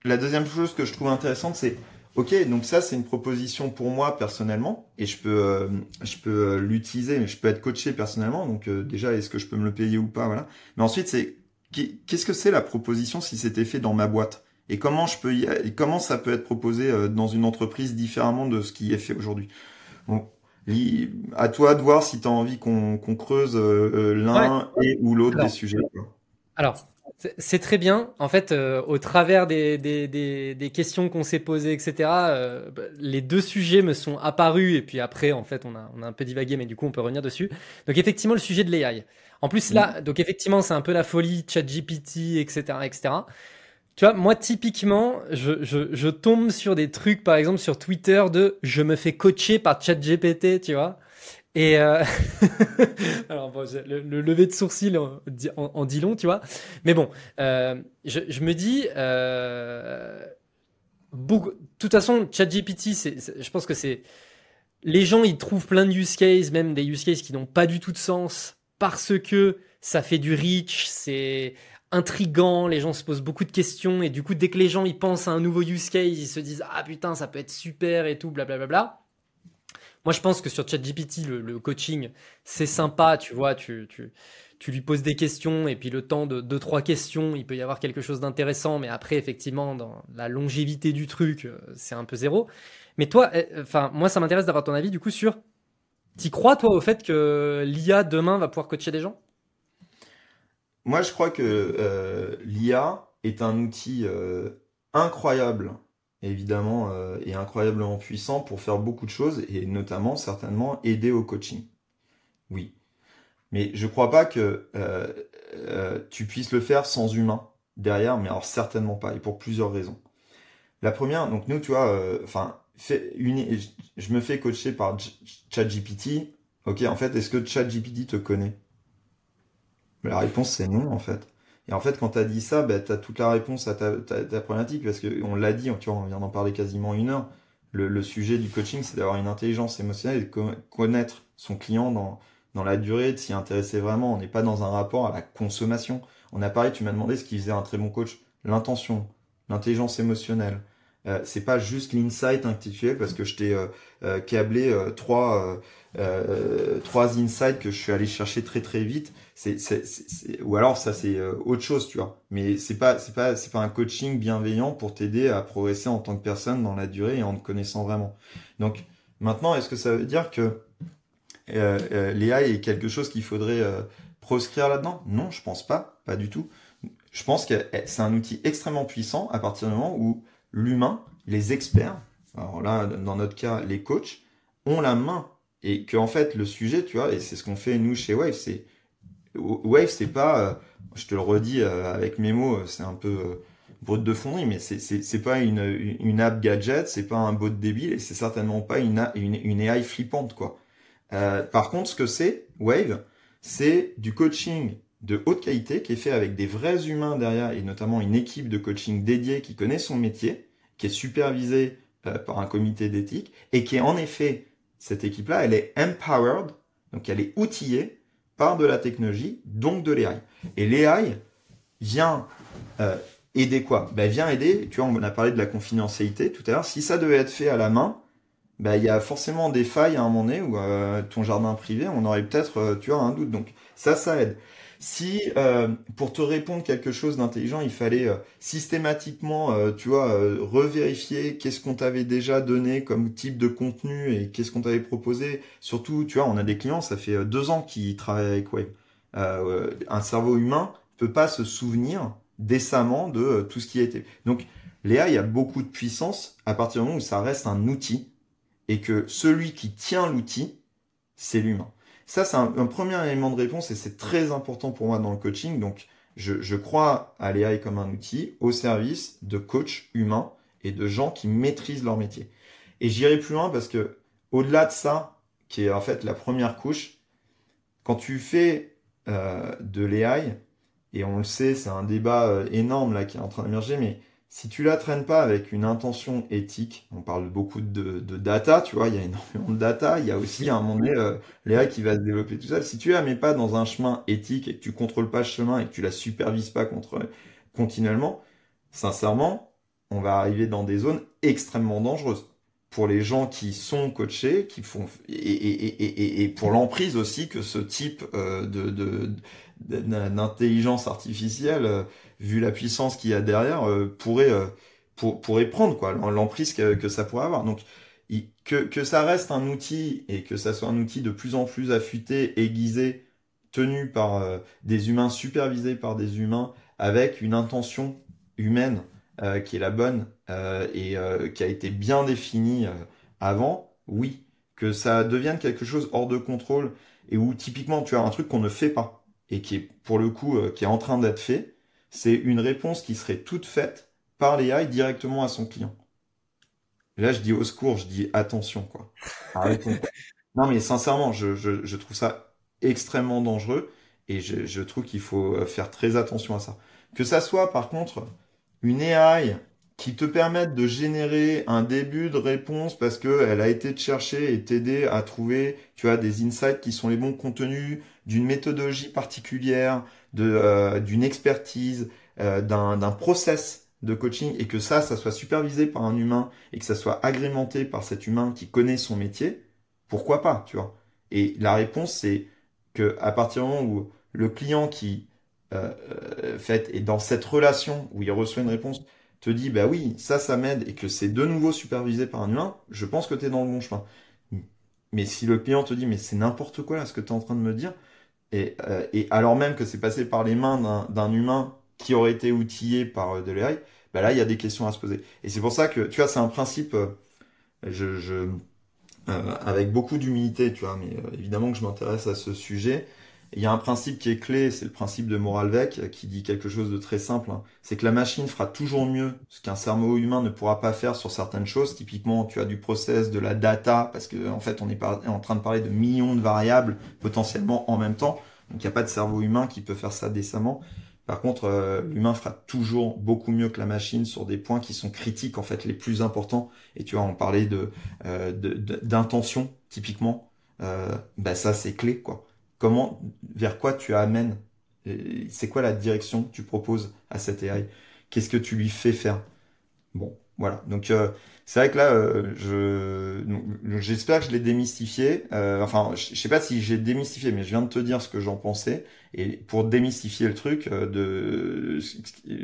la deuxième chose que je trouve intéressante c'est ok donc ça c'est une proposition pour moi personnellement et je peux je peux l'utiliser mais je peux être coaché personnellement donc déjà est-ce que je peux me le payer ou pas voilà. Mais ensuite c'est qu'est-ce que c'est la proposition si c'était fait dans ma boîte? Et comment je peux y, et comment ça peut être proposé euh, dans une entreprise différemment de ce qui est fait aujourd'hui? Bon, à toi de voir si tu as envie qu'on creuse euh, euh, l'un et ou l'autre des sujets. Alors, c'est très bien. En fait, au travers des, des, des, des questions qu'on s'est posées, etc., bah, les deux sujets me sont apparus. Et puis après, en fait, on a, on a un peu divagué, mais du coup, on peut revenir dessus. Donc, effectivement, le sujet de l'AI. En plus, là, donc effectivement, c'est un peu la folie, ChatGPT, etc., etc. Tu vois, moi, typiquement, je, je, tombe sur des trucs, par exemple, sur Twitter de je me fais coacher par ChatGPT, tu vois. Et euh... alors le, le, lever de sourcil en, en, dit long, tu vois. Mais bon, euh, je, je, me dis, euh, de toute façon, ChatGPT, je pense que c'est les gens, ils trouvent plein de use cases, même des use cases qui n'ont pas du tout de sens, parce que ça fait du reach, c'est intrigant, les gens se posent beaucoup de questions et du coup dès que les gens ils pensent à un nouveau use case, ils se disent ah putain ça peut être super et tout blablabla. Bla, bla. Moi je pense que sur ChatGPT le, le coaching c'est sympa, tu vois, tu, tu, tu lui poses des questions et puis le temps de deux trois questions, il peut y avoir quelque chose d'intéressant mais après effectivement dans la longévité du truc, euh, c'est un peu zéro. Mais toi eh, enfin moi ça m'intéresse d'avoir ton avis du coup sur T'y crois, toi, au fait que l'IA demain va pouvoir coacher des gens? Moi, je crois que euh, l'IA est un outil euh, incroyable, évidemment, euh, et incroyablement puissant pour faire beaucoup de choses, et notamment, certainement, aider au coaching. Oui. Mais je crois pas que tu puisses le faire sans humain derrière, mais alors certainement pas, et pour plusieurs raisons. La première, donc nous, tu vois, enfin, je me fais coacher par ChatGPT. Ok, en fait, est-ce que ChatGPT te connaît? La réponse, c'est non, en fait. Et en fait, quand tu as dit ça, bah, tu as toute la réponse à ta, problématique, parce qu'on l'a dit, tu vois, on vient d'en parler quasiment une heure. Le, sujet du coaching, c'est d'avoir une intelligence émotionnelle et de connaître son client dans, dans la durée, de s'y intéresser vraiment. On n'est pas dans un rapport à la consommation. On a parlé, tu m'as demandé ce qui faisait un très bon coach. L'intention, l'intelligence émotionnelle, euh, c'est pas juste l'insight intellectuel parce que je t'ai euh, euh, câblé euh, trois euh, trois insights que je suis allé chercher très très vite. C'est, ou alors ça c'est autre chose, tu vois. Mais c'est pas c'est pas c'est pas un coaching bienveillant pour t'aider à progresser en tant que personne dans la durée et en te connaissant vraiment. Donc maintenant, est-ce que ça veut dire que l'AI est quelque chose qu'il faudrait proscrire là-dedans? Non, je pense pas, pas du tout. Je pense que c'est un outil extrêmement puissant à partir du moment où l'humain, les experts, alors là, dans notre cas, les coachs, ont la main et que en fait le sujet, tu vois, et c'est ce qu'on fait nous chez Wave, c'est Wave, c'est pas, euh, je te le redis euh, avec mes mots, c'est un peu euh, brut de fonderie, mais c'est c'est pas une, une app gadget, c'est pas un bot débile et c'est certainement pas une, une, une AI flippante quoi. par contre, ce que c'est Wave, c'est du coaching de haute qualité qui est fait avec des vrais humains derrière et notamment une équipe de coaching dédiée qui connaît son métier, qui est supervisée par un comité d'éthique et qui est en effet cette équipe-là, elle est empowered, donc elle est outillée par de la technologie, donc de l'AI. Et l'AI vient euh, aider quoi? Ben, Vient aider, tu vois, on a parlé de la confidentialité tout à l'heure, si ça devait être fait à la main, ben, il y a forcément des failles à un moment donné, ou euh, ton jardin privé, on aurait peut-être, euh, tu vois, un doute. Donc ça, ça aide. Si euh, pour te répondre quelque chose d'intelligent, il fallait euh, systématiquement, euh, tu vois, revérifier qu'est-ce qu'on t'avait déjà donné comme type de contenu et qu'est-ce qu'on t'avait proposé. Surtout, tu vois, on a des clients, ça fait deux ans qu'ils travaillent avec Wave. un cerveau humain peut pas se souvenir décemment de tout ce qui a été. Donc, Léa, il y a beaucoup de puissance à partir du moment où ça reste un outil et que celui qui tient l'outil, c'est l'humain. Ça, c'est un, premier élément de réponse et c'est très important pour moi dans le coaching. Donc, je, je crois à l'AI comme un outil au service de coachs humains et de gens qui maîtrisent leur métier. Et j'irai plus loin parce que au-delà de ça, qui est en fait la première couche, quand tu fais euh, de l'AI, et on le sait, c'est un débat euh, énorme là qui est en train d'émerger, mais si tu la traînes pas avec une intention éthique, on parle beaucoup de, data, tu vois, il y a énormément de data, il y a aussi un moment donné euh, Léa qui va se développer tout ça. Si tu la mets pas dans un chemin éthique et que tu contrôles pas le chemin et que tu la supervises pas contre, continuellement, sincèrement, on va arriver dans des zones extrêmement dangereuses pour les gens qui sont coachés, qui font et, pour l'emprise aussi que ce type euh, de d'intelligence artificielle euh, vu la puissance qu'il y a derrière, euh, pourrait, euh, pour, pourrait prendre quoi, l'emprise que, que, ça pourrait avoir. Donc, que, que ça reste un outil et que ça soit un outil de plus en plus affûté, aiguisé, tenu par euh, des humains, supervisé par des humains, avec une intention humaine qui est la bonne et qui a été bien définie avant, oui. Que ça devienne quelque chose hors de contrôle et où typiquement tu as un truc qu'on ne fait pas et qui est pour le coup qui est en train d'être fait, c'est une réponse qui serait toute faite par l'AI directement à son client. là, je dis au secours, je dis attention, quoi. non, mais sincèrement, je, trouve ça extrêmement dangereux et je, trouve qu'il faut euh, faire très attention à ça. Que ça soit, par contre, une AI qui te permette de générer un début de réponse parce qu'elle a été te chercher et t'aider à trouver, tu as des insights qui sont les bons contenus, d'une méthodologie particulière, d'une expertise, euh, d'un process de coaching et que ça, ça soit supervisé par un humain et que ça soit agrémenté par cet humain qui connaît son métier, pourquoi pas, tu vois? Et la réponse, c'est que à partir du moment où le client qui euh, euh fait est dans cette relation où il reçoit une réponse te dit bah oui ça ça m'aide et que c'est de nouveau supervisé par un humain, je pense que tu es dans le bon chemin. Mais si le client te dit mais c'est n'importe quoi là ce que tu es en train de me dire, euh, et, alors même que c'est passé par les mains d'un humain qui aurait été outillé par euh, de l'AI, bah là, il y a des questions à se poser. Et c'est pour ça que, tu vois, c'est un principe, euh, je, avec beaucoup d'humilité, tu vois, mais évidemment que je m'intéresse à ce sujet. Il y a un principe qui est clé, c'est le principe de Moralvec, qui dit quelque chose de très simple. Hein. C'est que la machine fera toujours mieux ce qu'un cerveau humain ne pourra pas faire sur certaines choses. Typiquement, tu as du process, de la data, parce que en fait, on est en train de parler de millions de variables potentiellement en même temps. Donc, il n'y a pas de cerveau humain qui peut faire ça décemment. Par contre, euh, l'humain fera toujours beaucoup mieux que la machine sur des points qui sont critiques, en fait, les plus importants. Et tu vois, on parlait de euh, d'intention, typiquement. Euh, bah ça, c'est clé, quoi comment, vers quoi tu amènes C'est quoi la direction que tu proposes à cette AI Qu'est-ce que tu lui fais faire? Bon, voilà. Donc euh, c'est vrai que là, euh, je j'espère que je l'ai démystifié. Euh, enfin, je sais pas si j'ai démystifié, mais je viens de te dire ce que j'en pensais. Et pour démystifier le truc, de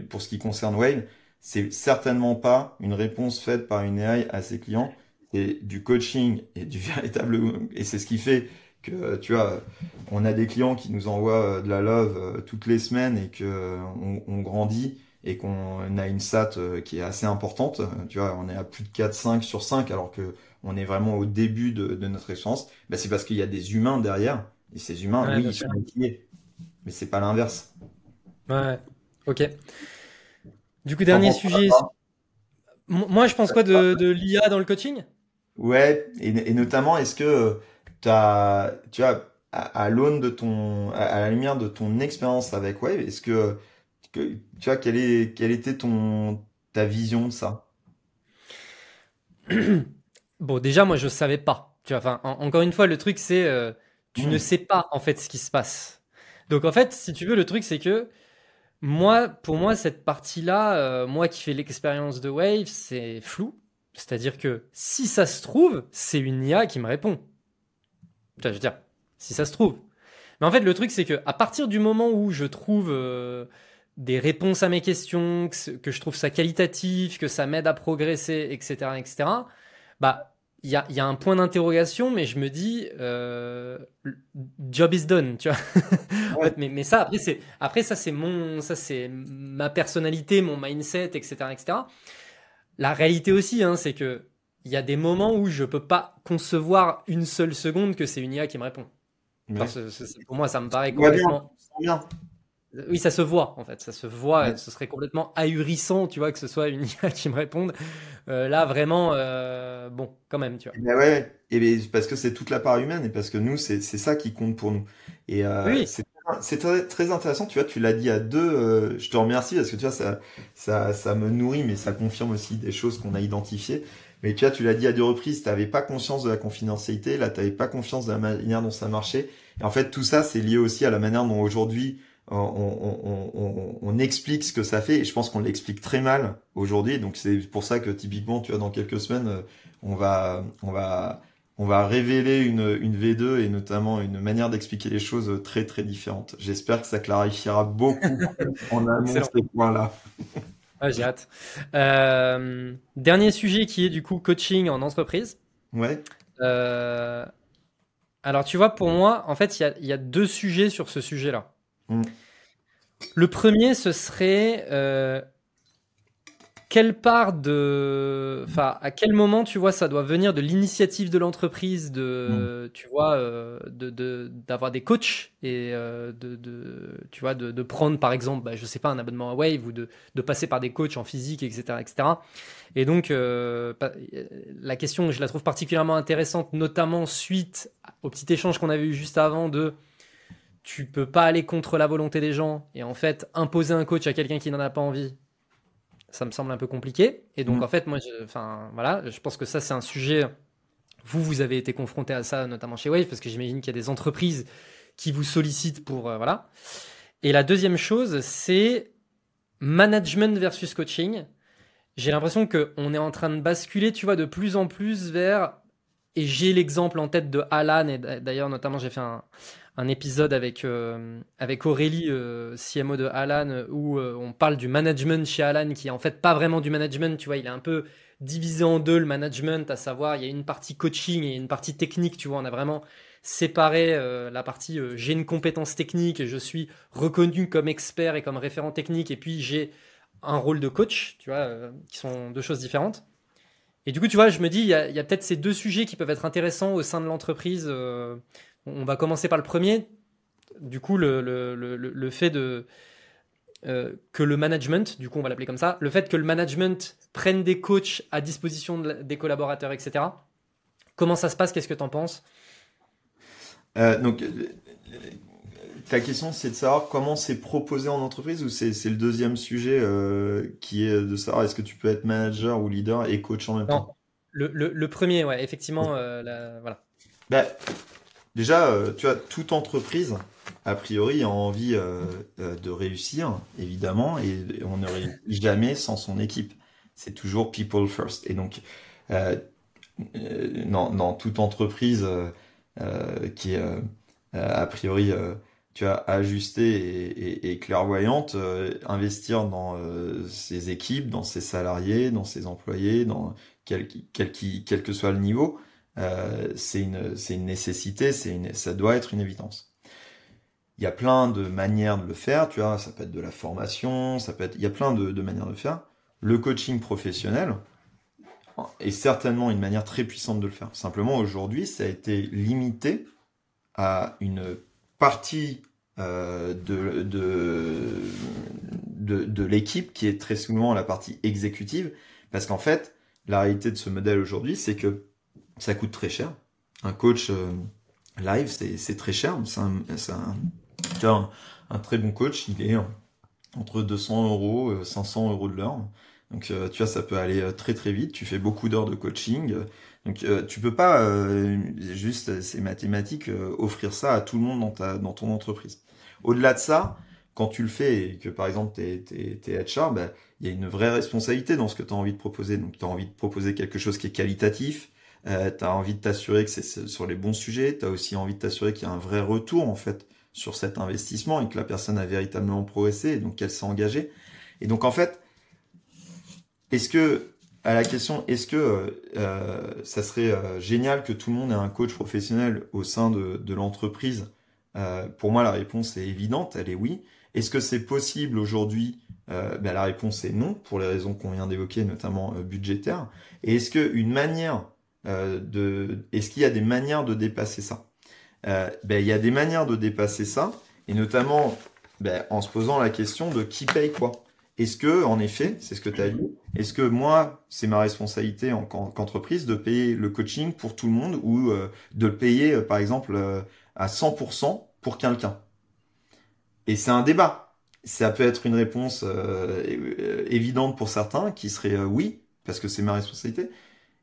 pour ce qui concerne Wave, c'est certainement pas une réponse faite par une AI à ses clients. C'est du coaching et du véritable et c'est ce qui fait que tu vois, on a des clients qui nous envoient euh, de la love euh, toutes les semaines et que euh, on, grandit et qu'on a une SAT qui est assez importante. Tu vois, on est à plus de 4, 5 sur 5 alors que on est vraiment au début de, notre expérience, bah, c'est parce qu'il y a des humains derrière. Et ces humains, oui, ils sont motivés. Mais c'est pas l'inverse. Ouais, ok. Du coup, dernier sujet. Moi, je pense quoi de, l'IA dans le coaching? Ouais, et, notamment, est-ce que as, tu as, à, l'aune de ton, à, la lumière de ton expérience avec Wave, est-ce que, que, tu vois, quelle, est, quelle était ton, ta vision de ça? Bon, déjà, moi, je savais pas. Tu vois, enfin, encore une fois, le truc, c'est euh, tu ne hmm. sais pas en fait ce qui se passe. Donc, en fait, si tu veux, le truc, c'est que moi, pour moi, cette partie-là, euh, moi qui fais l'expérience de Wave, c'est flou. C'est-à-dire que si ça se trouve, c'est une IA qui me répond. Je veux dire, si ça se trouve. Mais en fait, le truc, c'est que à partir du moment où je trouve euh, des réponses à mes questions, que, je trouve ça qualitatif, que ça m'aide à progresser, etc., etc., bah, il y a, un point d'interrogation, mais je me dis, euh, job is done, tu vois. mais, mais ça, après, c'est, après ça, c'est mon, ça, c'est ma personnalité, mon mindset, etc., etc. La réalité aussi, hein, c'est que il y a des moments où je peux pas concevoir une seule seconde que c'est une IA qui me répond. Parce que pour moi, ça me paraît complètement. Bien. Oui, ça se voit en fait, ça se voit. Ce serait complètement ahurissant, tu vois, que ce soit une IA qui me réponde. Euh, là, vraiment, euh, bon, quand même, tu vois. Ben ouais, et ben, parce que c'est toute la part humaine et parce que nous, c'est ça qui compte pour nous. Et euh, oui. c'est très, très, intéressant, tu vois, tu l'as dit à deux. je te remercie parce que tu vois, ça, ça, ça me nourrit, mais ça confirme aussi des choses qu'on a identifiées. Mais tu vois, tu l'as dit à deux reprises, tu n'avais pas conscience de la confidentialité, là, tu n'avais pas confiance de la manière dont ça marchait. Et en fait, tout ça, c'est lié aussi à la manière dont aujourd'hui on, explique ce que ça fait et je pense qu'on l'explique très mal aujourd'hui. Donc c'est pour ça que typiquement, tu vois, dans quelques semaines, euh, on va, on va, on va révéler une, une V2 et notamment une manière d'expliquer les choses très très différente. J'espère que ça clarifiera beaucoup en amont ces points-là. J'ai hâte. Euh, dernier sujet qui est du coup coaching en entreprise. Ouais. Euh, alors tu vois, pour moi, en fait, il y y a, deux sujets sur ce sujet-là. Mm. Le premier, ce serait euh, quelle part de, enfin, à quel moment tu vois ça doit venir de l'initiative de l'entreprise de, mm. tu vois, euh, de d'avoir des coachs et euh, de, de, tu vois, de, de prendre par exemple, bah, je sais pas, un abonnement à Wave ou de, de passer par des coachs en physique, etc., etc. Et donc la question, je la trouve particulièrement intéressante, notamment suite au petit échange qu'on avait eu juste avant de tu peux pas aller contre la volonté des gens et en fait imposer un coach à quelqu'un qui n'en a pas envie. Ça me semble un peu compliqué. Et donc, mm. en fait, moi, je, enfin, voilà, je pense que ça, c'est un sujet. Vous, vous avez été confronté à ça, notamment chez Wave, parce que j'imagine qu'il y a des entreprises qui vous sollicitent pour. Euh, voilà. Et la deuxième chose, c'est management versus coaching. J'ai l'impression qu'on est en train de basculer, tu vois, de plus en plus vers. Et j'ai l'exemple en tête de Alan, et d'ailleurs, notamment, j'ai fait un, un épisode avec, euh, avec Aurélie, euh, CMO de Alan, où euh, on parle du management chez Alan, qui est en fait pas vraiment du management, tu vois, il est un peu divisé en deux le management, à savoir il y a une partie coaching et une partie technique, tu vois, on a vraiment séparé la partie j'ai une compétence technique et je suis reconnu comme expert et comme référent technique, et puis j'ai un rôle de coach, tu vois, qui sont deux choses différentes. Et du coup, tu vois, je me dis, il y a, a peut-être ces deux sujets qui peuvent être intéressants au sein de l'entreprise on va commencer par le premier. Du coup, le, fait de, euh, que le management, du coup on va l'appeler comme ça, le fait que le management prenne des coachs à disposition des collaborateurs, etc. Comment ça se passe? Qu'est-ce que tu en penses? Euh, Donc, ta question c'est de savoir comment c'est proposé en entreprise ou c'est le deuxième sujet euh, qui est de savoir est-ce que tu peux être manager ou leader et coach en même temps? Le, premier, ouais, effectivement, voilà. Bah, Déjà, euh, tu vois, toute entreprise, a priori, a envie euh, euh, de réussir, évidemment, et on ne réussit jamais sans son équipe. C'est toujours people first. Et donc, dans, toute entreprise qui est, a priori, tu as ajusté et, clairvoyante, investir dans ses équipes, dans ses salariés, dans ses employés, dans quel, que soit le niveau, c'est une, une, nécessité, une, ça doit être une évidence. Il y a plein de manières de le faire, tu vois, ça peut être de la formation, ça peut être, il y a plein de, de manières de le faire. Le coaching professionnel, est certainement une manière très puissante de le faire. Simplement, aujourd'hui, ça a été limité à une partie euh, de, de, de, l'équipe qui est très souvent la partie exécutive. Parce qu'en fait, la réalité de ce modèle aujourd'hui, c'est que ça coûte très cher. Un coach euh, live, c'est très cher. C'est un, un, un, très bon coach, il est entre 200 euros, 500 euh, euros de l'heure. Donc tu vois, ça peut aller très très vite. Tu fais beaucoup d'heures de coaching. Donc euh, tu peux pas euh, juste c'est mathématique euh, offrir ça à tout le monde dans ta dans ton entreprise. Au-delà de ça, quand tu le fais et que par exemple tu es, HR, ben, il y a une vraie responsabilité dans ce que tu as envie de proposer. Donc tu as envie de proposer quelque chose qui est qualitatif, euh, tu as envie de t'assurer que c'est sur les bons sujets, tu as aussi envie de t'assurer qu'il y a un vrai retour en fait sur cet investissement et que la personne a véritablement progressé et donc qu'elle s'est engagée. Et donc en fait, est-ce que à la question est-ce que euh, euh, ça serait euh, génial que tout le monde ait un coach professionnel au sein de, de l'entreprise? Pour moi, la réponse est évidente, elle est oui. Est-ce que c'est possible aujourd'hui? Ben, La réponse est non, pour les raisons qu'on vient d'évoquer, notamment budgétaires. Et est-ce que une manière de, est-ce qu'il y a des manières de dépasser ça? Ben, il y a des manières de dépasser ça, et notamment ben, en se posant la question de qui paye quoi. Est-ce que, en effet, c'est ce que tu as dit, est-ce que moi, c'est ma responsabilité en qu'entreprise de payer le coaching pour tout le monde ou euh, de le payer, euh, par exemple, euh, à 100% pour quelqu'un? Et c'est un débat. Ça peut être une réponse évidente pour certains qui serait oui, parce que c'est ma responsabilité.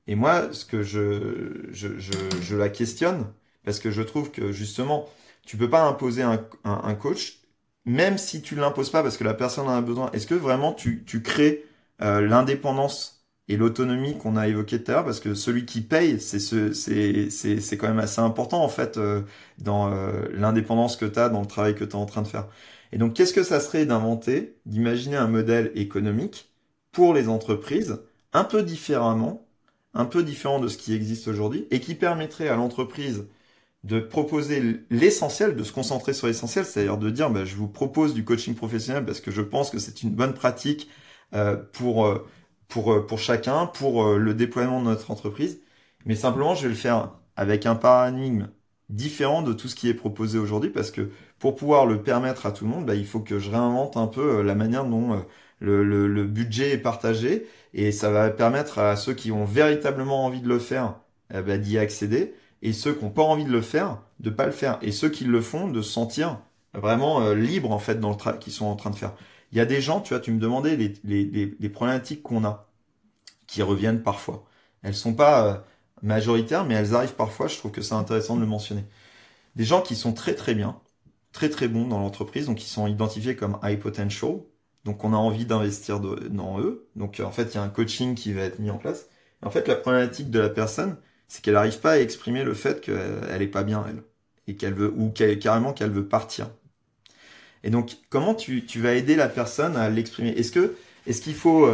Et moi, ce que je, je, je, la questionne, parce que je trouve que justement, tu peux pas imposer un, un coach même si tu l'imposes pas parce que la personne en a besoin, est-ce que vraiment tu, tu crées euh, l'indépendance et l'autonomie qu'on a évoqué tout à l'heure? Parce que celui qui paye, c'est ce, c'est, c'est, c'est quand même assez important en fait euh, dans euh, l'indépendance que tu as, dans le travail que tu es en train de faire. Et donc, qu'est-ce que ça serait d'inventer, d'imaginer un modèle économique pour les entreprises un peu différemment, un peu différent de ce qui existe aujourd'hui, et qui permettrait à l'entreprise de proposer l'essentiel, de se concentrer sur l'essentiel, c'est-à-dire de dire, bah, je vous propose du coaching professionnel parce que je pense que c'est une bonne pratique euh, pour, euh, pour, euh, pour chacun, pour le déploiement de notre entreprise. Mais simplement, je vais le faire avec un paradigme différent de tout ce qui est proposé aujourd'hui parce que pour pouvoir le permettre à tout le monde, bah, il faut que je réinvente un peu la manière dont le, le, budget est partagé et ça va permettre à ceux qui ont véritablement envie de le faire eh ben, d'y accéder et ceux qui n'ont pas envie de le faire, de pas le faire, et ceux qui le font, de se sentir vraiment euh, libres en fait dans le travail qu'ils sont en train de faire. Il y a des gens, tu vois, tu me demandais les, les, les, problématiques qu'on a, qui reviennent parfois. Elles sont pas euh, majoritaires, mais elles arrivent parfois. Je trouve que c'est intéressant de le mentionner. Des gens qui sont très très bien, très très bons dans l'entreprise, donc qui sont identifiés comme high potential, donc on a envie d'investir dans eux. Donc en fait, il y a un coaching qui va être mis en place. en fait, la problématique de la personne, c'est qu'elle n'arrive pas à exprimer le fait qu'elle est pas bien elle et qu'elle veut ou carrément qu'elle veut partir. Et donc comment tu, tu vas aider la personne à l'exprimer? Est-ce que est-ce qu'il faut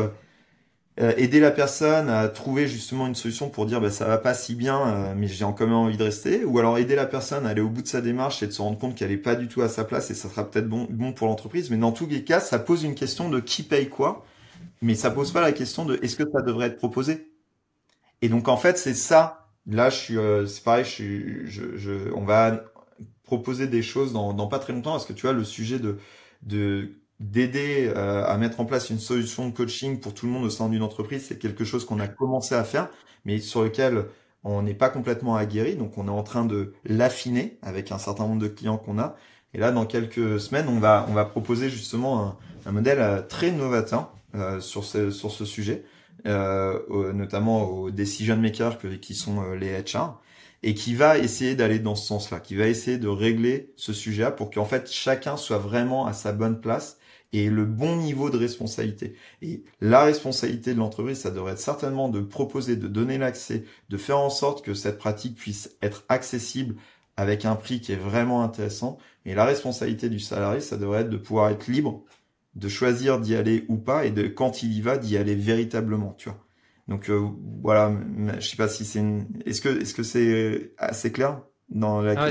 euh, aider la personne à trouver justement une solution pour dire bah, ça va pas si bien euh, mais j'ai encore même envie de rester. Ou alors aider la personne à aller au bout de sa démarche et de se rendre compte qu'elle est pas du tout à sa place et ça sera peut-être bon, bon pour l'entreprise. Mais dans tous les cas ça pose une question de qui paye quoi. Mais ça pose pas la question de est-ce que ça devrait être proposé. Et donc en fait c'est ça. Là, je suis, euh, c'est pareil, je je, je, on va proposer des choses dans, dans pas très longtemps parce que tu vois le sujet de de d'aider euh, à mettre en place une solution de coaching pour tout le monde au sein d'une entreprise, c'est quelque chose qu'on a commencé à faire, mais sur lequel on n'est pas complètement aguerri, donc on est en train de l'affiner avec un certain nombre de clients qu'on a. Et là, dans quelques semaines, on va on va proposer justement un, un modèle euh, très novateur euh, sur ce sur ce sujet euh, notamment aux decision makers qui sont euh, les HR, et qui va essayer d'aller dans ce sens-là, qui va essayer de régler ce sujet-là pour qu'en fait chacun soit vraiment à sa bonne place et le bon niveau de responsabilité. Et la responsabilité de l'entreprise, ça devrait être certainement de proposer, de donner l'accès, de faire en sorte que cette pratique puisse être accessible avec un prix qui est vraiment intéressant. Et la responsabilité du salarié, ça devrait être de pouvoir être libre de choisir d'y aller ou pas et de quand il y va d'y aller véritablement, tu vois. Donc euh, voilà, je sais pas si c'est une... est-ce que est-ce que c'est assez clair? Ah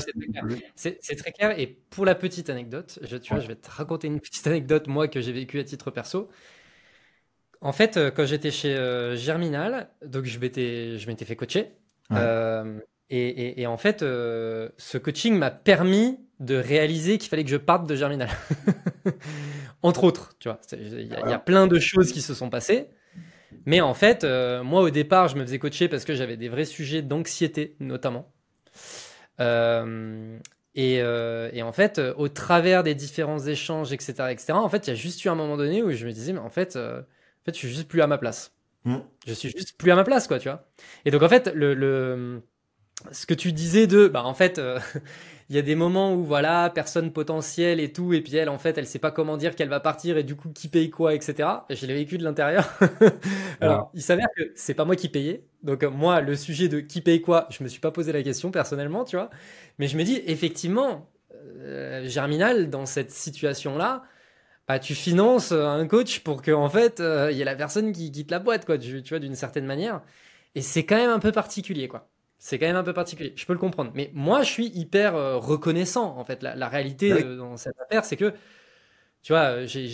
c'est, très clair. Et pour la petite anecdote, je, tu vois, je vais te raconter une petite anecdote moi que j'ai vécue à titre perso. En fait, euh, quand j'étais chez euh, Germinal, donc je m'étais, je m'étais fait coacher. Euh, et, en fait, ce coaching m'a permis de réaliser qu'il fallait que je parte de Germinal. Entre autres, tu vois. Il y, a plein de choses qui se sont passées. Mais en fait, moi, au départ, je me faisais coacher parce que j'avais des vrais sujets d'anxiété, notamment. Et, et, en fait, au travers des différents échanges, etc., etc., en fait, il y a juste eu un moment donné où je me disais, mais en fait, en fait, je suis juste plus à ma place. Hmm. Je suis juste plus à ma place, quoi, tu vois. Et donc, en fait, le, le ce que tu disais de, bah, en fait, euh, il y a des moments où, voilà, personne potentielle et tout, et puis elle, en fait, elle sait pas comment dire qu'elle va partir, et du coup, qui paye quoi, etc. Et je l'ai vécu de l'intérieur. Alors, il s'avère que c'est pas moi qui payais. Donc, moi, le sujet de qui paye quoi, je me suis pas posé la question personnellement, tu vois. Mais je me dis, effectivement, euh, Germinal, dans cette situation-là, bah, tu finances euh, un coach pour que en fait euh, il y ait la personne qui quitte la boîte quoi tu, vois d'une certaine manière et c'est quand même un peu particulier quoi c'est quand même un peu particulier je peux le comprendre mais moi je suis hyper euh, reconnaissant en fait la, réalité dans cette affaire c'est que tu vois j'ai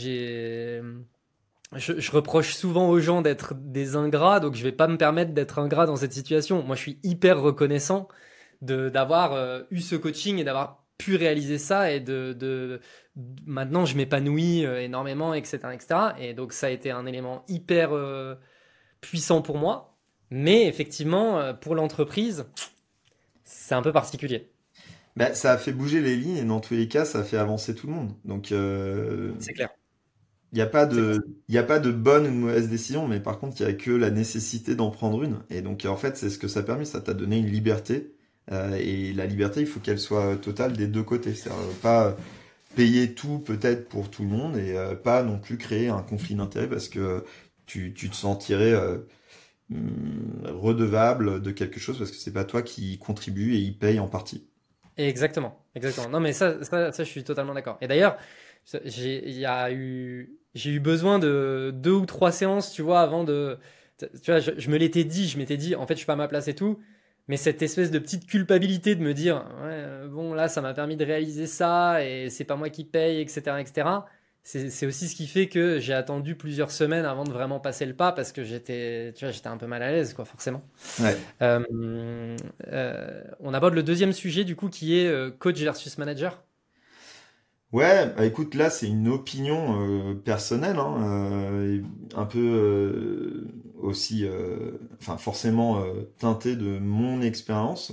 je, je, reproche souvent aux gens d'être des ingrats donc je vais pas me permettre d'être ingrat dans cette situation moi je suis hyper reconnaissant de d'avoir eu ce coaching et d'avoir pu réaliser ça et de, de, maintenant je m'épanouis euh, énormément, etc., etc. Et donc ça a été un élément hyper euh, puissant pour moi. Mais effectivement, euh, pour l'entreprise, c'est un peu particulier. Bah, ça a fait bouger les lignes et dans tous les cas, ça a fait avancer tout le monde. Donc c'est clair. Il n'y a pas de, a pas de bonne ou de mauvaise décision, mais par contre, il n'y a que la nécessité d'en prendre une. Et donc, en fait, c'est ce que ça a permis. Ça t'a donné une liberté. et la liberté, il faut qu'elle soit totale des deux côtés. C'est-à-dire pas payer tout peut-être pour tout le monde et euh, pas non plus créer un conflit d'intérêts parce que tu, tu te sentirais euh, redevable de quelque chose parce que c'est pas toi qui contribue et y paye en partie. Exactement, exactement. Non mais ça, ça, ça je suis totalement d'accord. Et d'ailleurs, j'ai eu eu besoin de deux ou trois séances, tu vois, avant de tu vois, je, me l'étais dit, je m'étais dit en fait, je suis pas à ma place et tout mais cette espèce de petite culpabilité de me dire bon là ça m'a permis de réaliser ça et c'est pas moi qui paye etc etc c'est aussi ce qui fait que j'ai attendu plusieurs semaines avant de vraiment passer le pas parce que j'étais tu vois j'étais un peu mal à l'aise quoi forcément ouais. euh, euh, on aborde le deuxième sujet du coup qui est euh, coach versus manager Ouais, bah écoute, là c'est une opinion euh, personnelle, hein, un peu aussi, enfin forcément teintée de mon expérience.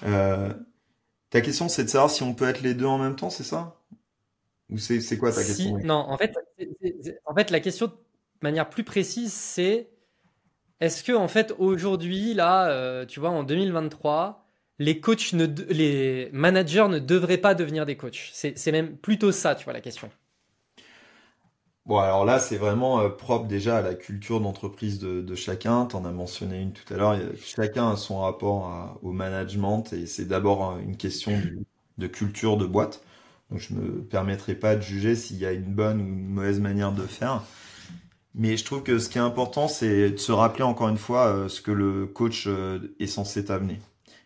ta question c'est de savoir si on peut être les deux en même temps, c'est ça? Ou c'est quoi ta question Non, en fait, en fait, la question de manière plus précise, c'est est-ce que en fait aujourd'hui, là, tu vois, en 2023 les coachs ne, les managers ne devraient pas devenir des coachs? C'est même plutôt ça, tu vois, la question. Bon, alors là, c'est vraiment euh, propre déjà à la culture d'entreprise de, chacun. Tu en as mentionné une tout à l'heure. Chacun a son rapport au management et c'est d'abord euh, une question de culture de boîte. Donc, je me permettrai pas de juger s'il y a une bonne ou une mauvaise manière de faire. Mais je trouve que ce qui est important, c'est de se rappeler encore une fois euh, ce que le coach est censé t'amener.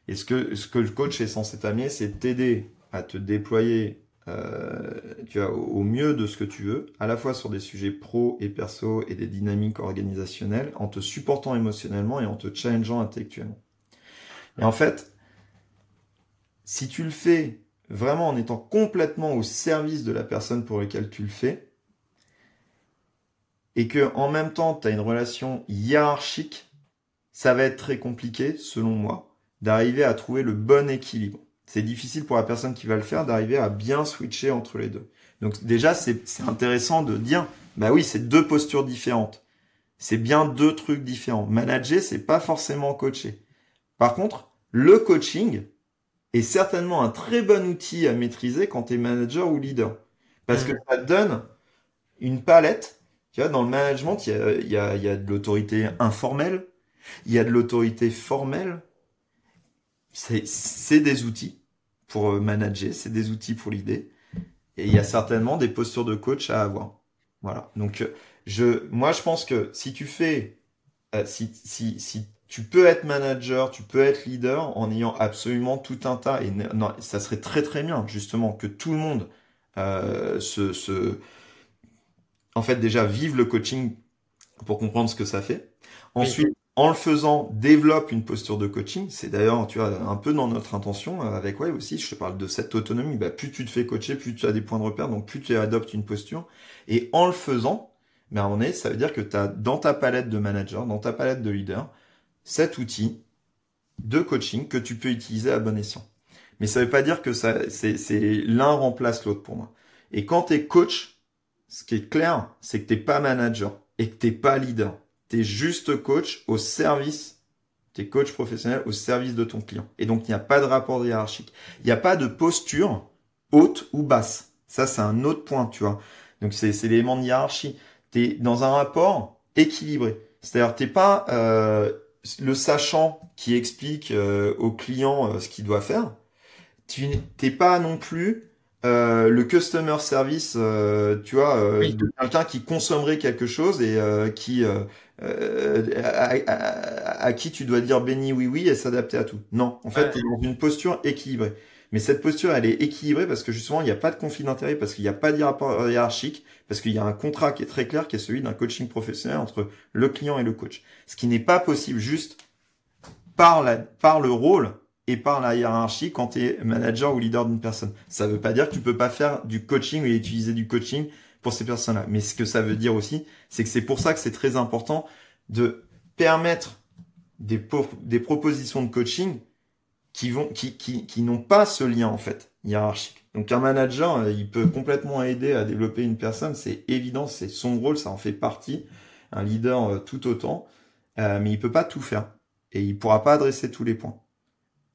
Et ce que, ce que le coach est censé t'amener, c'est t'aider à te déployer euh, tu vois, au mieux de ce que tu veux, à la fois sur des sujets pro et perso et des dynamiques organisationnelles, en te supportant émotionnellement et en te challengeant intellectuellement. Et en fait, si tu le fais vraiment en étant complètement au service de la personne pour laquelle tu le fais, et que en même temps tu as une relation hiérarchique, ça va être très compliqué, selon moi, d'arriver à trouver le bon équilibre. C'est difficile pour la personne qui va le faire d'arriver à bien switcher entre les deux. Donc déjà, c'est intéressant de dire, bah oui, c'est deux postures différentes. C'est bien deux trucs différents. Manager, c'est pas forcément coacher. Par contre, le coaching est certainement un très bon outil à maîtriser quand tu es manager ou leader. Parce que ça te donne une palette. Tu vois, dans le management, il y a, il y a, il y a de l'autorité informelle, il y a de l'autorité formelle, c'est des outils pour euh, manager, c'est des outils pour l'idée. Et il y a certainement des postures de coach à avoir. Voilà. Donc, euh, je, moi, je pense que si tu fais, euh, si, si, si tu peux être manager, tu peux être leader en ayant absolument tout un tas, et non, ça serait très très bien, justement, que tout le monde euh, se, se, en fait, déjà vive le coaching pour comprendre ce que ça fait. Ensuite, en le faisant, développe une posture de coaching. C'est d'ailleurs, tu vois, un peu dans notre intention euh, avec Wave aussi. Je te parle de cette autonomie. Bah, plus tu te fais coacher, plus tu as des points de repère, donc plus tu adoptes une posture. Et en le faisant, mais on est, ça veut dire que tu as dans ta palette de manager, dans ta palette de leader, cet outil de coaching que tu peux utiliser à bon escient. Mais ça veut pas dire que ça, c'est, l'un remplace l'autre pour moi. Et quand tu es coach, ce qui est clair, c'est que t'es pas manager et que t'es pas leader. Tu es juste coach au service, tu es coach professionnel au service de ton client. Et donc, il n'y a pas de rapport hiérarchique. Il n'y a pas de posture haute ou basse. Ça, c'est un autre point, tu vois. Donc, c'est l'élément de hiérarchie tu es dans un rapport équilibré. C'est-à-dire, t'es pas euh, le sachant qui explique euh, au client euh, ce qu'il doit faire. Tu n'es pas non plus euh, le customer service, tu vois, de quelqu'un qui consommerait quelque chose et qui à, à, qui tu dois dire béni oui oui et s'adapter à tout. Non, en fait, tu es dans une posture équilibrée. Mais cette posture, elle est équilibrée parce que justement, il n'y a pas de conflit d'intérêt, parce qu'il n'y a pas de rapport hiérarchique, parce qu'il y a un contrat qui est très clair, qui est celui d'un coaching professionnel entre le client et le coach. Ce qui n'est pas possible juste par, la, par le rôle et par la hiérarchie quand tu es manager ou leader d'une personne. Ça ne veut pas dire que tu peux pas faire du coaching ou utiliser du coaching pour ces personnes-là. Mais ce que ça veut dire aussi, c'est que c'est pour ça que c'est très important de permettre des propositions de coaching qui vont, qui, qui, qui n'ont pas ce lien en fait hiérarchique. Donc un manager, euh, il peut complètement aider à développer une personne, c'est évident, c'est son rôle, ça en fait partie. Un leader euh, tout autant, euh, mais il peut pas tout faire et il pourra pas adresser tous les points.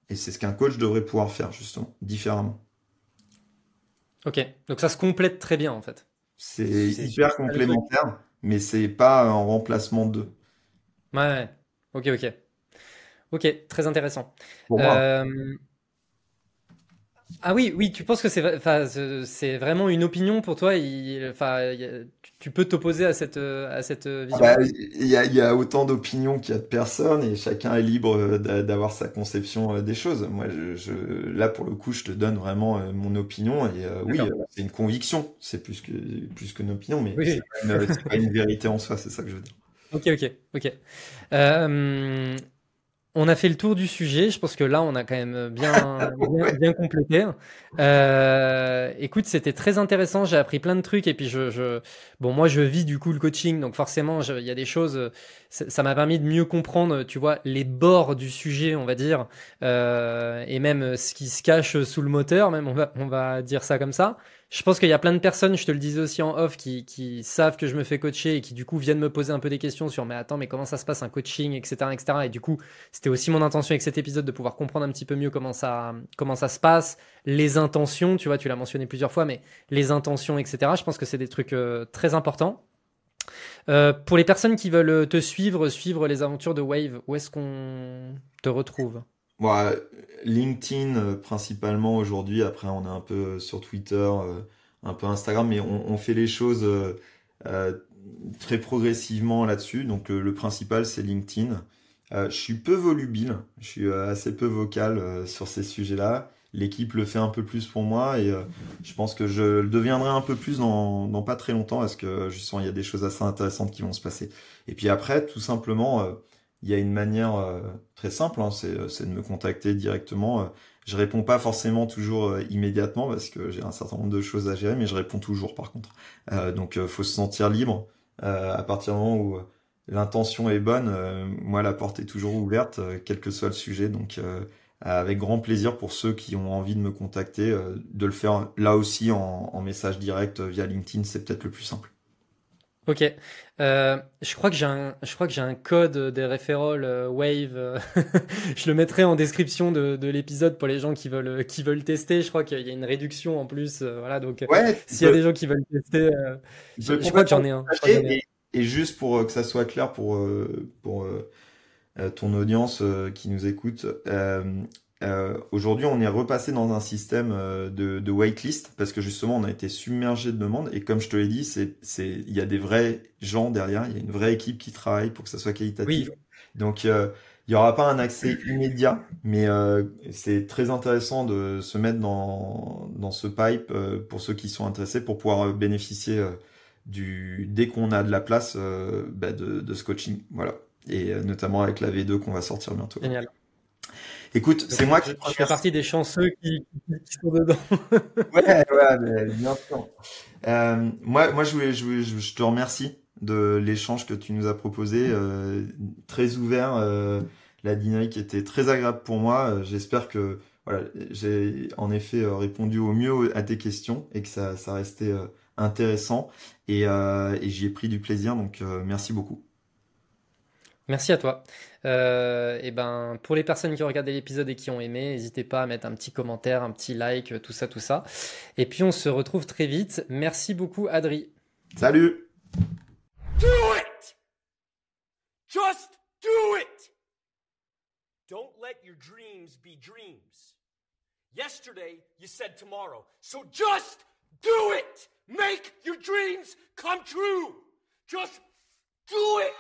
Et c'est ce qu'un coach devrait pouvoir faire justement, différemment. Ok, donc ça se complète très bien en fait. C'est hyper complémentaire, mais c'est pas en remplacement d'eux. Ouais, ok, ok. Ok, très intéressant. Euh, ah oui, oui, tu penses que c'est, c'est vraiment une opinion pour toi enfin, Tu peux t'opposer à cette, à cette vision? bah, Il y, a, y, a, autant d'opinions qu'il y a de personnes et chacun est libre d'avoir sa conception euh, des choses. Moi, je, là, pour le coup, je te donne vraiment euh, mon opinion et oui, c'est une conviction. C'est plus que plus qu'une opinion, mais c'est pas, une vérité en soi. C'est ça que je veux dire. Ok, ok, ok. On a fait le tour du sujet. Je pense que là, on a quand même bien, bien, complété. Euh, écoute, c'était très intéressant. J'ai appris plein de trucs. Et puis, je, bon, moi, je vis du coup le coaching. Donc, forcément, il y a des choses. Ça m'a permis de mieux comprendre, tu vois, les bords du sujet, on va dire. Euh, et même ce qui se cache sous le moteur, même, on va, on va dire ça comme ça. Je pense qu'il y a plein de personnes, je te le disais aussi en off, qui, savent que je me fais coacher et qui du coup viennent me poser un peu des questions sur mais attends, mais comment ça se passe un coaching, etc. etc. Et du coup, c'était aussi mon intention avec cet épisode de pouvoir comprendre un petit peu mieux comment ça, comment ça se passe, les intentions, tu vois, tu l'as mentionné plusieurs fois, mais les intentions, etc. Je pense que c'est des trucs euh, très importants. Euh, pour les personnes qui veulent te suivre, suivre les aventures de Wave, où est-ce qu'on te retrouve? Bon, LinkedIn euh, principalement aujourd'hui. Après, on est un peu sur Twitter, euh, un peu Instagram, mais on, fait les choses euh, très progressivement là-dessus. Donc, le principal, c'est LinkedIn. je suis peu volubile, je suis assez peu vocal sur ces sujets-là. L'équipe le fait un peu plus pour moi et je pense que je le deviendrai un peu plus dans, pas très longtemps parce que je sens qu'il y a des choses assez intéressantes qui vont se passer. Et puis après, tout simplement, il y a une manière euh, très simple, hein, euh, c'est de me contacter directement. Euh. Je réponds pas forcément toujours immédiatement parce que j'ai un certain nombre de choses à gérer, mais je réponds toujours par contre. donc faut se sentir libre à partir du moment où l'intention est bonne. moi, la porte est toujours ouverte, quel que soit le sujet. Donc avec grand plaisir pour ceux qui ont envie de me contacter, de le faire là aussi en message direct via LinkedIn, c'est peut-être le plus simple. Ok. Euh, je crois que j'ai un, je crois que j'ai un code des référoles euh, Wave. Euh, je le mettrai en description de, de l'épisode pour les gens qui veulent, qui veulent tester. Je crois qu'il y a une réduction en plus. voilà, donc s'il y a des gens qui veulent tester, je, crois que j'en ai un. Et, et, juste pour que ça soit clair pour pour ton audience qui nous écoute, euh, aujourd'hui, on est repassé dans un système euh, de, de, waitlist parce que justement, on a été submergé de demandes et comme je te l'ai dit, c'est, il y a des vrais gens derrière, il y a une vraie équipe qui travaille pour que ça soit qualitatif. Donc, euh, il n'y aura pas un accès immédiat, mais c'est très intéressant de se mettre dans, dans ce pipe pour ceux qui sont intéressés pour pouvoir bénéficier du dès qu'on a de la place bah, de, de ce coaching. Voilà. Et notamment avec la V2 qu'on va sortir bientôt. Génial. Écoute, c'est moi qui. Je, fais partie des chanceux qui, sont dedans. ouais, ouais, bien sûr. Euh, moi, moi, je, voulais, je, je, te remercie de l'échange que tu nous as proposé, euh, très ouvert. Euh, la dynamique était très agréable pour moi. J'espère que voilà, j'ai en effet répondu au mieux à tes questions et que ça, ça restait intéressant. Et, et j'y ai pris du plaisir. Donc, merci beaucoup. Merci à toi. Euh, et ben, pour les personnes qui ont regardé l'épisode et qui ont aimé, n'hésitez pas à mettre un petit commentaire, un petit like, tout ça, tout ça. Et puis on se retrouve très vite. Merci beaucoup, Adri. Salut. Do it. Just do it. Don't let your dreams be dreams. Yesterday you said tomorrow, so just do it. Make your dreams come true. Just do it.